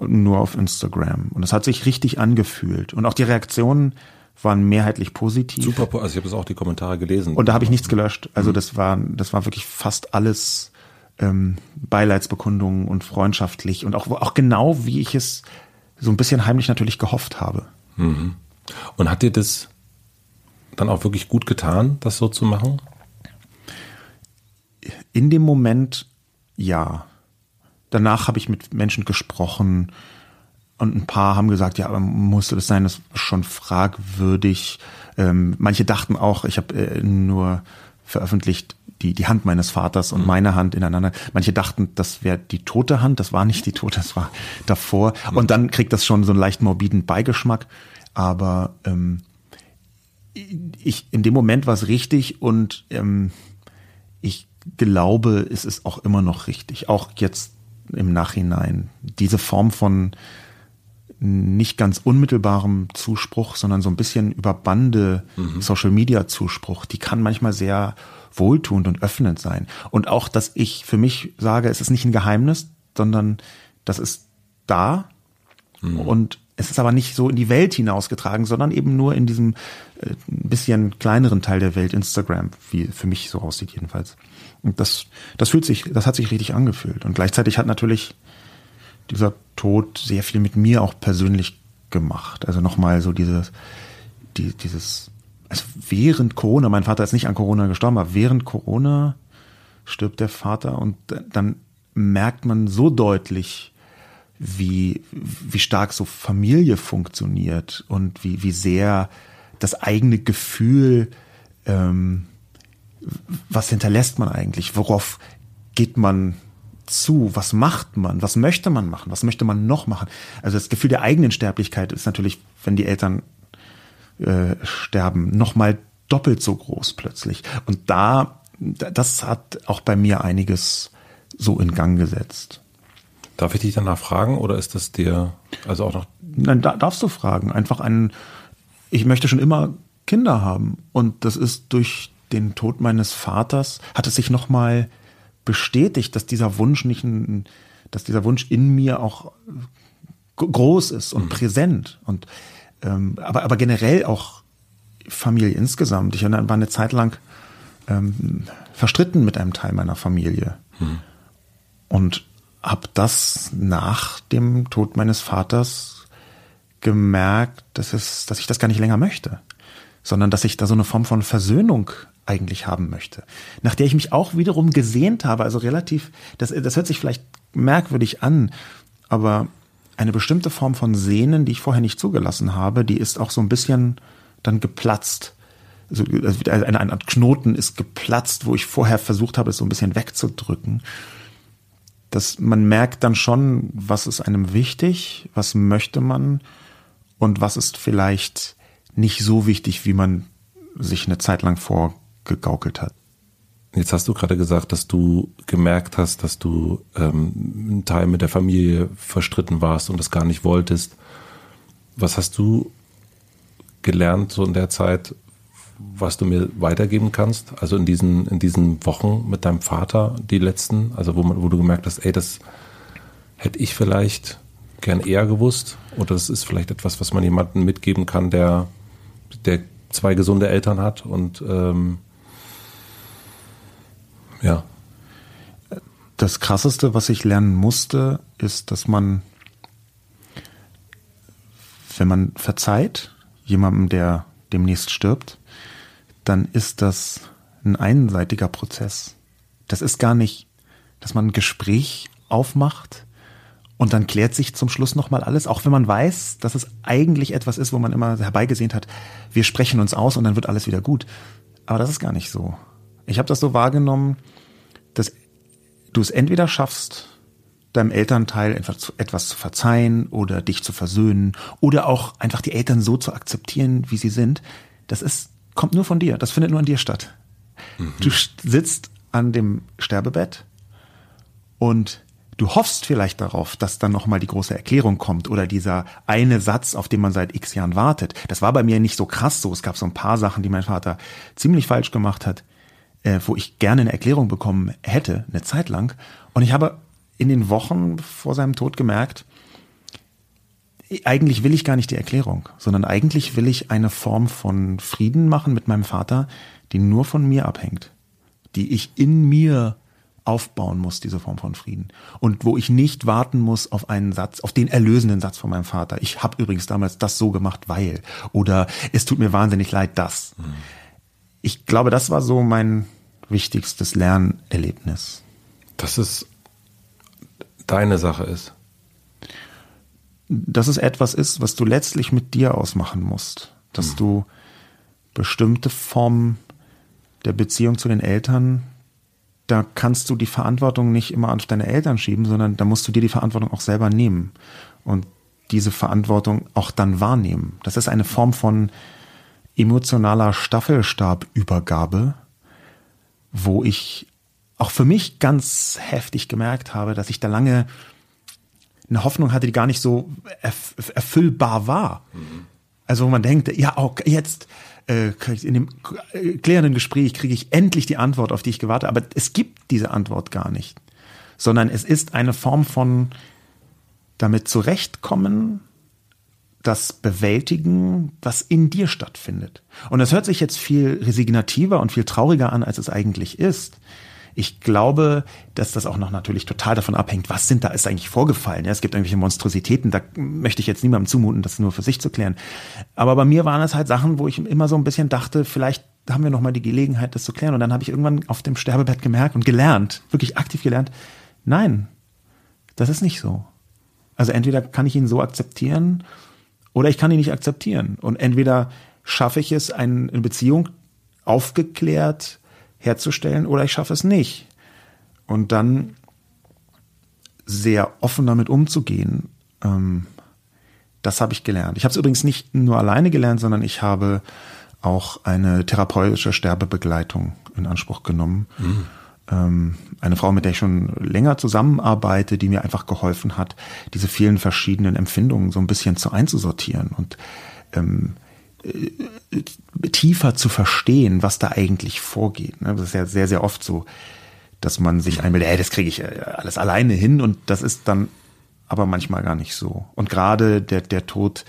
S1: Nur auf Instagram. Und es hat sich richtig angefühlt. Und auch die Reaktionen waren mehrheitlich positiv.
S2: Super, also ich habe jetzt auch die Kommentare gelesen.
S1: Und da habe ich nichts gelöscht. Also mhm. das war, das war wirklich fast alles ähm, Beileidsbekundungen und freundschaftlich und auch, auch genau, wie ich es so ein bisschen heimlich natürlich gehofft habe.
S2: Mhm. Und hat dir das dann auch wirklich gut getan, das so zu machen?
S1: In dem Moment ja. Danach habe ich mit Menschen gesprochen und ein paar haben gesagt, ja, musste das sein, das ist schon fragwürdig. Ähm, manche dachten auch, ich habe äh, nur veröffentlicht die, die Hand meines Vaters und mhm. meine Hand ineinander. Manche dachten, das wäre die tote Hand, das war nicht die tote, das war davor. Mhm. Und dann kriegt das schon so einen leicht morbiden Beigeschmack. Aber ähm, ich in dem Moment war es richtig und ähm, ich glaube, es ist auch immer noch richtig, auch jetzt im Nachhinein. Diese Form von nicht ganz unmittelbarem Zuspruch, sondern so ein bisschen über Bande mhm. Social Media Zuspruch, die kann manchmal sehr wohltuend und öffnend sein. Und auch, dass ich für mich sage, es ist nicht ein Geheimnis, sondern das ist da mhm. und es ist aber nicht so in die Welt hinausgetragen, sondern eben nur in diesem äh, bisschen kleineren Teil der Welt, Instagram, wie für mich so aussieht jedenfalls. Und das, das fühlt sich, das hat sich richtig angefühlt. Und gleichzeitig hat natürlich dieser Tod sehr viel mit mir auch persönlich gemacht. Also nochmal so dieses, die, dieses also während Corona, mein Vater ist nicht an Corona gestorben, aber während Corona stirbt der Vater und dann merkt man so deutlich, wie, wie stark so Familie funktioniert und wie, wie sehr das eigene Gefühl, ähm, was hinterlässt man eigentlich, worauf geht man zu, was macht man, was möchte man machen, was möchte man noch machen. Also das Gefühl der eigenen Sterblichkeit ist natürlich, wenn die Eltern äh, sterben, nochmal doppelt so groß plötzlich. Und da, das hat auch bei mir einiges so in Gang gesetzt.
S2: Darf ich dich danach fragen oder ist das dir also auch noch?
S1: Nein, da, darfst du fragen. Einfach einen, ich möchte schon immer Kinder haben und das ist durch den Tod meines Vaters hat es sich nochmal bestätigt, dass dieser Wunsch nicht ein, dass dieser Wunsch in mir auch groß ist und mhm. präsent und ähm, aber, aber generell auch Familie insgesamt. Ich war eine Zeit lang ähm, verstritten mit einem Teil meiner Familie. Hm. Und habe das nach dem Tod meines Vaters gemerkt, dass, es, dass ich das gar nicht länger möchte, sondern dass ich da so eine Form von Versöhnung eigentlich haben möchte, nach der ich mich auch wiederum gesehnt habe, also relativ, das, das hört sich vielleicht merkwürdig an, aber eine bestimmte Form von Sehnen, die ich vorher nicht zugelassen habe, die ist auch so ein bisschen dann geplatzt. Also, eine, eine Art Knoten ist geplatzt, wo ich vorher versucht habe, es so ein bisschen wegzudrücken. Dass man merkt dann schon, was ist einem wichtig, was möchte man und was ist vielleicht nicht so wichtig, wie man sich eine Zeit lang vorgegaukelt hat.
S2: Jetzt hast du gerade gesagt, dass du gemerkt hast, dass du ähm, einen Teil mit der Familie verstritten warst und das gar nicht wolltest. Was hast du gelernt so in der Zeit, was du mir weitergeben kannst? Also in diesen, in diesen Wochen mit deinem Vater, die letzten, also wo, wo du gemerkt hast, ey, das hätte ich vielleicht gern eher gewusst oder das ist vielleicht etwas, was man jemandem mitgeben kann, der, der zwei gesunde Eltern hat und ähm, ja.
S1: Das krasseste, was ich lernen musste, ist, dass man, wenn man verzeiht, jemandem, der demnächst stirbt, dann ist das ein einseitiger Prozess. Das ist gar nicht, dass man ein Gespräch aufmacht Und dann klärt sich zum Schluss nochmal alles, auch wenn man weiß, dass es eigentlich etwas ist, wo man immer herbeigesehnt hat, wir sprechen uns aus und dann wird alles wieder gut. Aber das ist gar nicht so. Ich habe das so wahrgenommen, dass du es entweder schaffst, deinem Elternteil etwas zu verzeihen oder dich zu versöhnen oder auch einfach die Eltern so zu akzeptieren, wie sie sind. Das ist, kommt nur von dir. Das findet nur an dir statt. Mhm. Du sitzt an dem Sterbebett und du hoffst vielleicht darauf, dass dann nochmal die große Erklärung kommt oder dieser eine Satz, auf den man seit x Jahren wartet. Das war bei mir nicht so krass so. Es gab so ein paar Sachen, die mein Vater ziemlich falsch gemacht hat, äh, wo ich gerne eine Erklärung bekommen hätte, eine Zeit lang. Und ich habe in den Wochen vor seinem Tod gemerkt, eigentlich will ich gar nicht die Erklärung, sondern eigentlich will ich eine Form von Frieden machen mit meinem Vater, die nur von mir abhängt, die ich in mir aufbauen muss, diese Form von Frieden. Und wo ich nicht warten muss auf einen Satz, auf den erlösenden Satz von meinem Vater. Ich habe übrigens damals das so gemacht, weil. Oder es tut mir wahnsinnig leid, das. Mhm. Ich glaube, das war so mein wichtigstes Lernerlebnis.
S2: Das ist deine Sache ist?
S1: Dass es etwas ist, was du letztlich mit dir ausmachen musst. Dass hm. du bestimmte Formen der Beziehung zu den Eltern, da kannst du die Verantwortung nicht immer auf deine Eltern schieben, sondern da musst du dir die Verantwortung auch selber nehmen und diese Verantwortung auch dann wahrnehmen. Das ist eine Form von emotionaler Staffelstabübergabe, wo ich auch für mich ganz heftig gemerkt habe, dass ich da lange eine Hoffnung hatte, die gar nicht so erf erfüllbar war. Mhm. Also wo man denkt, ja, okay, jetzt äh, in dem klärenden Gespräch kriege ich endlich die Antwort, auf die ich gewartet habe. Aber es gibt diese Antwort gar nicht, sondern es ist eine Form von damit zurechtkommen, das Bewältigen, was in dir stattfindet. Und das hört sich jetzt viel resignativer und viel trauriger an, als es eigentlich ist. Ich glaube, dass das auch noch natürlich total davon abhängt, was sind da ist eigentlich vorgefallen. Es gibt irgendwelche Monstrositäten, da möchte ich jetzt niemandem zumuten, das nur für sich zu klären. Aber bei mir waren es halt Sachen, wo ich immer so ein bisschen dachte, vielleicht haben wir noch mal die Gelegenheit, das zu klären. Und dann habe ich irgendwann auf dem Sterbebett gemerkt und gelernt, wirklich aktiv gelernt, nein, das ist nicht so. Also entweder kann ich ihn so akzeptieren oder ich kann ihn nicht akzeptieren. Und entweder schaffe ich es, eine Beziehung aufgeklärt, herzustellen oder ich schaffe es nicht. Und dann sehr offen damit umzugehen, ähm, das habe ich gelernt. Ich habe es übrigens nicht nur alleine gelernt, sondern ich habe auch eine therapeutische Sterbebegleitung in Anspruch genommen. Mhm. Ähm, eine Frau, mit der ich schon länger zusammenarbeite, die mir einfach geholfen hat, diese vielen verschiedenen Empfindungen so ein bisschen zu einzusortieren und ähm, äh, tiefer zu verstehen, was da eigentlich vorgeht. Ne? Das ist ja sehr, sehr oft so, dass man sich einbildet, hey, das kriege ich äh, alles alleine hin und das ist dann aber manchmal gar nicht so. Und gerade der, der Tod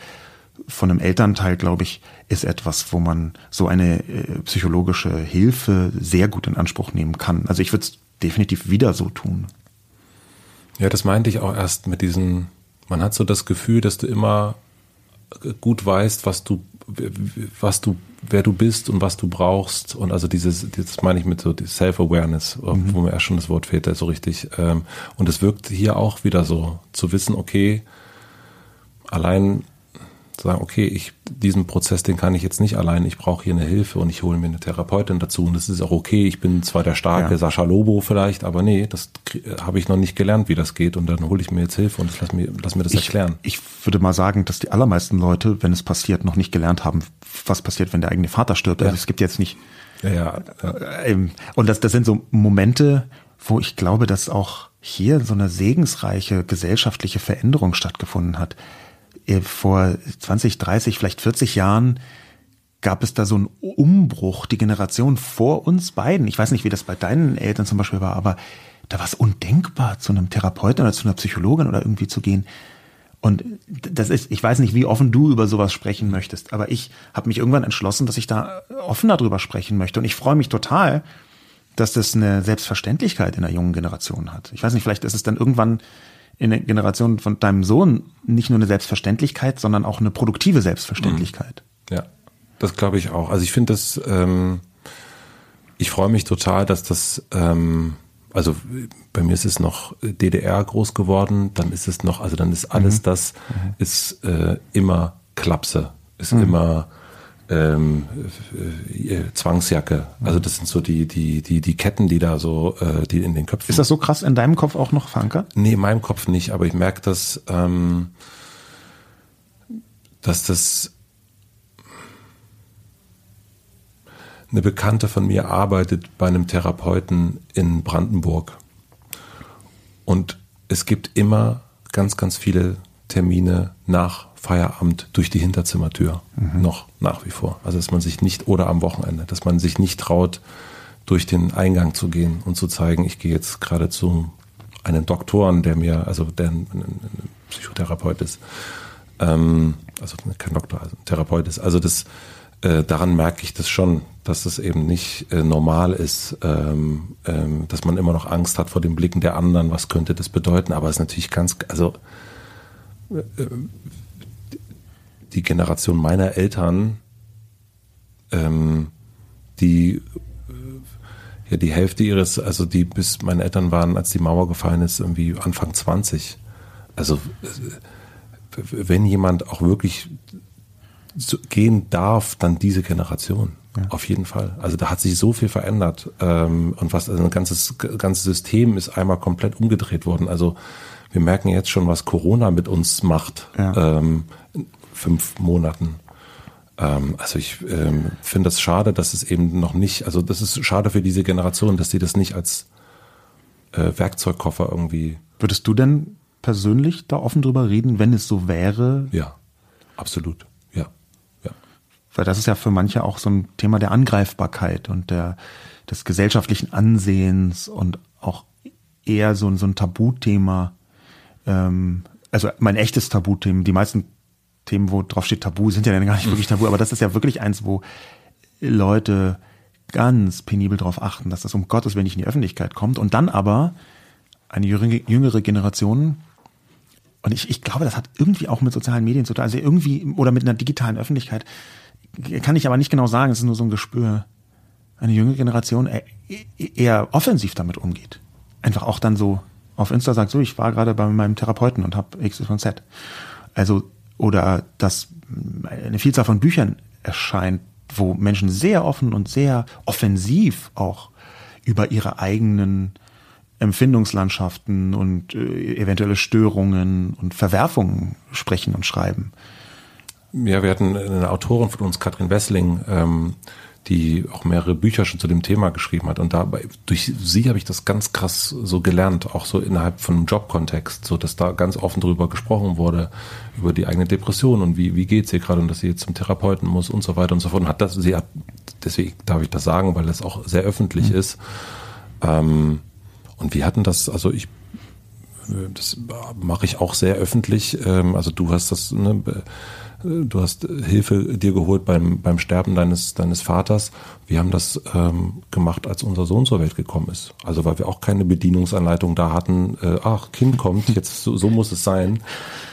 S1: von einem Elternteil, glaube ich, ist etwas, wo man so eine äh, psychologische Hilfe sehr gut in Anspruch nehmen kann. Also ich würde es definitiv wieder so tun.
S2: Ja, das meinte ich auch erst mit diesen, man hat so das Gefühl, dass du immer gut weißt, was du was du, wer du bist und was du brauchst. Und also dieses, das meine ich mit so Self-Awareness, mhm. wo mir erst schon das Wort fehlt, so richtig. Ähm, und es wirkt hier auch wieder so, zu wissen, okay, allein sagen, okay, ich, diesen Prozess, den kann ich jetzt nicht allein, ich brauche hier eine Hilfe und ich hole mir eine Therapeutin dazu und das ist auch okay, ich bin zwar der starke ja. Sascha Lobo vielleicht, aber nee, das habe ich noch nicht gelernt, wie das geht und dann hole ich mir jetzt Hilfe und lass mir, lass mir das
S1: ich,
S2: erklären.
S1: Ich würde mal sagen, dass die allermeisten Leute, wenn es passiert, noch nicht gelernt haben, was passiert, wenn der eigene Vater stirbt. Also ja. Also es gibt jetzt nicht. Ja, ja. Äh, und das, das sind so Momente, wo ich glaube, dass auch hier so eine segensreiche gesellschaftliche Veränderung stattgefunden hat. Äh, vor 20, 30, vielleicht 40 Jahren gab es da so einen Umbruch, die Generation vor uns beiden. Ich weiß nicht, wie das bei deinen Eltern zum Beispiel war, aber da war es undenkbar, zu einem Therapeuten oder zu einer Psychologin oder irgendwie zu gehen. Und das ist, ich weiß nicht, wie offen du über sowas sprechen möchtest, aber ich habe mich irgendwann entschlossen, dass ich da offener drüber sprechen möchte. Und ich freue mich total, dass das eine Selbstverständlichkeit in der jungen Generation hat. Ich weiß nicht, vielleicht ist es dann irgendwann in der Generation von deinem Sohn nicht nur eine Selbstverständlichkeit, sondern auch eine produktive Selbstverständlichkeit.
S2: Mhm. Ja, das glaube ich auch. Also ich finde das, ähm, ich freue mich total, dass das ähm, Also bei mir ist es noch DDR groß geworden, dann ist es noch, also dann ist alles mhm. das, mhm. ist äh, immer Klapse, ist mhm. immer ähm, äh, Zwangsjacke. Also das sind so die, die, die, die Ketten, die da so, äh, die in den Köpfen.
S1: Ist das so krass in deinem Kopf auch noch verankert?
S2: Nee, in meinem Kopf nicht, aber ich merke, dass, ähm, dass das eine Bekannte von mir arbeitet bei einem Therapeuten in Brandenburg. Und es gibt immer ganz, ganz viele Termine nach Feierabend durch die Hinterzimmertür. Mhm. Noch nach wie vor. Also, dass man sich nicht, oder am Wochenende, dass man sich nicht traut, durch den Eingang zu gehen und zu zeigen, ich gehe jetzt gerade zu einem Doktoren, der mir, also der ein, Psychotherapeut ist, ähm, also kein Doktor, also ein Therapeut ist. Also das, äh, daran merke ich das schon, dass das eben nicht äh, normal ist, ähm, ähm, dass man immer noch Angst hat vor den Blicken der anderen, was könnte das bedeuten, aber es ist natürlich ganz, also äh, die Generation meiner Eltern, ähm, die äh, ja die Hälfte ihres, also die bis meine Eltern waren, als die Mauer gefallen ist, irgendwie Anfang 20. Also äh, wenn jemand auch wirklich gehen darf, dann diese Generation. Ja. Auf jeden Fall. Also da hat sich so viel verändert ähm, und was also ein ganzes ganzes System ist einmal komplett umgedreht worden. Also wir merken jetzt schon, was Corona mit uns macht. Ja. Ähm, fünf Monaten. Ähm, also ich ähm, finde das schade, dass es eben noch nicht, also das ist schade für diese Generation, dass sie das nicht als äh, Werkzeugkoffer irgendwie.
S1: Würdest du denn persönlich da offen drüber reden, wenn es so wäre?
S2: Ja, absolut. Ja, ja.
S1: Weil das ist ja für manche auch so ein Thema der Angreifbarkeit und der des gesellschaftlichen Ansehens und auch eher so, so ein Tabuthema. Ähm, also mein echtes Tabuthema. Die meisten Themen, wo drauf steht Tabu, sind ja dann gar nicht wirklich Tabu, aber das ist ja wirklich eins, wo Leute ganz penibel darauf achten, dass das um Gottes Willen nicht in die Öffentlichkeit kommt und dann aber eine jüngere Generation und ich, ich glaube, das hat irgendwie auch mit sozialen Medien zu tun, also irgendwie oder mit einer digitalen Öffentlichkeit, kann ich aber nicht genau sagen, es ist nur so ein Gespür, eine jüngere Generation eher offensiv damit umgeht. Einfach auch dann so auf Insta sagt, so, ich war gerade bei meinem Therapeuten und habe X, Y, Z. Also oder dass eine Vielzahl von Büchern erscheint, wo Menschen sehr offen und sehr offensiv auch über ihre eigenen Empfindungslandschaften und äh, eventuelle Störungen und Verwerfungen sprechen und schreiben.
S2: Ja, wir hatten eine Autorin von uns, Katrin Wessling, ähm, die auch mehrere Bücher schon zu dem Thema geschrieben hat. Und dabei, durch sie habe ich das ganz krass so gelernt, auch so innerhalb von einem Jobkontext, so dass da ganz offen drüber gesprochen wurde, über die eigene Depression und wie, wie geht's ihr gerade und dass sie jetzt zum Therapeuten muss und so weiter und so fort. Und hat das, sie hat, deswegen darf ich das sagen, weil das auch sehr öffentlich mhm. ist. Ähm, und wir hatten das, also ich, das mache ich auch sehr öffentlich. Ähm, also du hast das, ne, du hast Hilfe dir geholt beim, beim Sterben deines, deines Vaters. Wir haben das ähm, gemacht, als unser Sohn zur Welt gekommen ist. Also weil wir auch keine Bedienungsanleitung da hatten, äh, ach, Kind kommt, jetzt so, so muss es sein.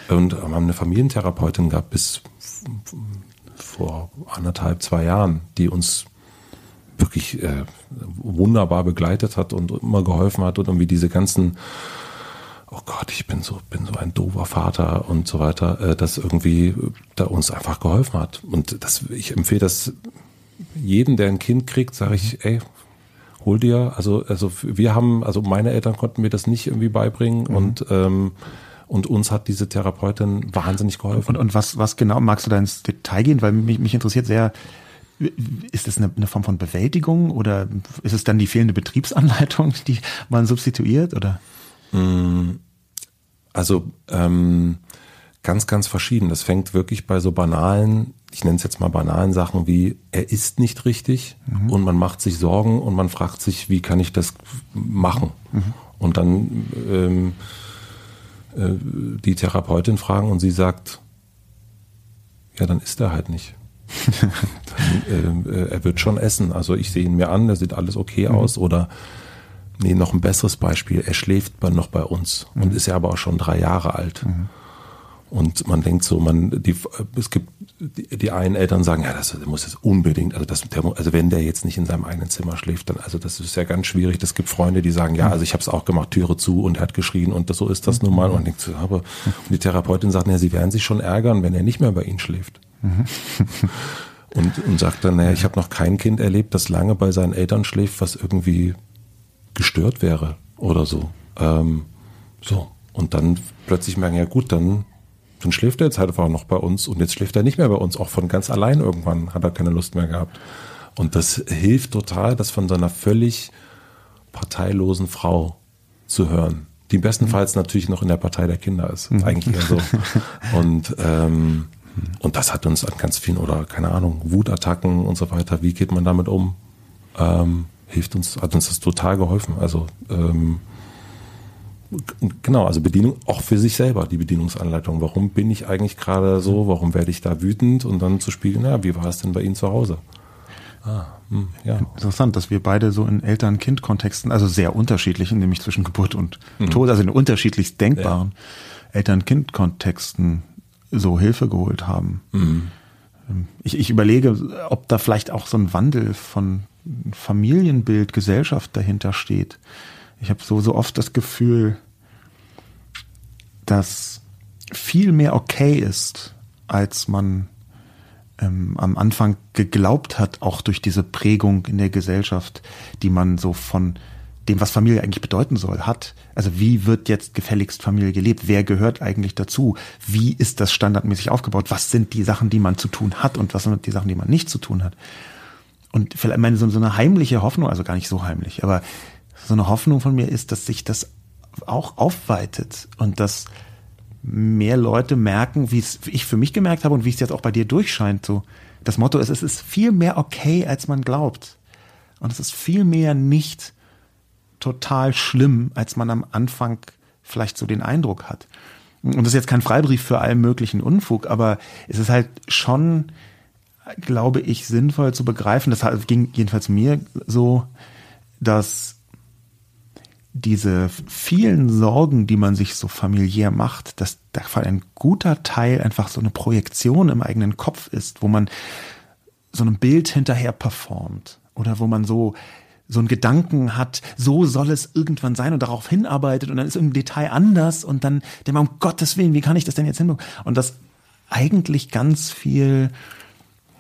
S2: Und ähm, haben eine Familientherapeutin gehabt bis vor anderthalb, zwei Jahren, die uns wirklich äh, wunderbar begleitet hat und immer geholfen hat und irgendwie diese ganzen oh Gott, ich bin so, bin so ein doofer Vater und so weiter, äh, das irgendwie da uns einfach geholfen hat. Und das, ich empfehle das jedem, der ein Kind kriegt, sage ich, ey, hol dir, also, also wir haben, also meine Eltern konnten mir das nicht irgendwie beibringen mhm. und ähm, und uns hat diese Therapeutin wahnsinnig geholfen.
S1: Und, und was, was genau, magst du da ins Detail gehen? Weil mich, mich interessiert sehr, ist das eine, eine Form von Bewältigung oder ist es dann die fehlende Betriebsanleitung, die man substituiert oder?
S2: Mm, also ähm, ganz, ganz verschieden. Das fängt wirklich bei so banalen, ich nenne es jetzt mal banalen Sachen wie, er ist nicht richtig mhm. und man macht sich Sorgen und man fragt sich, wie kann ich das machen? Mhm. Und dann ähm, äh, die Therapeutin fragen und sie sagt, ja, dann ist er halt nicht. dann, äh, er wird schon essen. Also ich sehe ihn mir an, da sieht alles okay mhm. aus. Oder nee, noch ein besseres Beispiel, er schläft noch bei uns mhm. und ist ja aber auch schon drei Jahre alt. Mhm. Und man denkt so, man, die, es gibt die, die einen Eltern sagen, ja, das, der muss jetzt unbedingt, also das, der, also wenn der jetzt nicht in seinem eigenen Zimmer schläft, dann, also das ist ja ganz schwierig. Es gibt Freunde, die sagen, ja, also ich habe es auch gemacht, Türe zu und er hat geschrien und das, so ist das nun mal. Und denkt so, aber und die Therapeutin sagt, ja, sie werden sich schon ärgern, wenn er nicht mehr bei ihnen schläft. und, und sagt dann, naja, ich habe noch kein Kind erlebt, das lange bei seinen Eltern schläft, was irgendwie gestört wäre oder so. Ähm, so. Und dann plötzlich merken, ja gut, dann, dann schläft er jetzt halt einfach noch bei uns und jetzt schläft er nicht mehr bei uns, auch von ganz allein irgendwann hat er keine Lust mehr gehabt. Und das hilft total, das von so einer völlig parteilosen Frau zu hören. Die bestenfalls natürlich noch in der Partei der Kinder ist. Mhm. Eigentlich eher so. Und, ähm, und das hat uns an ganz vielen, oder keine Ahnung, Wutattacken und so weiter, wie geht man damit um? Ähm, hilft uns, hat uns das total geholfen. Also ähm, genau, also Bedienung auch für sich selber, die Bedienungsanleitung. Warum bin ich eigentlich gerade so? Warum werde ich da wütend? Und dann zu spiegeln, ja, wie war es denn bei Ihnen zu Hause?
S1: Ah, hm, ja. Interessant, dass wir beide so in Eltern-Kind-Kontexten, also sehr unterschiedlichen, nämlich zwischen Geburt und mhm. Tod, also in unterschiedlichst denkbaren ja. Eltern-Kind-Kontexten so Hilfe geholt haben. Mhm. Ich, ich überlege, ob da vielleicht auch so ein Wandel von Familienbild, Gesellschaft dahinter steht. Ich habe so, so oft das Gefühl, dass viel mehr okay ist, als man ähm, am Anfang geglaubt hat, auch durch diese Prägung in der Gesellschaft, die man so von dem, was Familie eigentlich bedeuten soll, hat. Also wie wird jetzt gefälligst Familie gelebt? Wer gehört eigentlich dazu? Wie ist das standardmäßig aufgebaut? Was sind die Sachen, die man zu tun hat und was sind die Sachen, die man nicht zu tun hat? Und vielleicht meine, so, so eine heimliche Hoffnung, also gar nicht so heimlich, aber so eine Hoffnung von mir ist, dass sich das auch aufweitet und dass mehr Leute merken, wie es ich für mich gemerkt habe und wie es jetzt auch bei dir durchscheint. So das Motto ist, es ist viel mehr okay, als man glaubt. Und es ist viel mehr nicht total schlimm, als man am Anfang vielleicht so den Eindruck hat. Und das ist jetzt kein Freibrief für allen möglichen Unfug, aber es ist halt schon glaube ich, sinnvoll zu begreifen. Das ging jedenfalls mir so, dass diese vielen Sorgen, die man sich so familiär macht, dass da ein guter Teil einfach so eine Projektion im eigenen Kopf ist, wo man so ein Bild hinterher performt oder wo man so so einen Gedanken hat, so soll es irgendwann sein und darauf hinarbeitet und dann ist im Detail anders und dann der um Gottes Willen, wie kann ich das denn jetzt hinbekommen? Und das eigentlich ganz viel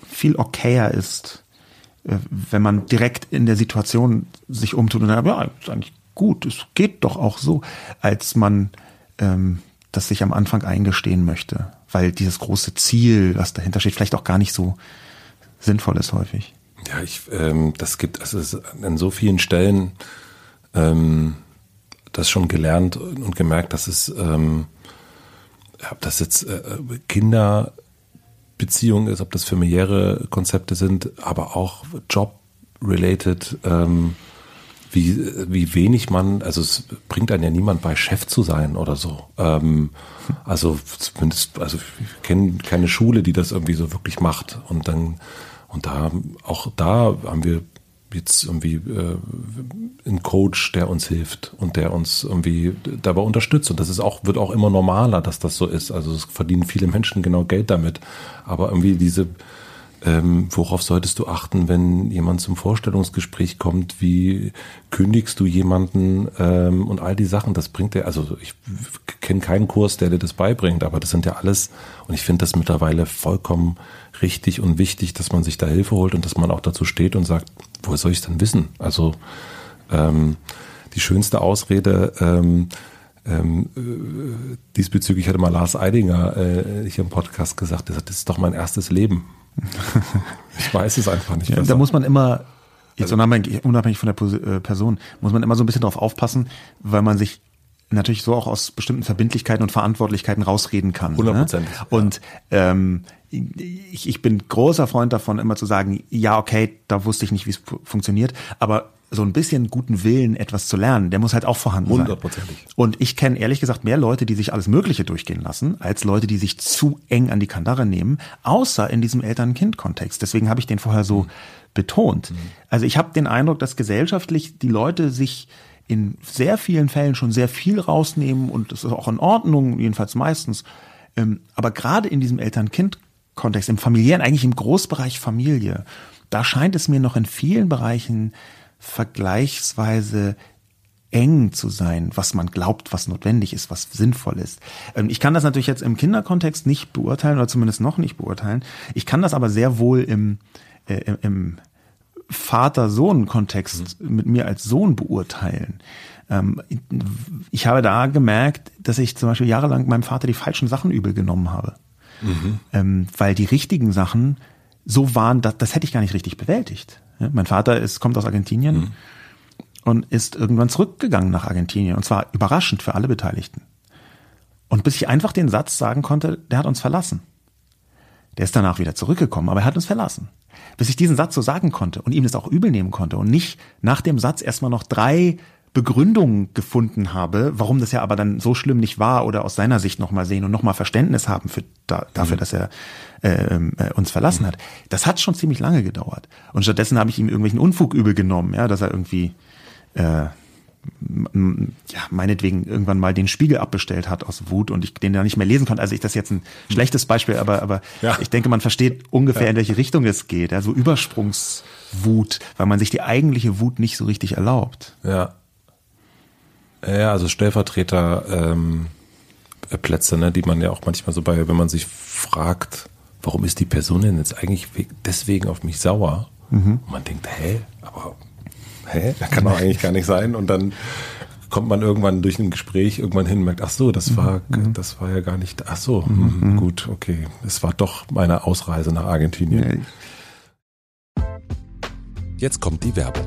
S1: viel okayer ist, äh, wenn man direkt in der Situation sich umtut und dann, ja, ist eigentlich gut, es geht doch auch so, als man ähm, das sich am Anfang eingestehen möchte, weil dieses große Ziel, was dahinter steht, vielleicht auch gar nicht so sinnvoll ist häufig.
S2: Ja, ich, ähm, das gibt, es ist an so vielen Stellen ähm, das schon gelernt und gemerkt, dass es, ähm, ob das jetzt äh, Kinder Beziehung ist, ob das familiäre Konzepte sind, aber auch Job-related, ähm, wie, wie wenig man, also es bringt einen ja niemand bei, Chef zu sein oder so. Ähm, also zumindest, also ich kenne keine Schule, die das irgendwie so wirklich macht. Und dann, und da, auch da haben wir jetzt irgendwie äh, ein Coach, der uns hilft und der uns irgendwie dabei unterstützt. Und das ist auch, wird auch immer normaler, dass das so ist. Also es verdienen viele Menschen genau Geld damit. Aber irgendwie diese, ähm, worauf solltest du achten, wenn jemand zum Vorstellungsgespräch kommt? Wie kündigst du jemanden ähm, und all die Sachen? Das bringt er, also ich kenne keinen Kurs, der dir das beibringt, aber das sind ja alles, und ich finde das mittlerweile vollkommen richtig und wichtig, dass man sich da Hilfe holt und dass man auch dazu steht und sagt, woher soll ich es denn wissen? Also ähm, die schönste Ausrede ähm, ähm, äh, diesbezüglich hatte mal Lars Eidinger äh, hier im Podcast gesagt, das ist doch mein erstes Leben. ich weiß es einfach nicht.
S1: Ja, da muss man immer, jetzt also, unabhängig von der äh, Person, muss man immer so ein bisschen drauf aufpassen, weil man sich natürlich so auch aus bestimmten Verbindlichkeiten und Verantwortlichkeiten rausreden kann.
S2: 100% Ne?
S1: Und ähm, ich, ich bin großer Freund davon, immer zu sagen, ja, okay, da wusste ich nicht, wie es funktioniert, aber so ein bisschen guten Willen, etwas zu lernen, der muss halt auch vorhanden sein.
S2: Hundertprozentig.
S1: Und ich kenne ehrlich gesagt mehr Leute, die sich alles Mögliche durchgehen lassen, als Leute, die sich zu eng an die Kandare nehmen, außer in diesem Eltern-Kind-Kontext. Deswegen habe ich den vorher so betont. Mhm. Also ich habe den Eindruck, dass gesellschaftlich die Leute sich in sehr vielen Fällen schon sehr viel rausnehmen und das ist auch in Ordnung, jedenfalls meistens, Ähm, aber gerade in diesem Eltern-Kind-Kontext, im familiären, eigentlich im Großbereich Familie, da scheint es mir noch in vielen Bereichen vergleichsweise eng zu sein, was man glaubt, was notwendig ist, was sinnvoll ist. Ähm, ich kann das natürlich jetzt im Kinderkontext nicht beurteilen oder zumindest noch nicht beurteilen. Ich kann das aber sehr wohl im, äh, im Vater-Sohn-Kontext mhm. mit mir als Sohn beurteilen. Ähm, ich habe da gemerkt, dass ich zum Beispiel jahrelang meinem Vater die falschen Sachen übel genommen habe. Mhm. Ähm, weil die richtigen Sachen so waren, dass, das hätte ich gar nicht richtig bewältigt. Ja, mein Vater ist, kommt aus Argentinien mhm. und ist irgendwann zurückgegangen nach Argentinien. Und zwar überraschend für alle Beteiligten. Und bis ich einfach den Satz sagen konnte, der hat uns verlassen. Der ist danach wieder zurückgekommen, aber er hat uns verlassen. Bis ich diesen Satz so sagen konnte und ihm das auch übel nehmen konnte und nicht nach dem Satz erstmal noch drei Begründungen gefunden habe, warum das ja aber dann so schlimm nicht war oder aus seiner Sicht nochmal sehen und nochmal Verständnis haben für, da, dafür, mhm. dass er ähm, äh, uns verlassen hat. Das hat schon ziemlich lange gedauert. Und stattdessen habe ich ihm irgendwelchen Unfug übel genommen, ja, dass er irgendwie äh, ja, meinetwegen irgendwann mal den Spiegel abbestellt hat aus Wut und ich den da nicht mehr lesen konnte. Also ich das jetzt ein schlechtes Beispiel, aber, aber ja. ich denke, man versteht ungefähr, ja. in welche Richtung es geht. Ja, so Übersprungswut, weil man sich die eigentliche Wut nicht so richtig erlaubt.
S2: Ja. Ja, also Stellvertreter ähm, Plätze, ne, die man ja auch manchmal so bei, wenn man sich fragt, warum ist die Person denn jetzt eigentlich deswegen auf mich sauer? Mhm. Und man denkt, hä, aber hä, das kann doch eigentlich gar nicht sein. Und dann kommt man irgendwann durch ein Gespräch irgendwann hin und merkt, ach so, das war, mhm. das war ja gar nicht, ach so, mhm. mhm. gut, okay, es war doch meine Ausreise nach Argentinien. Jetzt kommt die Werbung.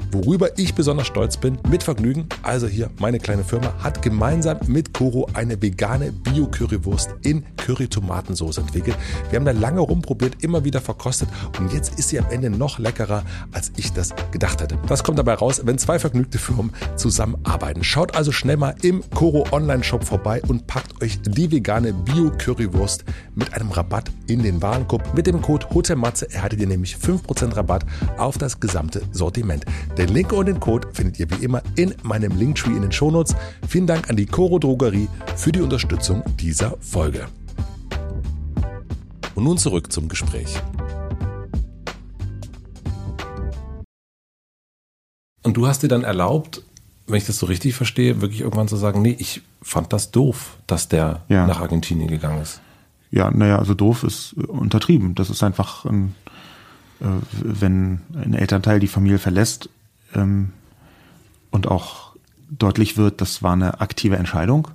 S2: Worüber ich besonders stolz bin, mit Vergnügen, also hier meine kleine Firma hat gemeinsam mit Koro eine vegane Bio-Currywurst in Curry-Tomatensauce entwickelt. Wir haben da lange rumprobiert, immer wieder verkostet und jetzt ist sie am Ende noch leckerer, als ich das gedacht hatte. Was kommt dabei raus, wenn zwei vergnügte Firmen zusammenarbeiten? Schaut also schnell mal im Koro Online-Shop vorbei und packt euch die vegane Bio-Currywurst mit einem Rabatt in den Warenkorb. Mit dem Code HOTELMATZE erhaltet ihr nämlich 5% Rabatt auf das gesamte Sortiment. Den Link und den Code findet ihr wie immer in meinem Linktree in den Shownotes. Vielen Dank an die Coro Drogerie für die Unterstützung dieser Folge. Und nun zurück zum Gespräch. Und du hast dir dann erlaubt, wenn ich das so richtig verstehe, wirklich irgendwann zu sagen, nee, ich fand das doof, dass der ja. nach Argentinien gegangen ist.
S1: Ja, naja, also doof ist untertrieben. Das ist einfach, ein, äh, wenn ein Elternteil die Familie verlässt ähm, und auch deutlich wird, das war eine aktive Entscheidung,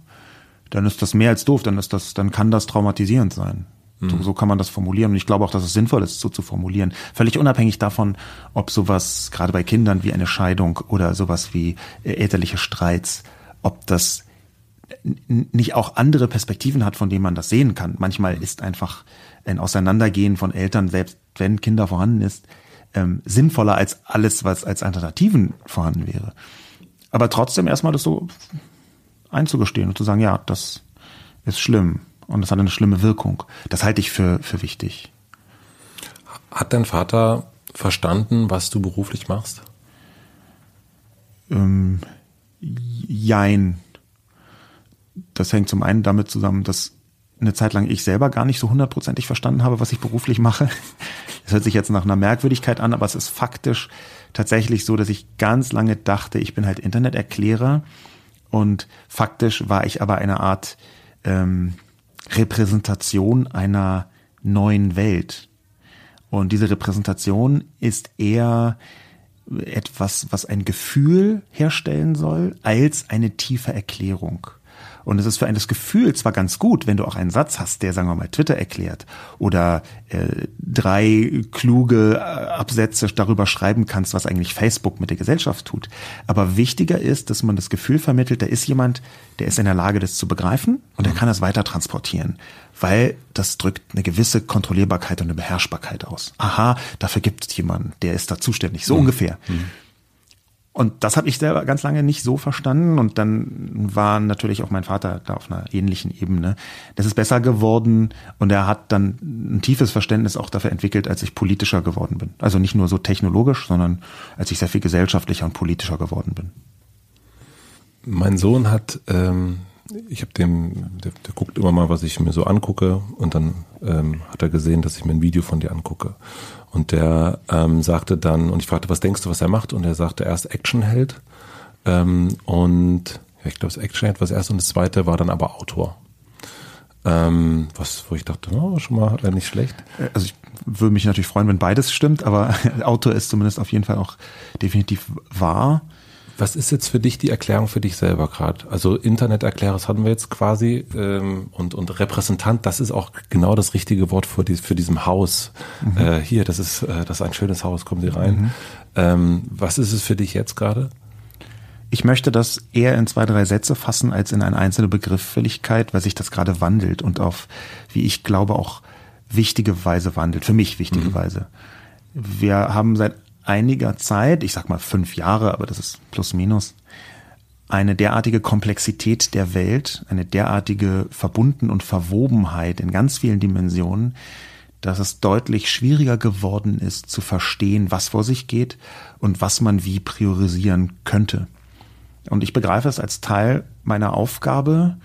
S1: dann ist das mehr als doof, dann ist das, dann kann das traumatisierend sein. Mhm. So, so kann man das formulieren. Und ich glaube auch, dass es sinnvoll ist, so zu formulieren. Völlig unabhängig davon, ob sowas gerade bei Kindern wie eine Scheidung oder sowas wie äh, elterliche Streits, ob das nicht auch andere Perspektiven hat, von denen man das sehen kann. Manchmal ist einfach ein Auseinandergehen von Eltern, selbst wenn Kinder vorhanden ist, ähm, sinnvoller als alles, was als Alternativen vorhanden wäre. Aber trotzdem erstmal das so einzugestehen und zu sagen, ja, das ist schlimm und das hat eine schlimme Wirkung. Das halte ich für, für wichtig.
S2: Hat dein Vater verstanden, was du beruflich machst?
S1: Ähm, jein. Das hängt zum einen damit zusammen, dass eine Zeit lang ich selber gar nicht so hundertprozentig verstanden habe, was ich beruflich mache. Das hört sich jetzt nach einer Merkwürdigkeit an, aber es ist faktisch tatsächlich so, dass ich ganz lange dachte, ich bin halt Interneterklärer und faktisch war ich aber eine Art ähm, Repräsentation einer neuen Welt. Und diese Repräsentation ist eher etwas, was ein Gefühl herstellen soll, als eine tiefe Erklärung. Und es ist für ein das Gefühl zwar ganz gut, wenn du auch einen Satz hast, der, sagen wir mal, Twitter erklärt oder äh, drei kluge äh, Absätze darüber schreiben kannst, was eigentlich Facebook mit der Gesellschaft tut. Aber wichtiger ist, dass man das Gefühl vermittelt, da ist jemand, der ist in der Lage, das zu begreifen und der mhm. kann das weiter transportieren, weil das drückt eine gewisse Kontrollierbarkeit und eine Beherrschbarkeit aus. Aha, dafür gibt es jemanden, der ist da zuständig, so mhm. ungefähr. Mhm. Und das habe ich selber ganz lange nicht so verstanden. Und dann war natürlich auch mein Vater da auf einer ähnlichen Ebene. Das ist besser geworden und er hat dann ein tiefes Verständnis auch dafür entwickelt, als ich politischer geworden bin. Also nicht nur so technologisch, sondern als ich sehr viel gesellschaftlicher und politischer geworden bin.
S2: Mein Sohn hat, ähm, ich habe dem, der, der, guckt immer mal, was ich mir so angucke und dann ähm, hat er gesehen, dass ich mir ein Video von dir angucke. Und der ähm, sagte dann, und ich fragte, was denkst du, was er macht? Und er sagte erst Actionheld. Ähm, und ja, ich glaube, das Actionheld war das erste und das zweite war dann aber Autor. Ähm, was, wo ich dachte, oh, schon mal nicht schlecht.
S1: Also ich würde mich natürlich freuen, wenn beides stimmt, aber Autor ist zumindest auf jeden Fall auch definitiv wahr.
S2: Was ist jetzt für dich die Erklärung für dich selber gerade? Also Interneterklärer, das hatten wir jetzt quasi ähm, und, und Repräsentant, das ist auch genau das richtige Wort für, die, für diesem Haus. Mhm. Äh, hier, das ist, äh, das ist ein schönes Haus, kommen Sie rein. Mhm. Ähm, was ist es für dich jetzt gerade?
S1: Ich möchte das eher in zwei, drei Sätze fassen als in eine einzelne Begrifflichkeit, weil sich das gerade wandelt und auf, wie ich glaube, auch wichtige Weise wandelt. Für mich wichtige mhm. Weise. Wir haben seit einiger Zeit, ich sag mal fünf Jahre, aber das ist plus minus, eine derartige Komplexität der Welt, eine derartige Verbunden und Verwobenheit in ganz vielen Dimensionen, dass es deutlich schwieriger geworden ist zu verstehen, was vor sich geht und was man wie priorisieren könnte. Und ich begreife es als Teil meiner Aufgabe,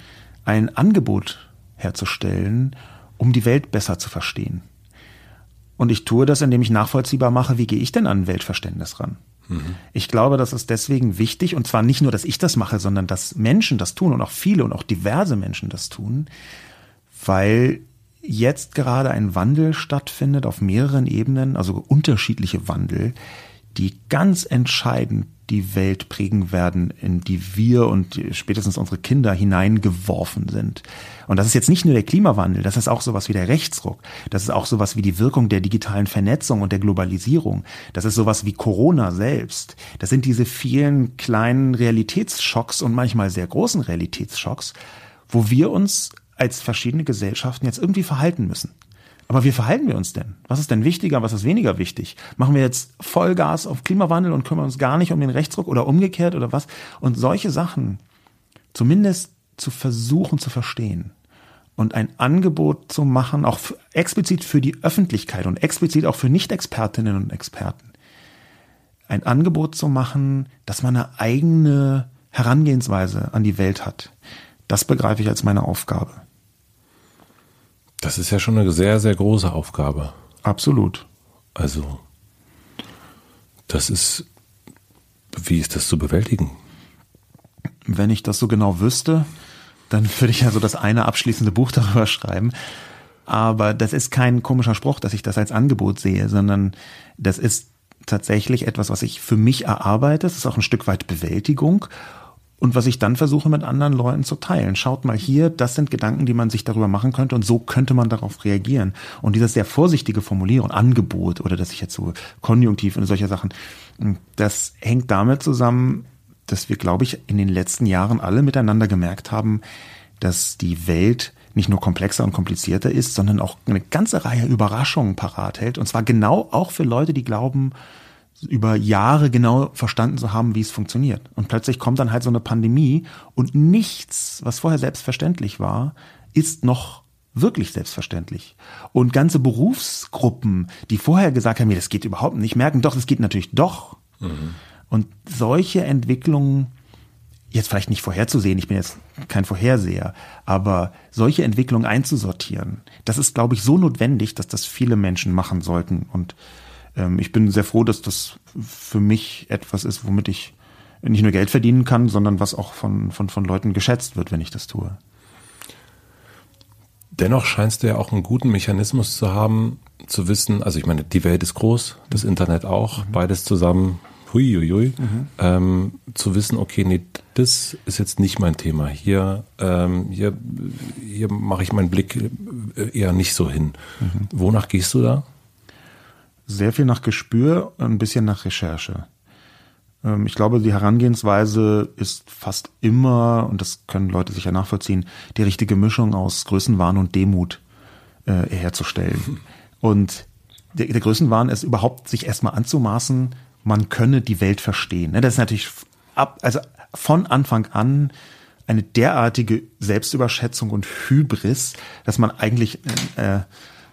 S1: ein Angebot herzustellen, um die Welt besser zu verstehen. Und ich tue das, indem ich nachvollziehbar mache, wie gehe ich denn an Weltverständnis ran? Mhm. Ich glaube, das ist deswegen wichtig, und zwar nicht nur, dass ich das mache, sondern dass Menschen das tun und auch viele und auch diverse Menschen das tun, weil jetzt gerade ein Wandel stattfindet auf mehreren Ebenen, also unterschiedliche Wandel, die ganz entscheidend die Welt prägen werden, in die wir und spätestens unsere Kinder hineingeworfen sind. Und das ist jetzt nicht nur der Klimawandel, das ist auch sowas wie der Rechtsruck, das ist auch sowas wie die Wirkung der digitalen Vernetzung und der Globalisierung, das ist sowas wie Corona selbst. Das sind diese vielen kleinen Realitätsschocks und manchmal sehr großen Realitätsschocks, wo wir uns als verschiedene Gesellschaften jetzt irgendwie verhalten müssen. Aber wie verhalten wir uns denn? Was ist denn wichtiger, was ist weniger wichtig? Machen wir jetzt Vollgas auf Klimawandel und kümmern uns gar nicht um den Rechtsdruck oder umgekehrt oder was? Und solche Sachen zumindest zu versuchen zu verstehen und ein Angebot zu machen, auch explizit für die Öffentlichkeit und explizit auch für Nicht-Expertinnen und Experten. Ein Angebot zu machen, dass man eine eigene Herangehensweise an die Welt hat. Das begreife ich als meine Aufgabe.
S2: Das ist ja schon eine sehr, sehr große Aufgabe.
S1: Absolut.
S2: Also, das ist, wie ist das zu bewältigen?
S1: Wenn ich das so genau wüsste, dann würde ich ja so das eine abschließende Buch darüber schreiben. Aber das ist kein komischer Spruch, dass ich das als Angebot sehe, sondern das ist tatsächlich etwas, was ich für mich erarbeite. Es ist auch ein Stück weit Bewältigung und was ich dann versuche mit anderen Leuten zu teilen. Schaut mal hier, das sind Gedanken, die man sich darüber machen könnte und so könnte man darauf reagieren. Und dieses sehr vorsichtige Formulieren, Angebot oder dass ich jetzt so konjunktiv und solche Sachen, das hängt damit zusammen, dass wir, glaube ich, in den letzten Jahren alle miteinander gemerkt haben, dass die Welt nicht nur komplexer und komplizierter ist, sondern auch eine ganze Reihe Überraschungen parat hält. Und zwar genau auch für Leute, die glauben, über Jahre genau verstanden zu haben, wie es funktioniert. Und plötzlich kommt dann halt so eine Pandemie und nichts, was vorher selbstverständlich war, ist noch wirklich selbstverständlich. Und ganze Berufsgruppen, die vorher gesagt haben, mir das geht überhaupt nicht, merken doch, es geht natürlich doch. Mhm. Und solche Entwicklungen, jetzt vielleicht nicht vorherzusehen, ich bin jetzt kein Vorherseher, aber solche Entwicklungen einzusortieren, das ist, glaube ich, so notwendig, dass das viele Menschen machen sollten. Und ähm, ich bin sehr froh, dass das für mich etwas ist, womit ich nicht nur Geld verdienen kann, sondern was auch von, von, von Leuten geschätzt wird, wenn ich das tue.
S2: Dennoch scheinst du ja auch einen guten Mechanismus zu haben, zu wissen, also ich meine, die Welt ist groß, das Internet auch, mhm. beides zusammen huiuiui, mhm. ähm, zu wissen, okay, nee, das ist jetzt nicht mein Thema. Hier, ähm, hier, hier mache ich meinen Blick äh, eher nicht so hin. Mhm. Wonach gehst du da?
S1: Sehr viel nach Gespür, ein bisschen nach Recherche. Ähm, ich glaube, die Herangehensweise ist fast immer, und das können Leute sicher nachvollziehen, die richtige Mischung aus Größenwahn und Demut äh, herzustellen. Und der, der Größenwahn ist überhaupt, sich erstmal anzumaßen, man könne die Welt verstehen. Ne? Das ist natürlich ab, also von Anfang an eine derartige Selbstüberschätzung und Hybris, dass man eigentlich äh,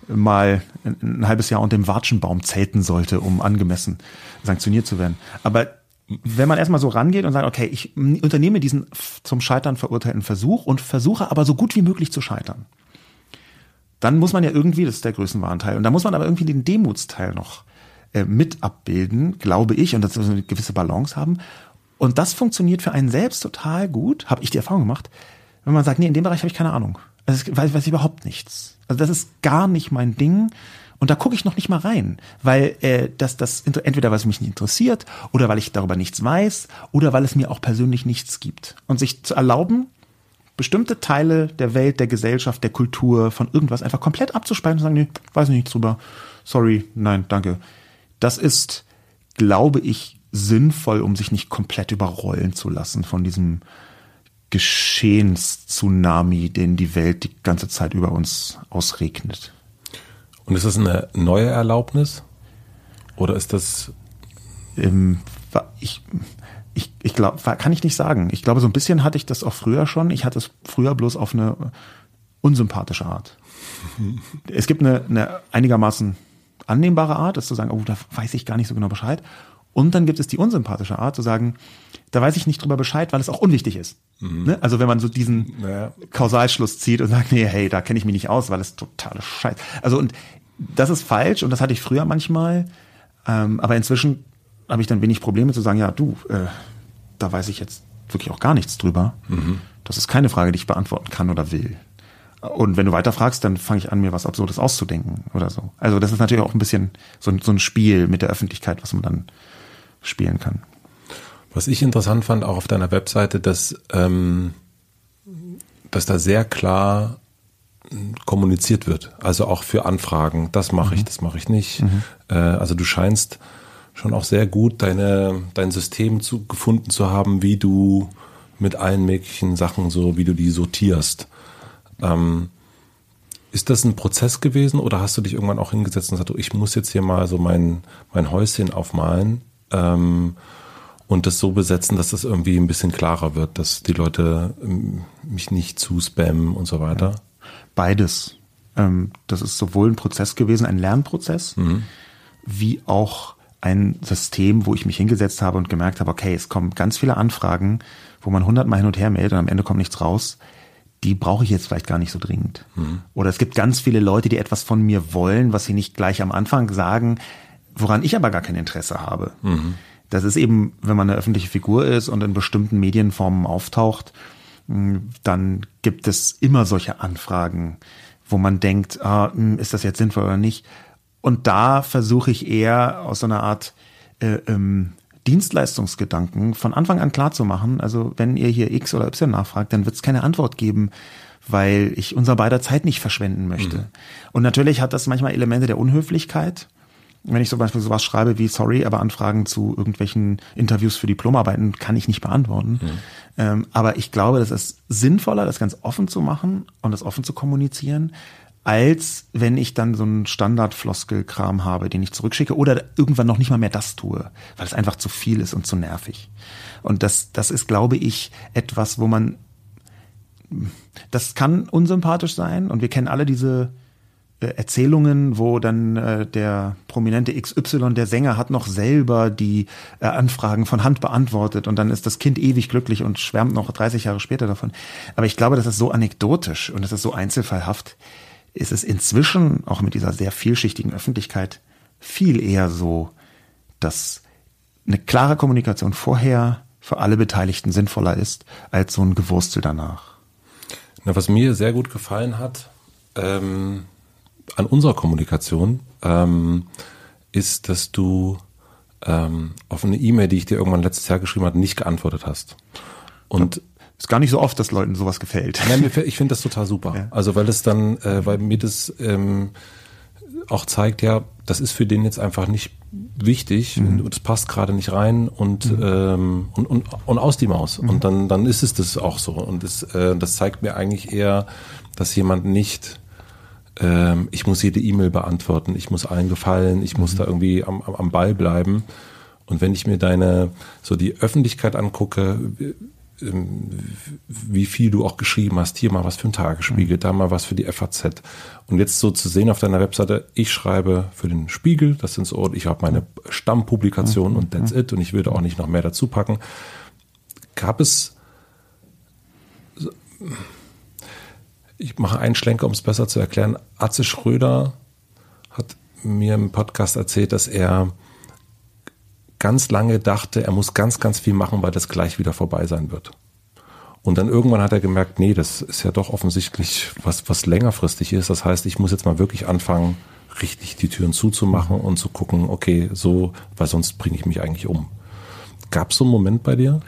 S1: mal ein, halbes Jahr unter dem Watschenbaum zelten sollte, um angemessen sanktioniert zu werden. Aber wenn man erstmal so rangeht und sagt, okay, ich unternehme diesen zum Scheitern verurteilten Versuch und versuche aber so gut wie möglich zu scheitern, dann muss man ja irgendwie, das ist der Größenwahnteil, und da muss man aber irgendwie den Demutsteil noch äh, mit abbilden, glaube ich, und das ist eine gewisse Balance haben. Und das funktioniert für einen selbst total gut, habe ich die Erfahrung gemacht, wenn man sagt, nee, in dem Bereich habe ich keine Ahnung. Also weiß, weiß ich überhaupt nichts. Also das ist gar nicht mein Ding. Und da gucke ich noch nicht mal rein, weil äh, das, das entweder weil es mich nicht interessiert oder weil ich darüber nichts weiß oder weil es mir auch persönlich nichts gibt. Und sich zu erlauben, bestimmte Teile der Welt, der Gesellschaft, der Kultur, von irgendwas einfach komplett abzuspalten und sagen, nee, weiß ich nichts drüber. Sorry, nein, danke. Das ist, glaube ich, sinnvoll, um sich nicht komplett überrollen zu lassen von diesem Geschehens-Tsunami, den die Welt die ganze Zeit über uns ausregnet.
S2: Und ist das eine neue Erlaubnis? Oder ist das.
S1: Ähm, ich, ich, ich glaube, kann ich nicht sagen. Ich glaube, so ein bisschen hatte ich das auch früher schon. Ich hatte es früher bloß auf eine unsympathische Art. es gibt eine, eine einigermaßen annehmbare Art, ist zu sagen, oh, da weiß ich gar nicht so genau Bescheid. Und dann gibt es die unsympathische Art, zu sagen, da weiß ich nicht drüber Bescheid, weil es auch unwichtig ist. Mhm. Ne? Also wenn man so diesen naja. Kausalschluss zieht und sagt, nee, hey, da kenne ich mich nicht aus, weil es totale Scheiß. Also und das ist falsch und das hatte ich früher manchmal. Ähm, aber inzwischen habe ich dann wenig Probleme zu sagen, ja, du, äh, da weiß ich jetzt wirklich auch gar nichts drüber. Mhm. Das ist keine Frage, die ich beantworten kann oder will. Und wenn du weiter fragst, dann fange ich an, mir was Absurdes auszudenken oder so. Also das ist natürlich auch ein bisschen so, so ein Spiel mit der Öffentlichkeit, was man dann spielen kann.
S2: Was ich interessant fand, auch auf deiner Webseite, dass, ähm, dass da sehr klar kommuniziert wird. Also auch für Anfragen, das mache ich, mhm. das mache ich nicht. Mhm. Äh, also du scheinst schon auch sehr gut deine, dein System zu, gefunden zu haben, wie du mit allen möglichen Sachen so, wie du die sortierst. Ähm, ist das ein Prozess gewesen oder hast du dich irgendwann auch hingesetzt und gesagt, ich muss jetzt hier mal so mein, mein Häuschen aufmalen ähm, und das so besetzen, dass das irgendwie ein bisschen klarer wird, dass die Leute ähm, mich nicht zu spammen und so weiter?
S1: Beides. Ähm, das ist sowohl ein Prozess gewesen, ein Lernprozess, mhm. wie auch ein System, wo ich mich hingesetzt habe und gemerkt habe, okay, es kommen ganz viele Anfragen, wo man hundertmal hin und her meldet und am Ende kommt nichts raus. Die brauche ich jetzt vielleicht gar nicht so dringend. Mhm. Oder es gibt ganz viele Leute, die etwas von mir wollen, was sie nicht gleich am Anfang sagen, woran ich aber gar kein Interesse habe. Mhm. Das ist eben, wenn man eine öffentliche Figur ist und in bestimmten Medienformen auftaucht, dann gibt es immer solche Anfragen, wo man denkt, ah, ist das jetzt sinnvoll oder nicht? Und da versuche ich eher aus so einer Art äh, ähm, Dienstleistungsgedanken von Anfang an klar zu machen. Also wenn ihr hier X oder Y nachfragt, dann wird es keine Antwort geben, weil ich unser beider Zeit nicht verschwenden möchte. Mhm. Und natürlich hat das manchmal Elemente der Unhöflichkeit. Wenn ich zum Beispiel sowas schreibe wie sorry, aber Anfragen zu irgendwelchen Interviews für Diplomarbeiten kann ich nicht beantworten. Mhm. Ähm, aber ich glaube, das ist sinnvoller, das ganz offen zu machen und das offen zu kommunizieren, als wenn ich dann so einen Standardfloskelkram habe, den ich zurückschicke oder irgendwann noch nicht mal mehr das tue, weil es einfach zu viel ist und zu nervig. Und das, das ist, glaube ich, etwas, wo man, das kann unsympathisch sein und wir kennen alle diese Erzählungen, wo dann äh, der prominente XY, der Sänger, hat noch selber die äh, Anfragen von Hand beantwortet und dann ist das Kind ewig glücklich und schwärmt noch 30 Jahre später davon. Aber ich glaube, das ist so anekdotisch und das ist so einzelfallhaft ist es inzwischen, auch mit dieser sehr vielschichtigen Öffentlichkeit, viel eher so, dass eine klare Kommunikation vorher für alle Beteiligten sinnvoller ist, als so ein Gewurstel danach.
S2: Na, was mir sehr gut gefallen hat ähm, an unserer Kommunikation, ähm, ist, dass du ähm, auf eine E-Mail, die ich dir irgendwann letztes Jahr geschrieben habe, nicht geantwortet hast. Und
S1: ist gar nicht so oft, dass Leuten sowas gefällt.
S2: Nein, ich finde das total super. Ja. Also weil es dann, äh, weil mir das ähm, auch zeigt, ja, das ist für den jetzt einfach nicht wichtig mhm. und es passt gerade nicht rein und, mhm. ähm, und, und, und aus die Maus. Mhm. Und dann, dann ist es das auch so. Und das, äh, das zeigt mir eigentlich eher, dass jemand nicht ähm, ich muss jede E-Mail beantworten, ich muss allen gefallen, ich muss mhm. da irgendwie am, am Ball bleiben. Und wenn ich mir deine, so die Öffentlichkeit angucke, ähm, wie viel du auch geschrieben hast, hier mal was für ein Tagesspiegel, mhm. da mal was für die FAZ. Und jetzt so zu sehen auf deiner Webseite, ich schreibe für den Spiegel, das sind so, ich habe meine Stammpublikation mhm. und that's it und ich würde auch nicht noch mehr dazu packen. Gab es, ich mache einen Schlenker, um es besser zu erklären, Atze Schröder hat mir im Podcast erzählt, dass er ganz lange dachte, er muss ganz, ganz viel machen, weil das gleich wieder vorbei sein wird. Und dann irgendwann hat er gemerkt, nee, das ist ja doch offensichtlich was, was längerfristig ist. Das heißt, ich muss jetzt mal wirklich anfangen, richtig die Türen zuzumachen und zu gucken, okay, so, weil sonst bringe ich mich eigentlich um. Gab es so einen Moment bei dir?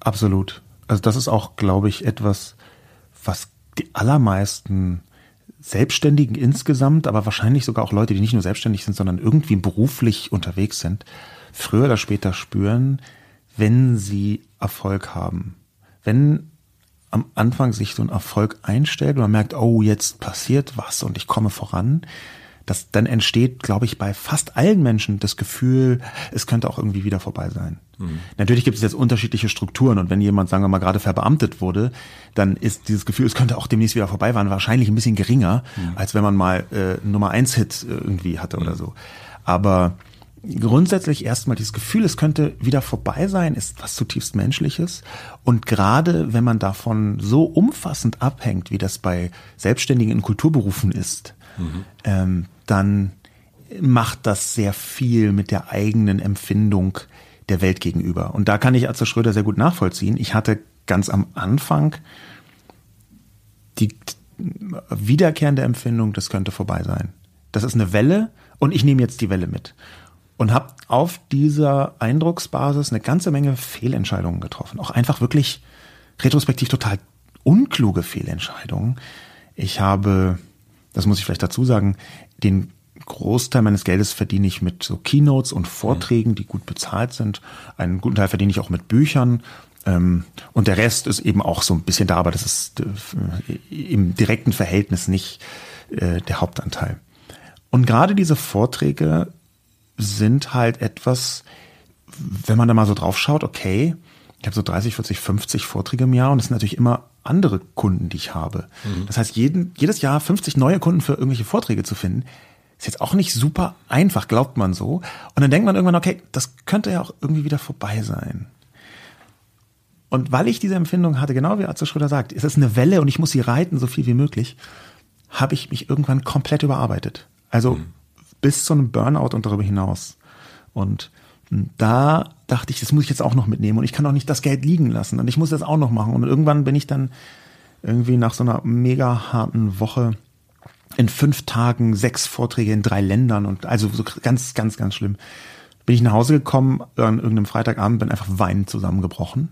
S1: Absolut. Also das ist auch, glaube ich, etwas, was die allermeisten Selbstständigen insgesamt, aber wahrscheinlich sogar auch Leute, die nicht nur selbstständig sind, sondern irgendwie beruflich unterwegs sind, früher oder später spüren, wenn sie Erfolg haben. Wenn am Anfang sich so ein Erfolg einstellt und man merkt, oh, jetzt passiert was und ich komme voran, das, dann entsteht, glaube ich, bei fast allen Menschen das Gefühl, es könnte auch irgendwie wieder vorbei sein. Mhm. Natürlich gibt es jetzt unterschiedliche Strukturen und wenn jemand, sagen wir mal, gerade verbeamtet wurde, dann ist dieses Gefühl, es könnte auch demnächst wieder vorbei sein, wahrscheinlich ein bisschen geringer, mhm. als wenn man mal äh, Nummer eins Hit irgendwie hatte mhm. oder so. Aber grundsätzlich erstmal dieses Gefühl, es könnte wieder vorbei sein, ist was zutiefst Menschliches. Und gerade wenn man davon so umfassend abhängt, wie das bei Selbstständigen in Kulturberufen ist, mhm. ähm, dann macht das sehr viel mit der eigenen Empfindung der Welt gegenüber. Und da kann ich Atze Schröder sehr gut nachvollziehen. Ich hatte ganz am Anfang die wiederkehrende Empfindung, das könnte vorbei sein. Das ist eine Welle und ich nehme jetzt die Welle mit und habe auf dieser Eindrucksbasis eine ganze Menge Fehlentscheidungen getroffen. Auch einfach wirklich retrospektiv total unkluge Fehlentscheidungen. Ich habe, das muss ich vielleicht dazu sagen, den Großteil meines Geldes verdiene ich mit so Keynotes und Vorträgen, die gut bezahlt sind. Einen guten Teil verdiene ich auch mit Büchern. Ähm, und der Rest ist eben auch so ein bisschen da, aber das ist äh, im direkten Verhältnis nicht äh, der Hauptanteil. Und gerade diese Vorträge sind halt etwas, wenn man da mal so drauf schaut, okay, ich habe so 30, 40, 50 Vorträge im Jahr und es sind natürlich immer andere Kunden, die ich habe. Mhm. Das heißt, jeden, jedes Jahr 50 neue Kunden für irgendwelche Vorträge zu finden, ist jetzt auch nicht super einfach, glaubt man so. Und dann denkt man irgendwann, okay, das könnte ja auch irgendwie wieder vorbei sein. Und weil ich diese Empfindung hatte, genau wie Arzt Schröder sagt, es ist eine Welle und ich muss sie reiten, so viel wie möglich, habe ich mich irgendwann komplett überarbeitet. Also mhm bis zu einem Burnout und darüber hinaus. Und da dachte ich, das muss ich jetzt auch noch mitnehmen und ich kann auch nicht das Geld liegen lassen und ich muss das auch noch machen. Und irgendwann bin ich dann irgendwie nach so einer mega harten Woche in fünf Tagen sechs Vorträge in drei Ländern und also so ganz, ganz, ganz schlimm. Bin ich nach Hause gekommen an irgendeinem Freitagabend, bin einfach weinend zusammengebrochen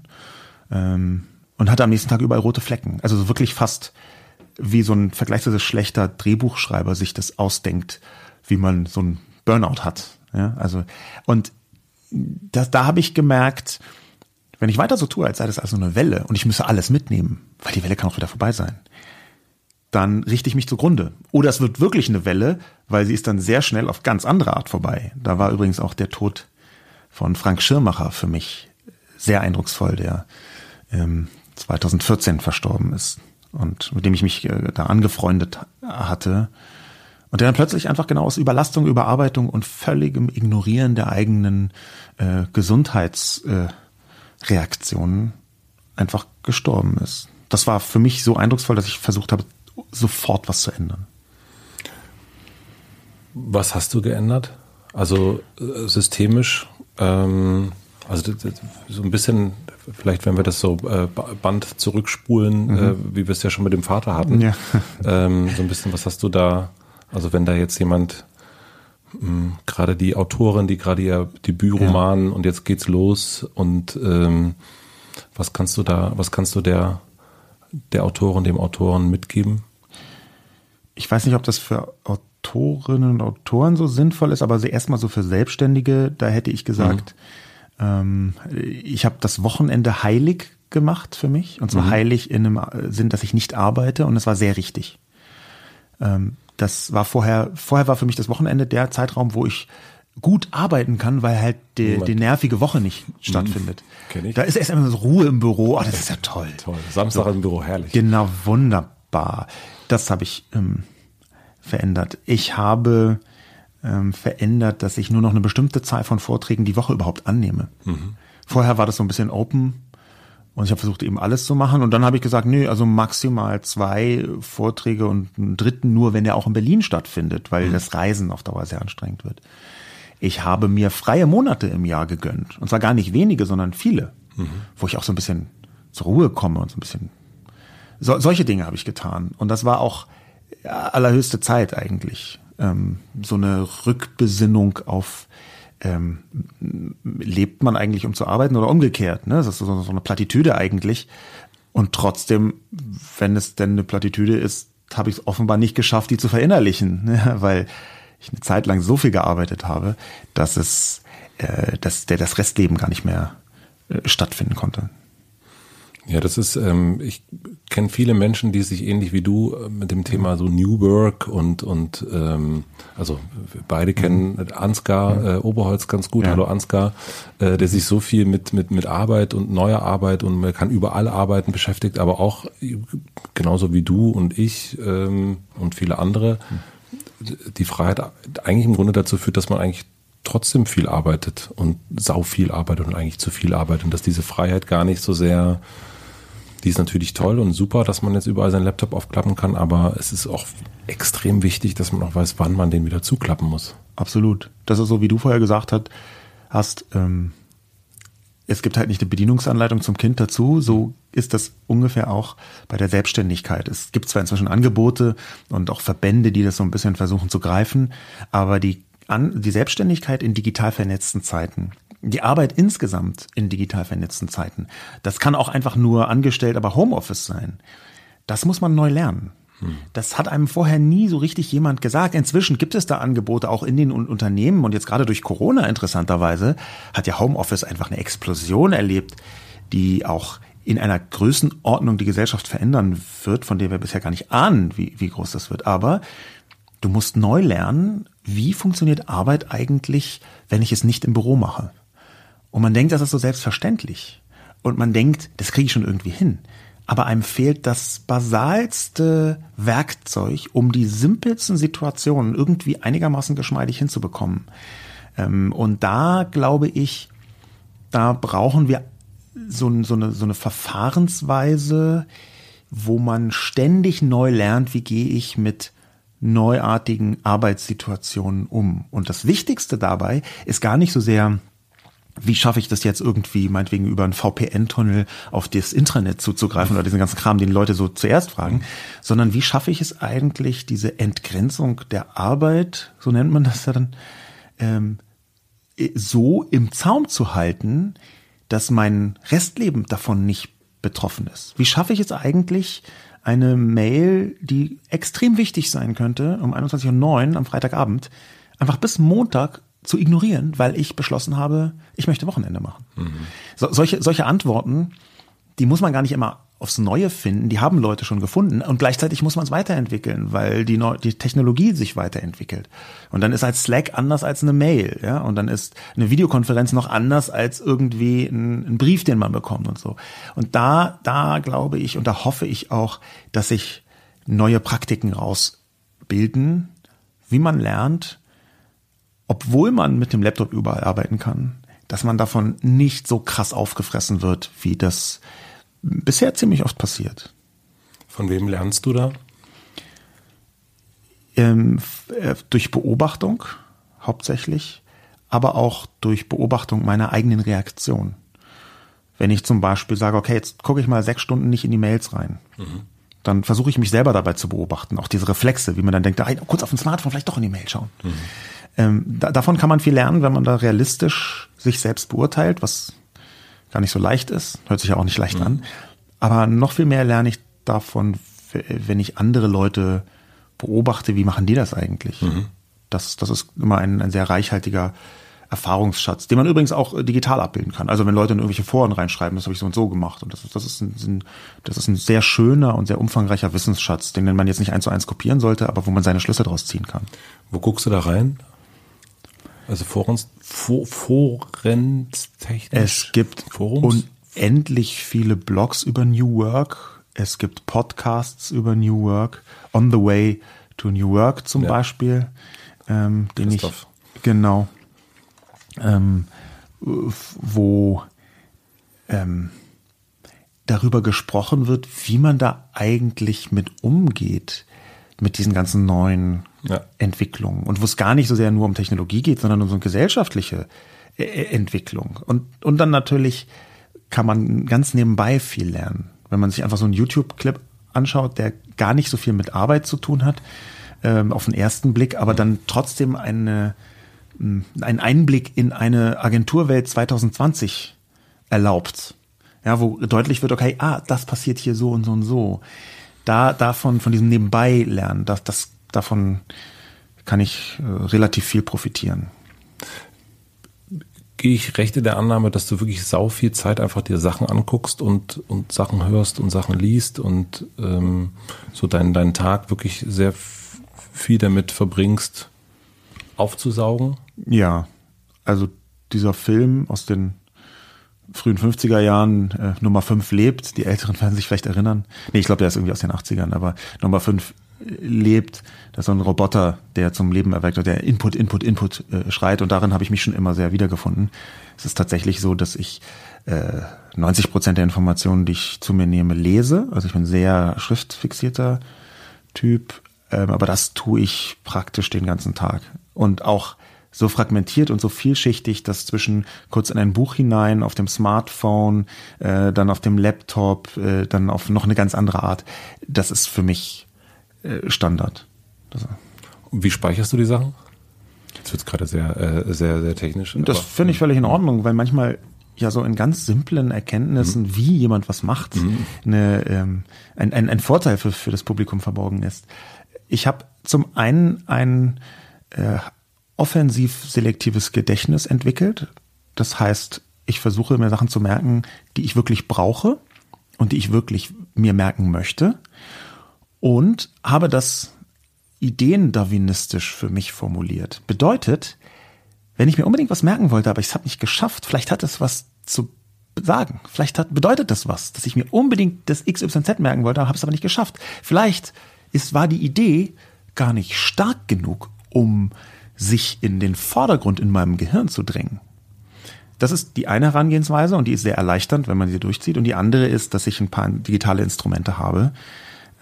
S1: ähm, und hatte am nächsten Tag überall rote Flecken. Also so wirklich fast wie so ein vergleichsweise schlechter Drehbuchschreiber sich das ausdenkt wie man so ein Burnout hat. Ja, also, und das, da habe ich gemerkt, wenn ich weiter so tue, als sei das also eine Welle und ich müsse alles mitnehmen, weil die Welle kann auch wieder vorbei sein, dann richte ich mich zugrunde. Oder es wird wirklich eine Welle, weil sie ist dann sehr schnell auf ganz andere Art vorbei. Da war übrigens auch der Tod von Frank Schirmacher für mich sehr eindrucksvoll, der ähm, 2014 verstorben ist und mit dem ich mich äh, da angefreundet hatte und der dann plötzlich einfach genau aus Überlastung, Überarbeitung und völligem Ignorieren der eigenen äh, Gesundheitsreaktionen äh, einfach gestorben ist. Das war für mich so eindrucksvoll, dass ich versucht habe, sofort was zu ändern.
S2: Was hast du geändert? Also äh, systemisch, ähm, also so ein bisschen, vielleicht wenn wir das so äh, Band zurückspulen, mhm. äh, wie wir es ja schon mit dem Vater hatten, ja. ähm, so ein bisschen, was hast du da also wenn da jetzt jemand Mhm. Gerade die Autorin, die gerade ihr Debütroman ja. und jetzt geht's los und ähm, was kannst du da, was kannst du der, der Autorin, dem Autoren mitgeben?
S1: Ich weiß nicht, ob das für Autorinnen und Autoren so sinnvoll ist, aber erstmal so für Selbstständige, da hätte ich gesagt, mhm. ähm, ich habe das Wochenende heilig gemacht für mich. Und zwar mhm. heilig in einem Sinn, dass ich nicht arbeite und es war sehr richtig. Ähm, das war vorher, vorher war für mich das Wochenende der Zeitraum, wo ich gut arbeiten kann, weil halt die, die nervige Woche nicht mhm. stattfindet. Kenn ich. Da ist erst einmal so Ruhe im Büro. Oh, das ist ja toll.
S2: Toll. Samstag so. im Büro, herrlich.
S1: Genau, wunderbar. Das habe ich ähm, verändert. Ich habe ähm, verändert, dass ich nur noch eine bestimmte Zahl von Vorträgen die Woche überhaupt annehme. Mhm. Vorher war das so ein bisschen open und ich habe versucht eben alles zu machen. Und dann habe ich gesagt, nö, also maximal zwei Vorträge und einen dritten nur, wenn er auch in Berlin stattfindet, weil mhm. das Reisen auf Dauer sehr anstrengend wird. Ich habe mir freie Monate im Jahr gegönnt. Und zwar gar nicht wenige, sondern viele, mhm. wo ich auch so ein bisschen zur Ruhe komme und so ein bisschen. So, solche Dinge habe ich getan. Und das war auch allerhöchste Zeit eigentlich. Ähm, so eine Rückbesinnung auf ähm, lebt man eigentlich, um zu arbeiten oder umgekehrt? Ne? Das ist so, so eine Plattitüde eigentlich. Und trotzdem, wenn es denn eine Plattitüde ist, habe ich es offenbar nicht geschafft, die zu verinnerlichen, ne? weil ich eine Zeit lang so viel gearbeitet habe, dass es, äh, dass der das Restleben gar nicht mehr äh, stattfinden konnte.
S2: Ja, das ist, ähm, ich kenne viele Menschen, die sich ähnlich wie du äh, mit dem Thema so New Work und und ähm, also beide kennen mhm. Ansgar äh, Oberholz ganz gut, ja. hallo Ansgar, äh, der sich so viel mit mit mit Arbeit und neuer Arbeit und man kann überall arbeiten beschäftigt, aber auch genauso wie du und ich ähm, und viele andere die Freiheit eigentlich im Grunde dazu führt, dass man eigentlich trotzdem viel arbeitet und sau viel arbeitet und eigentlich zu viel arbeitet und dass diese Freiheit gar nicht so sehr die ist natürlich toll und super, dass man jetzt überall seinen Laptop aufklappen kann, aber es ist auch extrem wichtig, dass man auch weiß, wann man den wieder zuklappen muss.
S1: Absolut. Das ist so, wie du vorher gesagt hast, hast ähm, es gibt halt nicht eine Bedienungsanleitung zum Kind dazu. So ist das ungefähr auch bei der Selbstständigkeit. Es gibt zwar inzwischen Angebote und auch Verbände, die das so ein bisschen versuchen zu greifen, aber die, an, die Selbstständigkeit in digital vernetzten Zeiten die Arbeit insgesamt in digital vernetzten Zeiten, das kann auch einfach nur angestellt, aber Homeoffice sein. Das muss man neu lernen. Das hat einem vorher nie so richtig jemand gesagt. Inzwischen gibt es da Angebote auch in den Unternehmen und jetzt gerade durch Corona interessanterweise hat ja Homeoffice einfach eine Explosion erlebt, die auch in einer Größenordnung die Gesellschaft verändern wird, von der wir bisher gar nicht ahnen, wie, wie groß das wird. Aber du musst neu lernen, wie funktioniert Arbeit eigentlich, wenn ich es nicht im Büro mache. Und man denkt, das ist so selbstverständlich. Und man denkt, das kriege ich schon irgendwie hin. Aber einem fehlt das basalste Werkzeug, um die simpelsten Situationen irgendwie einigermaßen geschmeidig hinzubekommen. Ähm, und da glaube ich, da brauchen wir so, so, eine, so eine Verfahrensweise, wo man ständig neu lernt, wie gehe ich mit neuartigen Arbeitssituationen um. Und das Wichtigste dabei ist gar nicht so sehr wie schaffe ich das jetzt irgendwie, meinetwegen über einen VPN-Tunnel auf das Intranet zuzugreifen oder diesen ganzen Kram, den Leute so zuerst fragen, sondern wie schaffe ich es eigentlich, diese Entgrenzung der Arbeit, so nennt man das ja dann, ähm, so im Zaum zu halten, dass mein Restleben davon nicht betroffen ist. Wie schaffe ich es eigentlich, eine Mail, die extrem wichtig sein könnte, um 21.09 Uhr am Freitagabend, einfach bis Montag zu ignorieren, weil ich beschlossen habe, ich möchte Wochenende machen. Mhm. So, solche, solche Antworten, die muss man gar nicht immer aufs Neue finden, die haben Leute schon gefunden und gleichzeitig muss man es weiterentwickeln, weil die, Neu die Technologie sich weiterentwickelt. Und dann ist halt Slack anders als eine Mail, ja, und dann ist eine Videokonferenz noch anders als irgendwie ein, ein Brief, den man bekommt und so. Und da, da glaube ich und da hoffe ich auch, dass sich neue Praktiken rausbilden, wie man lernt, obwohl man mit dem Laptop überall arbeiten kann, dass man davon nicht so krass aufgefressen wird, wie das bisher ziemlich oft passiert.
S2: Von wem lernst du da?
S1: Ähm, äh, durch Beobachtung hauptsächlich, aber auch durch Beobachtung meiner eigenen Reaktion. Wenn ich zum Beispiel sage, okay, jetzt gucke ich mal sechs Stunden nicht in die Mails rein, mhm. dann versuche ich mich selber dabei zu beobachten, auch diese Reflexe, wie man dann denkt, ah, kurz auf dem Smartphone vielleicht doch in die Mail schauen. Mhm Ähm, da, davon kann man viel lernen, wenn man da realistisch sich selbst beurteilt, was gar nicht so leicht ist. Hört sich ja auch nicht leicht mhm. an. Aber noch viel mehr lerne ich davon, wenn ich andere Leute beobachte, wie machen die das eigentlich? Mhm. Das, das ist immer ein, ein sehr reichhaltiger Erfahrungsschatz, den man übrigens auch äh, digital abbilden kann. Also wenn Leute in irgendwelche Foren reinschreiben, das habe ich so und so gemacht. Und das ist, das ist, ein, das ist ein sehr schöner und sehr umfangreicher Wissensschatz, den man jetzt nicht eins zu eins kopieren sollte, aber wo man seine Schlüsse daraus ziehen kann.
S2: Wo guckst du da rein? Also Forens, For, Forens-technisch?
S1: Es gibt Forums? unendlich viele Blogs über New Work. Es gibt Podcasts über New Work. On the Way to New Work zum ja. Beispiel, ähm, den Christoph. ich genau ähm, wo ähm, darüber gesprochen wird, wie man da eigentlich mit umgeht, mit diesen ganzen neuen ja. Entwicklungen. Und wo es gar nicht so sehr nur um Technologie geht, sondern um so eine gesellschaftliche äh, äh, Entwicklung. Und, und dann natürlich kann man ganz nebenbei viel lernen. Wenn man sich einfach so einen YouTube-Clip anschaut, der gar nicht so viel mit Arbeit zu tun hat, ähm, auf den ersten Blick, aber dann trotzdem eine, einen Einblick in eine Agenturwelt 2020 erlaubt. Ja, wo deutlich wird, okay, ah, das passiert hier so und so und so. Da, davon, von diesem Nebenbei lernen, das, das, davon kann ich äh, relativ viel profitieren.
S2: Gehe ich recht in der Annahme, dass du wirklich sau viel Zeit einfach dir Sachen anguckst und, und Sachen hörst und Sachen liest und ähm, so deinen, deinen Tag wirklich sehr viel damit verbringst, aufzusaugen?
S1: Ja, also dieser Film aus den frühen 50er Jahren, äh, Nummer 5 lebt, die Älteren werden sich vielleicht erinnern. Nee, ich glaube, der ist irgendwie aus den 80ern, aber Nummer 5 lebt, das ist so ein Roboter, der zum Leben erweckt wird, der Input, Input, Input äh, schreit und darin habe ich mich schon immer sehr wiedergefunden. Es ist tatsächlich so, dass ich äh, 90 Prozent der Informationen, die ich zu mir nehme, lese. Also ich bin sehr schriftfixierter Typ, ähm, aber das tue ich praktisch den ganzen Tag. Und auch so fragmentiert und so vielschichtig, dass zwischen kurz in ein Buch hinein, auf dem Smartphone, äh, dann auf dem Laptop, äh, dann auf noch eine ganz andere Art, das ist für mich äh, Standard.
S2: Also. Wie speicherst du die Sachen? Jetzt wird es gerade sehr, äh, sehr, sehr technisch.
S1: Das finde ich völlig in Ordnung, weil manchmal ja so in ganz simplen Erkenntnissen, mhm. wie jemand was macht, mhm. eine, ähm, ein, ein, ein Vorteil für, für das Publikum verborgen ist. Ich habe zum einen ein äh, offensiv selektives Gedächtnis entwickelt. Das heißt, ich versuche mir Sachen zu merken, die ich wirklich brauche und die ich wirklich mir merken möchte und habe das ideendarwinistisch für mich formuliert. Bedeutet, wenn ich mir unbedingt was merken wollte, aber ich es habe nicht geschafft, vielleicht hat es was zu sagen. Vielleicht hat, bedeutet das was, dass ich mir unbedingt das XYZ merken wollte, habe es aber nicht geschafft. Vielleicht ist, war die Idee gar nicht stark genug, um sich in den Vordergrund in meinem Gehirn zu drängen. Das ist die eine Herangehensweise und die ist sehr erleichternd, wenn man sie durchzieht. Und die andere ist, dass ich ein paar digitale Instrumente habe.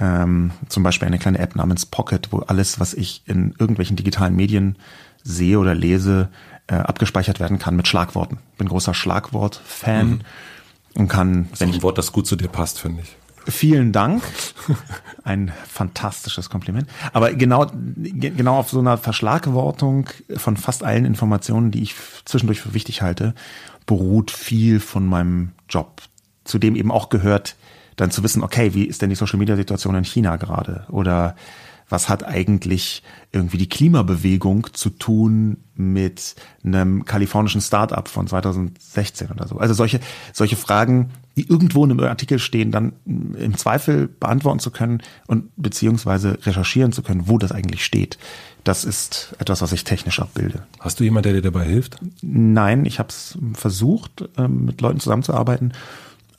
S1: Ähm, zum Beispiel eine kleine App namens Pocket, wo alles, was ich in irgendwelchen digitalen Medien sehe oder lese, äh, abgespeichert werden kann mit Schlagworten. Bin großer Schlagwort-Fan mhm. und kann.
S2: Das ist ein Wort, das gut zu dir passt, finde ich.
S1: Vielen Dank. Ein fantastisches Kompliment. Aber genau, genau auf so einer Verschlagwortung von fast allen Informationen, die ich zwischendurch für wichtig halte, beruht viel von meinem Job. Zu dem eben auch gehört, dann zu wissen, okay, wie ist denn die Social Media Situation in China gerade? Oder was hat eigentlich irgendwie die Klimabewegung zu tun mit einem kalifornischen Startup von 2016 oder so. Also solche, solche Fragen, die irgendwo in einem Artikel stehen, dann im Zweifel beantworten zu können und beziehungsweise recherchieren zu können, wo das eigentlich steht. Das ist etwas, was ich technisch abbilde.
S2: Hast du jemanden, der dir dabei hilft?
S1: Nein, ich habe es versucht, ähm, mit Leuten zusammenzuarbeiten,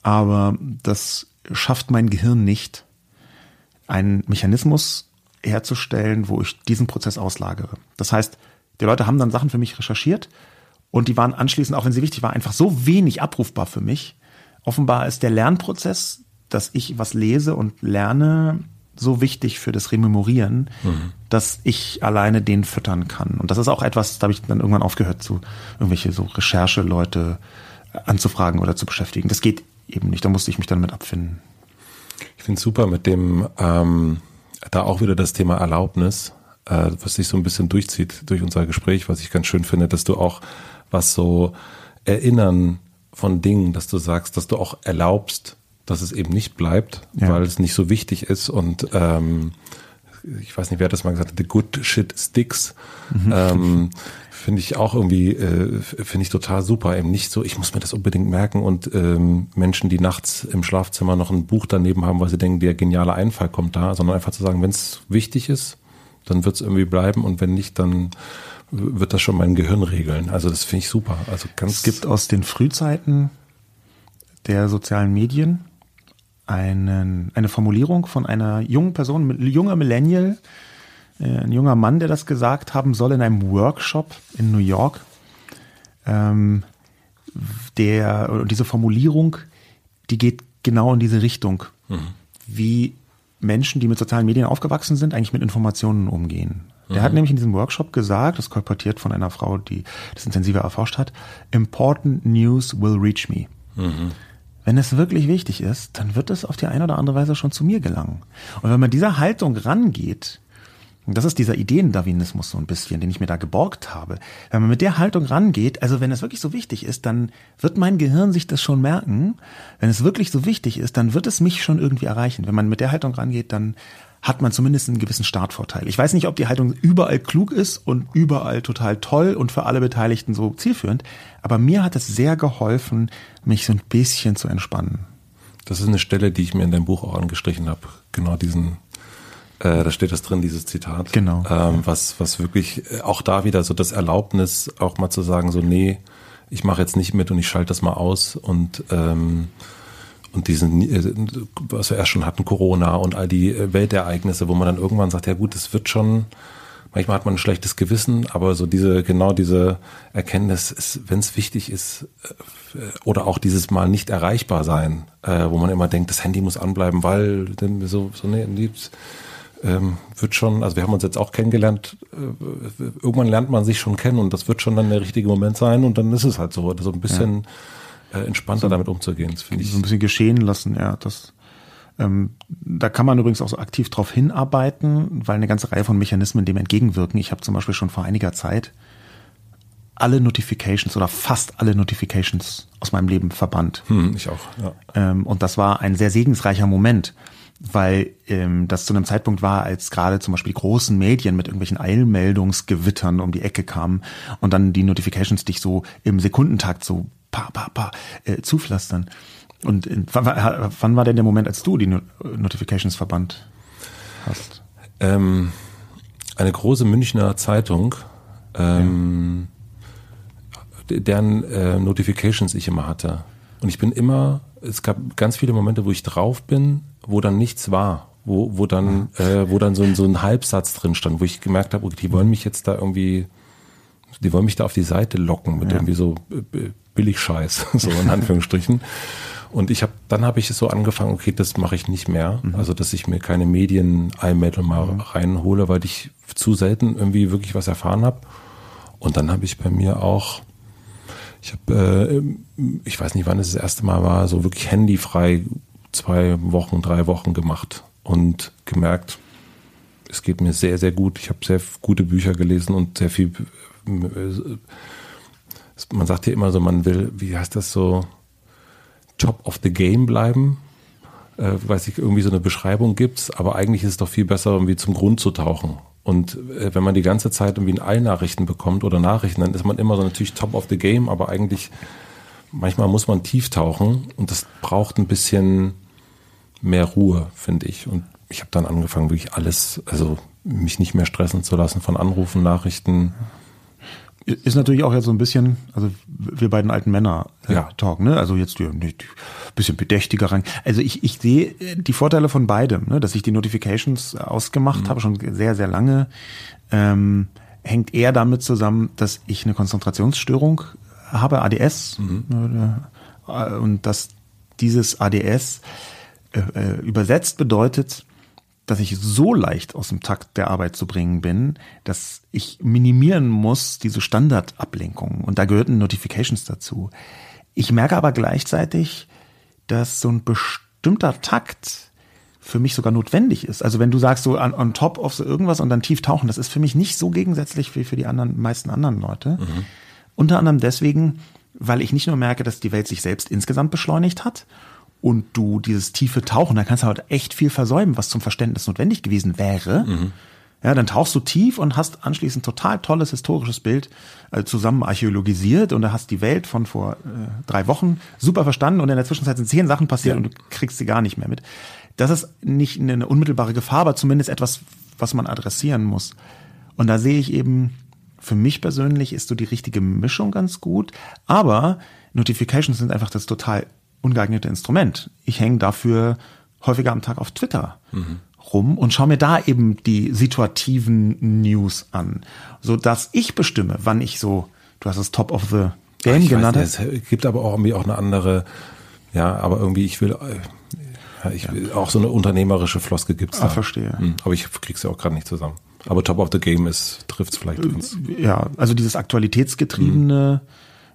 S1: aber das schafft mein Gehirn nicht. Ein Mechanismus herzustellen, wo ich diesen Prozess auslagere. Das heißt, die Leute haben dann Sachen für mich recherchiert und die waren anschließend, auch wenn sie wichtig waren, einfach so wenig abrufbar für mich. Offenbar ist der Lernprozess, dass ich was lese und lerne, so wichtig für das Rememorieren, mhm. dass ich alleine den füttern kann. Und das ist auch etwas, da habe ich dann irgendwann aufgehört, zu irgendwelche so Rechercheleute anzufragen oder zu beschäftigen. Das geht eben nicht. Da musste ich mich dann mit abfinden.
S2: Ich finde es super mit dem ähm, da auch wieder das Thema Erlaubnis. äh, was sich so ein bisschen durchzieht durch unser Gespräch, was ich ganz schön finde, dass du auch was so Erinnern von Dingen, dass du sagst, dass du auch erlaubst, dass es eben nicht bleibt, ja. weil es nicht so wichtig ist und ähm, ich weiß nicht, wer das mal gesagt hat, the good shit sticks. Mhm. Ähm, finde ich auch irgendwie, äh, finde ich total super. Eben nicht so, ich muss mir das unbedingt merken und ähm, Menschen, die nachts im Schlafzimmer noch ein Buch daneben haben, weil sie denken, der geniale Einfall kommt da, sondern einfach zu sagen, wenn es wichtig ist, dann wird es irgendwie bleiben und wenn nicht, dann wird das schon mein Gehirn regeln. Also das finde ich super. Also ganz
S1: es gibt aus den Frühzeiten der sozialen Medien einen, eine Formulierung von einer jungen Person, junger Millennial, ein junger Mann, der das gesagt haben soll in einem Workshop in New York. Ähm, der, und diese Formulierung, die geht genau in diese Richtung, mhm. wie Menschen, die mit sozialen Medien aufgewachsen sind, eigentlich mit Informationen umgehen. Der mhm. hat nämlich in diesem Workshop gesagt, das kolportiert von einer Frau, die das intensiver erforscht hat, Important News will reach me. Mhm. Wenn es wirklich wichtig ist, dann wird es auf die eine oder andere Weise schon zu mir gelangen. Und wenn man dieser Haltung rangeht, das ist dieser Ideendarwinismus so ein bisschen, den ich mir da geborgt habe. Wenn man mit der Haltung rangeht, also wenn es wirklich so wichtig ist, dann wird mein Gehirn sich das schon merken. Wenn es wirklich so wichtig ist, dann wird es mich schon irgendwie erreichen. Wenn man mit der Haltung rangeht, dann hat man zumindest einen gewissen Startvorteil. Ich weiß nicht, ob die Haltung überall klug ist und überall total toll und für alle Beteiligten so zielführend, aber mir hat es sehr geholfen, mich so ein bisschen zu entspannen.
S2: Das ist eine Stelle, die ich mir in deinem Buch auch angestrichen habe. Genau diesen, äh, da steht das drin, dieses Zitat.
S1: Genau.
S2: Ähm, was, was wirklich äh, auch da wieder so das Erlaubnis, auch mal zu sagen, so, nee, ich mache jetzt nicht mit und ich schalte das mal aus und ähm, und diesen, äh, was wir erst schon hatten, Corona und all die Weltereignisse, wo man dann irgendwann sagt, ja gut, es wird schon, manchmal hat man ein schlechtes Gewissen, aber so diese, genau diese Erkenntnis, wenn es wichtig ist, oder auch dieses Mal nicht erreichbar sein, wo man immer denkt, das Handy muss anbleiben, weil denn so, so nee, lieb's, ähm, wird schon, also wir haben uns jetzt auch kennengelernt, äh, irgendwann lernt man sich schon kennen und das wird schon dann der richtige Moment sein und dann ist es halt so, so ein bisschen ja äh, entspannter so, damit umzugehen.
S1: Finde ich. So ein bisschen geschehen lassen, ja. Das, ähm, da kann man übrigens auch so aktiv drauf hinarbeiten, weil eine ganze Reihe von Mechanismen dem entgegenwirken. Ich habe zum Beispiel schon vor einiger Zeit alle Notifications oder fast alle Notifications aus meinem Leben verbannt.
S2: Hm, ich auch. Ja.
S1: Ähm, und das war ein sehr segensreicher Moment, weil ähm, das zu einem Zeitpunkt war, als gerade zum Beispiel großen Medien mit irgendwelchen Eilmeldungsgewittern um die Ecke kamen und dann die Notifications dich so im Sekundentakt so pa, pa, pa, äh, zupflastern. Und in, wann, wann, war denn der Moment, als du die Notifications verbannt hast?
S2: Ähm, eine große Münchner Zeitung, ähm, ja. deren äh, Notifications ich immer hatte. Und ich bin immer, es gab ganz viele Momente, wo ich drauf bin, wo dann nichts war. Wo, wo dann, äh, wo dann so ein, so ein Halbsatz drin stand, wo ich gemerkt habe, okay, die wollen mich jetzt da irgendwie, die wollen mich da auf die Seite locken mit ja. irgendwie so äh, billig Scheiß, so in Anführungsstrichen. Und ich habe, dann habe ich es so angefangen, okay, das mache ich nicht mehr. Mhm. Also, dass ich mir keine Medien-Einmeldung mal mhm. reinhole, weil ich zu selten irgendwie wirklich was erfahren habe. Und dann habe ich bei mir auch, ich habe, äh, ich weiß nicht, wann es das erste Mal war, so wirklich handyfrei zwei Wochen, drei Wochen gemacht und gemerkt, es geht mir sehr, sehr gut. Ich habe sehr gute Bücher gelesen und sehr viel äh, man sagt ja immer so, man will, wie heißt das so, top of the game bleiben. Äh, weiß ich, irgendwie so eine Beschreibung gibt, aber eigentlich ist es doch viel besser, irgendwie zum Grund zu tauchen. Und äh, wenn man die ganze Zeit irgendwie in Nachrichten bekommt oder Nachrichten, dann ist man immer so natürlich top of the game, aber eigentlich manchmal muss man tief tauchen und das braucht ein bisschen mehr Ruhe, finde ich. Und ich habe dann angefangen, wirklich alles, also mich nicht mehr stressen zu lassen von Anrufen, Nachrichten.
S1: Ist natürlich auch jetzt so ein bisschen, also wir beiden alten Männer äh, ja. Talk, ne? Also jetzt die bisschen bedächtiger rein. Also ich, ich sehe die Vorteile von beidem, ne? dass ich die Notifications ausgemacht mhm. habe, schon sehr, sehr lange. Ähm, hängt eher damit zusammen, dass ich eine Konzentrationsstörung habe, ADS, mhm. Äh, und dass dieses ADS äh, äh, übersetzt bedeutet, dass ich so leicht aus dem Takt der Arbeit zu bringen bin, dass ich minimieren muss diese Standardablenkungen und da gehörten Notifications dazu. Ich merke aber gleichzeitig, dass so ein bestimmter Takt für mich sogar notwendig ist. Also wenn du sagst so on, on top of so irgendwas und dann tief tauchen, das ist für mich nicht so gegensätzlich wie für die anderen meisten anderen Leute. Mhm. Unter anderem deswegen, weil ich nicht nur merke, dass die Welt sich selbst insgesamt beschleunigt hat und du dieses tiefe Tauchen, da kannst du halt echt viel versäumen, was zum Verständnis notwendig gewesen wäre. Mhm. Ja, dann tauchst du tief und hast anschließend total tolles historisches Bild äh, zusammen archäologisiert und da hast die Welt von vor äh, drei Wochen super verstanden und in der Zwischenzeit sind zehn Sachen passiert ja. und du kriegst sie gar nicht mehr mit. Das ist nicht eine unmittelbare Gefahr, aber zumindest etwas, was man adressieren muss. Und da sehe ich eben, für mich persönlich ist so die richtige Mischung ganz gut, aber Notifications sind einfach das total ungeeignete Instrument. Ich hänge dafür häufiger am Tag auf Twitter. Mhm rum und schaue mir da eben die situativen News an, so dass ich bestimme, wann ich so, du hast es Top of the Game genannt.
S2: Weiß, es gibt aber auch irgendwie auch eine andere, ja, aber irgendwie ich will, ja, ich will auch so eine unternehmerische Floske gibt's
S1: ah, da. Ah, verstehe. Hm,
S2: aber ich krieg's ja auch gerade nicht zusammen. Aber Top of the Game ist trifft's vielleicht
S1: ganz. Ja, also dieses aktualitätsgetriebene,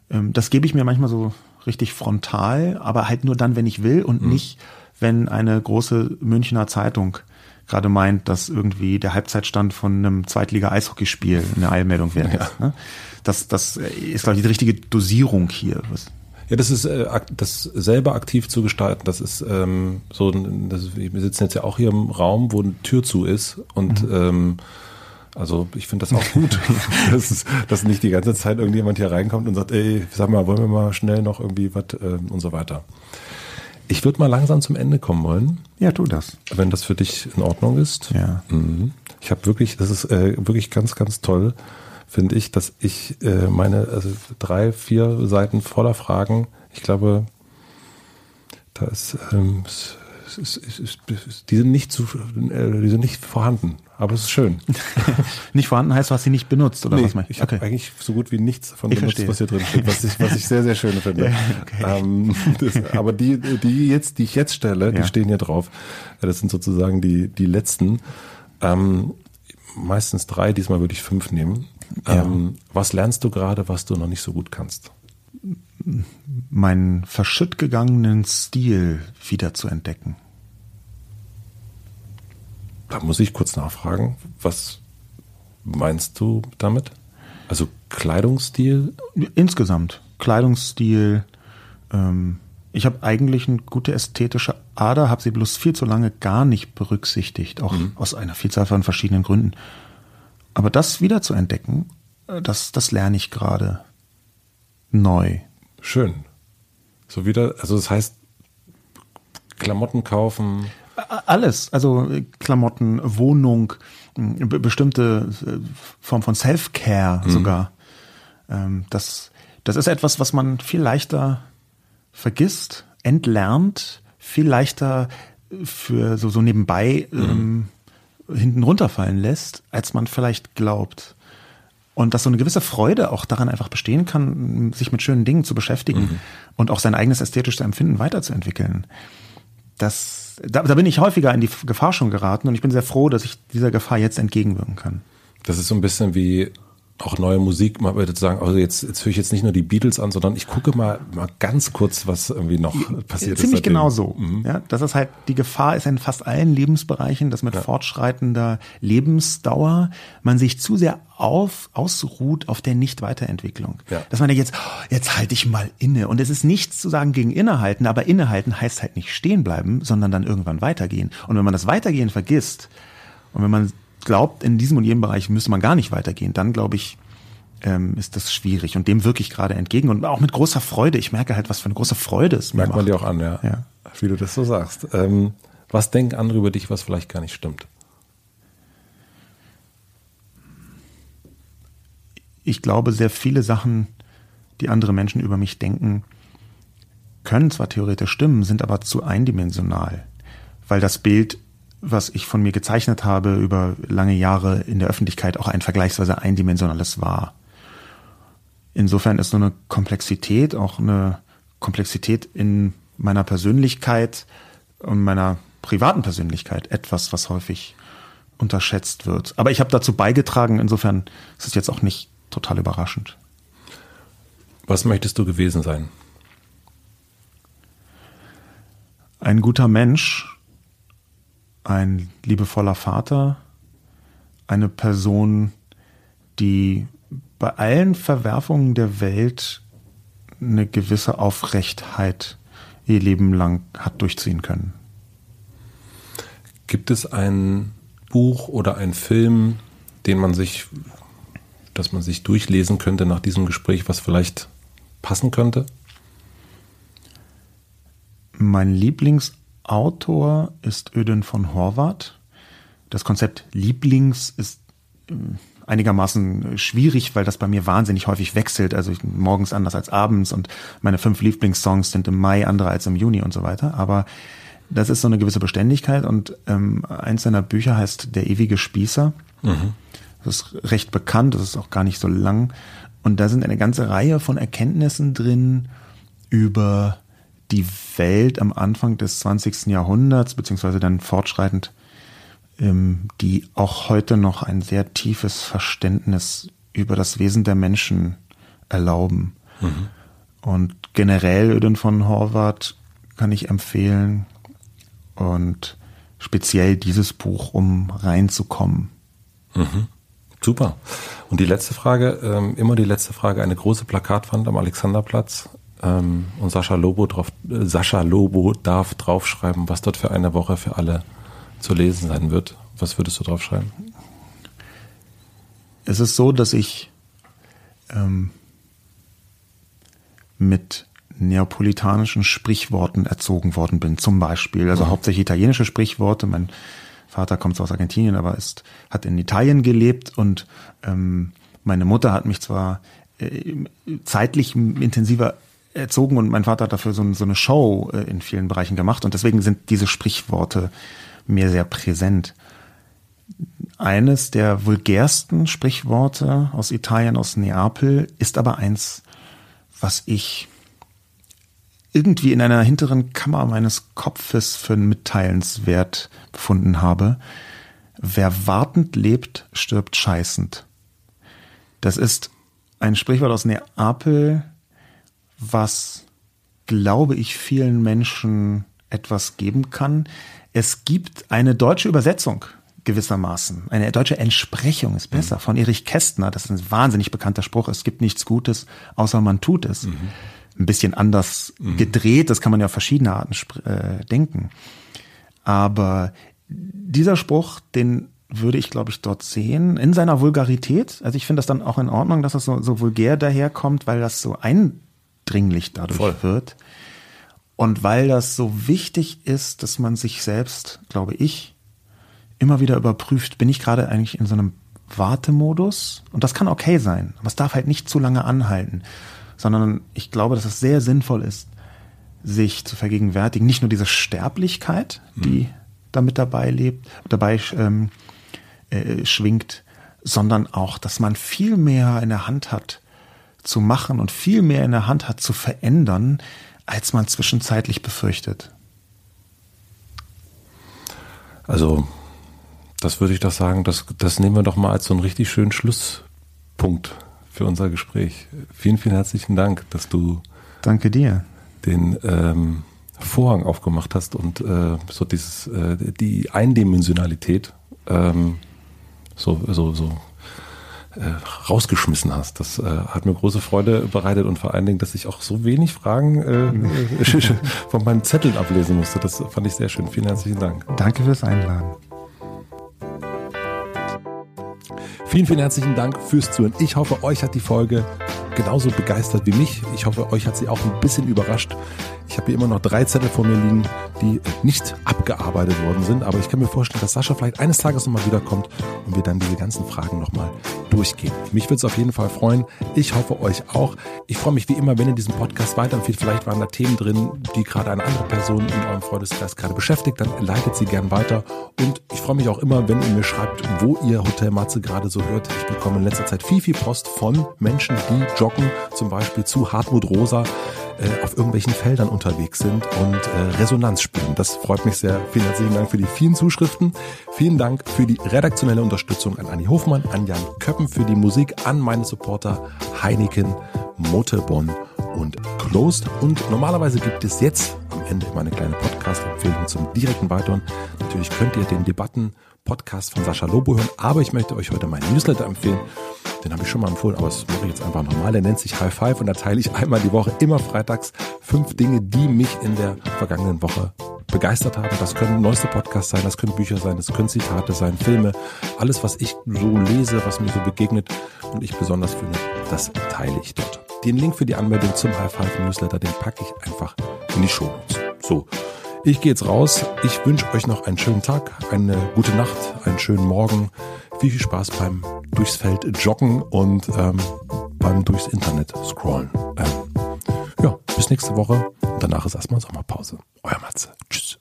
S1: mhm. das gebe ich mir manchmal so richtig frontal, aber halt nur dann, wenn ich will und mhm. nicht, wenn eine große Münchner Zeitung gerade meint, dass irgendwie der Halbzeitstand von einem Zweitliga-Eishockeyspiel eine Eilmeldung wäre. Ja. Ne? Das, das ist, glaube ich, die richtige Dosierung hier.
S2: Ja, das ist äh, das selber aktiv zu gestalten. Das ist ähm, so, das, wir sitzen jetzt ja auch hier im Raum, wo eine Tür zu ist und mhm. ähm, also ich finde das auch gut, dass, es, dass nicht die ganze Zeit irgendjemand hier reinkommt und sagt, ey, sag mal, wollen wir mal schnell noch irgendwie was äh, und so weiter. Ich würde mal langsam zum Ende kommen wollen.
S1: Ja, tu das.
S2: Wenn das für dich in Ordnung ist.
S1: Ja.
S2: Mhm. Ich habe wirklich, das ist äh, wirklich ganz, ganz toll, finde ich, dass ich äh, meine also drei, vier Seiten voller Fragen, ich glaube, da ist, ähm, die sind nicht zu, äh, die sind nicht vorhanden. Aber es ist schön.
S1: nicht vorhanden heißt, du hast sie nicht benutzt, oder
S2: nee,
S1: was
S2: meinst du? Ich okay. habe eigentlich so gut wie nichts von ich benutzt, verstehe. was hier drin steht, was ich, was ich sehr, sehr schön finde. Ja, okay. ähm, das, aber die, die jetzt, die ich jetzt stelle, ja. die stehen hier drauf. Das sind sozusagen die, die letzten. Ähm, meistens drei, diesmal würde ich fünf nehmen. Ja. Ähm, was lernst du gerade, was du noch nicht so gut kannst?
S1: Meinen verschütt gegangenen Stil wieder zu entdecken.
S2: Da muss ich kurz nachfragen, was meinst du damit? Also Kleidungsstil?
S1: Insgesamt. Kleidungsstil. Ähm, ich habe eigentlich eine gute ästhetische Ader, habe sie bloß viel zu lange gar nicht berücksichtigt, auch mhm. aus einer Vielzahl von verschiedenen Gründen. Aber das wieder zu entdecken, äh, das, das lerne ich gerade neu.
S2: Schön. So wieder, also das heißt, Klamotten kaufen.
S1: Alles, also Klamotten, Wohnung, bestimmte äh, Form von Self-Care mhm. sogar. Ähm, das, das ist etwas, was man viel leichter vergisst, entlernt, viel leichter für so, so nebenbei mhm. ähm, hinten runterfallen lässt, als man vielleicht glaubt. Und dass so eine gewisse Freude auch daran einfach bestehen kann, sich mit schönen Dingen zu beschäftigen mhm. und auch sein eigenes ästhetisches Empfinden weiterzuentwickeln. Das da, da bin ich häufiger in die Gefahr schon geraten und ich bin sehr froh, dass ich dieser Gefahr jetzt entgegenwirken kann.
S2: Das ist so ein bisschen wie auch neue Musik, man würde sagen, also jetzt, jetzt höre ich jetzt nicht nur die Beatles an, sondern ich gucke mal, mal ganz kurz, was irgendwie noch passiert
S1: Ziemlich ist. Ziemlich genau so. Mhm. Ja, das ist halt, die Gefahr ist in fast allen Lebensbereichen, dass mit ja. fortschreitender Lebensdauer man sich zu sehr auf, ausruht auf der Nicht-Weiterentwicklung. Ja. Dass man ja jetzt, jetzt halte ich mal inne. Und es ist nichts zu sagen gegen Innehalten, aber Innehalten heißt halt nicht stehen bleiben, sondern dann irgendwann weitergehen. Und wenn man das Weitergehen vergisst und wenn man glaubt, in diesem und jenem Bereich müsse man gar nicht weitergehen, dann glaube ich, ähm, ist das schwierig. Und dem wirklich gerade entgegen und auch mit großer Freude. Ich merke halt, was für eine große Freude es
S2: mir Merkt man dir auch an, ja. ja. Wie du das so sagst. Ähm, was denken andere über dich, was vielleicht gar nicht stimmt?
S1: Ich glaube, sehr viele Sachen, die andere Menschen über mich denken, können zwar theoretisch stimmen, sind aber zu eindimensional, weil das Bild was ich von mir gezeichnet habe über lange Jahre in der Öffentlichkeit auch ein vergleichsweise eindimensionales war. Insofern ist so eine Komplexität, auch eine Komplexität in meiner Persönlichkeit und meiner privaten Persönlichkeit etwas, was häufig unterschätzt wird. Aber ich habe dazu beigetragen, insofern ist es jetzt auch nicht total überraschend.
S2: Was möchtest du gewesen sein?
S1: Ein guter Mensch, ein liebevoller Vater, eine Person, die bei allen Verwerfungen der Welt eine gewisse Aufrechtheit ihr Leben lang hat durchziehen können.
S2: Gibt es ein Buch oder ein Film, den man sich, dass man sich durchlesen könnte nach diesem Gespräch, was vielleicht passen könnte?
S1: Mein Lieblingsautor ist Öden von Horvath. Das Konzept Lieblings ist äh, einigermaßen schwierig, weil das bei mir wahnsinnig häufig wechselt. Also ich, morgens anders als abends und meine fünf Lieblingssongs sind im Mai andere als im Juni und so weiter. Aber das ist so eine gewisse Beständigkeit und ähm, eins seiner Bücher heißt Der ewige Spießer. Mhm. Das ist recht bekannt, das ist auch gar nicht so lang. Und da sind eine ganze Reihe von Erkenntnissen drin über die Welt am Anfang des 20. Jahrhunderts, beziehungsweise dann fortschreitend ähm, die auch heute noch ein sehr tiefes Verständnis über das Wesen der Menschen erlauben. Mhm. Und generell Öden von Horvath kann ich empfehlen und speziell dieses Buch, um reinzukommen.
S2: Mhm. Super. Und die letzte Frage, ähm, immer die letzte Frage, eine große Plakatwand am Alexanderplatz. Ähm, und Sascha Lobo, drauf, äh, Sascha Lobo darf draufschreiben, was dort für eine Woche für alle zu lesen sein wird. Was würdest du drauf schreiben?
S1: Es ist so, dass ich ähm, mit neapolitanischen Sprichworten erzogen worden bin, zum Beispiel. Also mhm. hauptsächlich italienische Sprichworte. Mein Vater kommt aus Argentinien, aber ist, hat in Italien gelebt und ähm, meine Mutter hat mich zwar äh, zeitlich intensiver erzogen und mein Vater hat dafür so, so eine Show äh, in vielen Bereichen gemacht und deswegen sind diese Sprichworte mir sehr präsent. Eines der vulgärsten Sprichworte aus Italien, aus Neapel, ist aber eins, was ich irgendwie in einer hinteren Kammer meines Kopfes für mitteilenswert befunden habe. Wer wartend lebt, stirbt scheißend. Das ist ein Sprichwort aus Neapel, was, glaube ich, vielen Menschen etwas geben kann. Es gibt eine deutsche Übersetzung gewissermaßen. Eine deutsche Entsprechung ist besser mhm. von Erich Kästner. Das ist ein wahnsinnig bekannter Spruch. Es gibt nichts Gutes, außer man tut es. Mhm. Ein bisschen anders mhm. gedreht, das kann man ja auf verschiedene Arten äh, denken. Aber dieser Spruch, den würde ich, glaube ich, dort sehen, in seiner Vulgarität. Also ich finde das dann auch in Ordnung, dass es so, so vulgär daherkommt, weil das so eindringlich dadurch Voll. wird. Und weil das so wichtig ist, dass man sich selbst, glaube ich, immer wieder überprüft, bin ich gerade eigentlich in so einem Wartemodus? Und das kann okay sein, aber es darf halt nicht zu lange anhalten, sondern ich glaube, dass es sehr sinnvoll ist, sich zu vergegenwärtigen, nicht nur diese Sterblichkeit, die mhm. damit dabei lebt, dabei ähm, äh, schwingt, sondern auch, dass man viel mehr in der Hand hat zu machen und viel mehr in der Hand hat zu verändern, als man zwischenzeitlich befürchtet.
S2: Also, das würde ich doch sagen, das, das nehmen wir doch mal als so einen richtig schönen Schlusspunkt für unser Gespräch. Vielen, vielen herzlichen Dank, dass du
S1: Danke dir.
S2: den ähm, Vorhang aufgemacht hast und äh, so dieses äh, die Eindimensionalität ähm, so, so, so rausgeschmissen hast. Das äh, hat mir große Freude bereitet und vor allen Dingen, dass ich auch so wenig Fragen äh, von meinen Zetteln ablesen musste. Das fand ich sehr schön. Vielen herzlichen Dank.
S1: Danke fürs Einladen.
S2: Vielen, vielen herzlichen Dank fürs Zuhören. Ich hoffe, euch hat die Folge genauso begeistert wie mich. Ich hoffe, euch hat sie auch ein bisschen überrascht. Ich habe hier immer noch drei Zettel vor mir liegen, die nicht abgearbeitet worden sind. Aber ich kann mir vorstellen, dass Sascha vielleicht eines Tages nochmal wiederkommt und wir dann diese ganzen Fragen nochmal durchgehen. Mich würde es auf jeden Fall freuen. Ich hoffe euch auch. Ich freue mich wie immer, wenn ihr diesen Podcast weiterempfiehlt. Vielleicht waren da Themen drin, die gerade eine andere Person in eurem Freundeskreis gerade beschäftigt. Dann leitet sie gern weiter. Und ich freue mich auch immer, wenn ihr mir schreibt, wo ihr Hotel Matze gerade so hört. Ich bekomme in letzter Zeit viel, viel Post von Menschen, die joggen, zum Beispiel zu Hartmut Rosa äh, auf irgendwelchen Feldern unterwegs sind und äh, Resonanz spüren. Das freut mich sehr. Vielen herzlichen Dank für die vielen Zuschriften. Vielen Dank für die redaktionelle Unterstützung an Anni Hofmann, an Jan Köppen für die Musik, an meine Supporter Heineken, Motelbonn und Closed. Und normalerweise gibt es jetzt am Ende immer eine kleine Podcast-Empfehlung zum direkten Weiteren. Natürlich könnt ihr den Debatten-Podcast von Sascha Lobo hören, aber ich möchte euch heute meinen Newsletter empfehlen. Den habe ich schon mal empfohlen, aber das mache ich jetzt einfach nochmal. Der nennt sich High Five und da teile ich einmal die Woche, immer freitags, fünf Dinge, die mich in der vergangenen Woche begeistert haben. Das können neueste Podcasts sein, das können Bücher sein, das können Zitate sein, Filme. Alles, was ich so lese, was mir so begegnet und ich besonders finde, das teile ich dort. Den Link für die Anmeldung zum High Five Newsletter, den packe ich einfach in die Show Notes. So, ich gehe jetzt raus. Ich wünsche euch noch einen schönen Tag, eine gute Nacht, einen schönen Morgen. Viel, viel Spaß beim durchs Feld joggen und ähm, beim durchs Internet scrollen. Ähm, ja, bis nächste Woche. Danach ist erstmal Sommerpause. Euer Matze. Tschüss.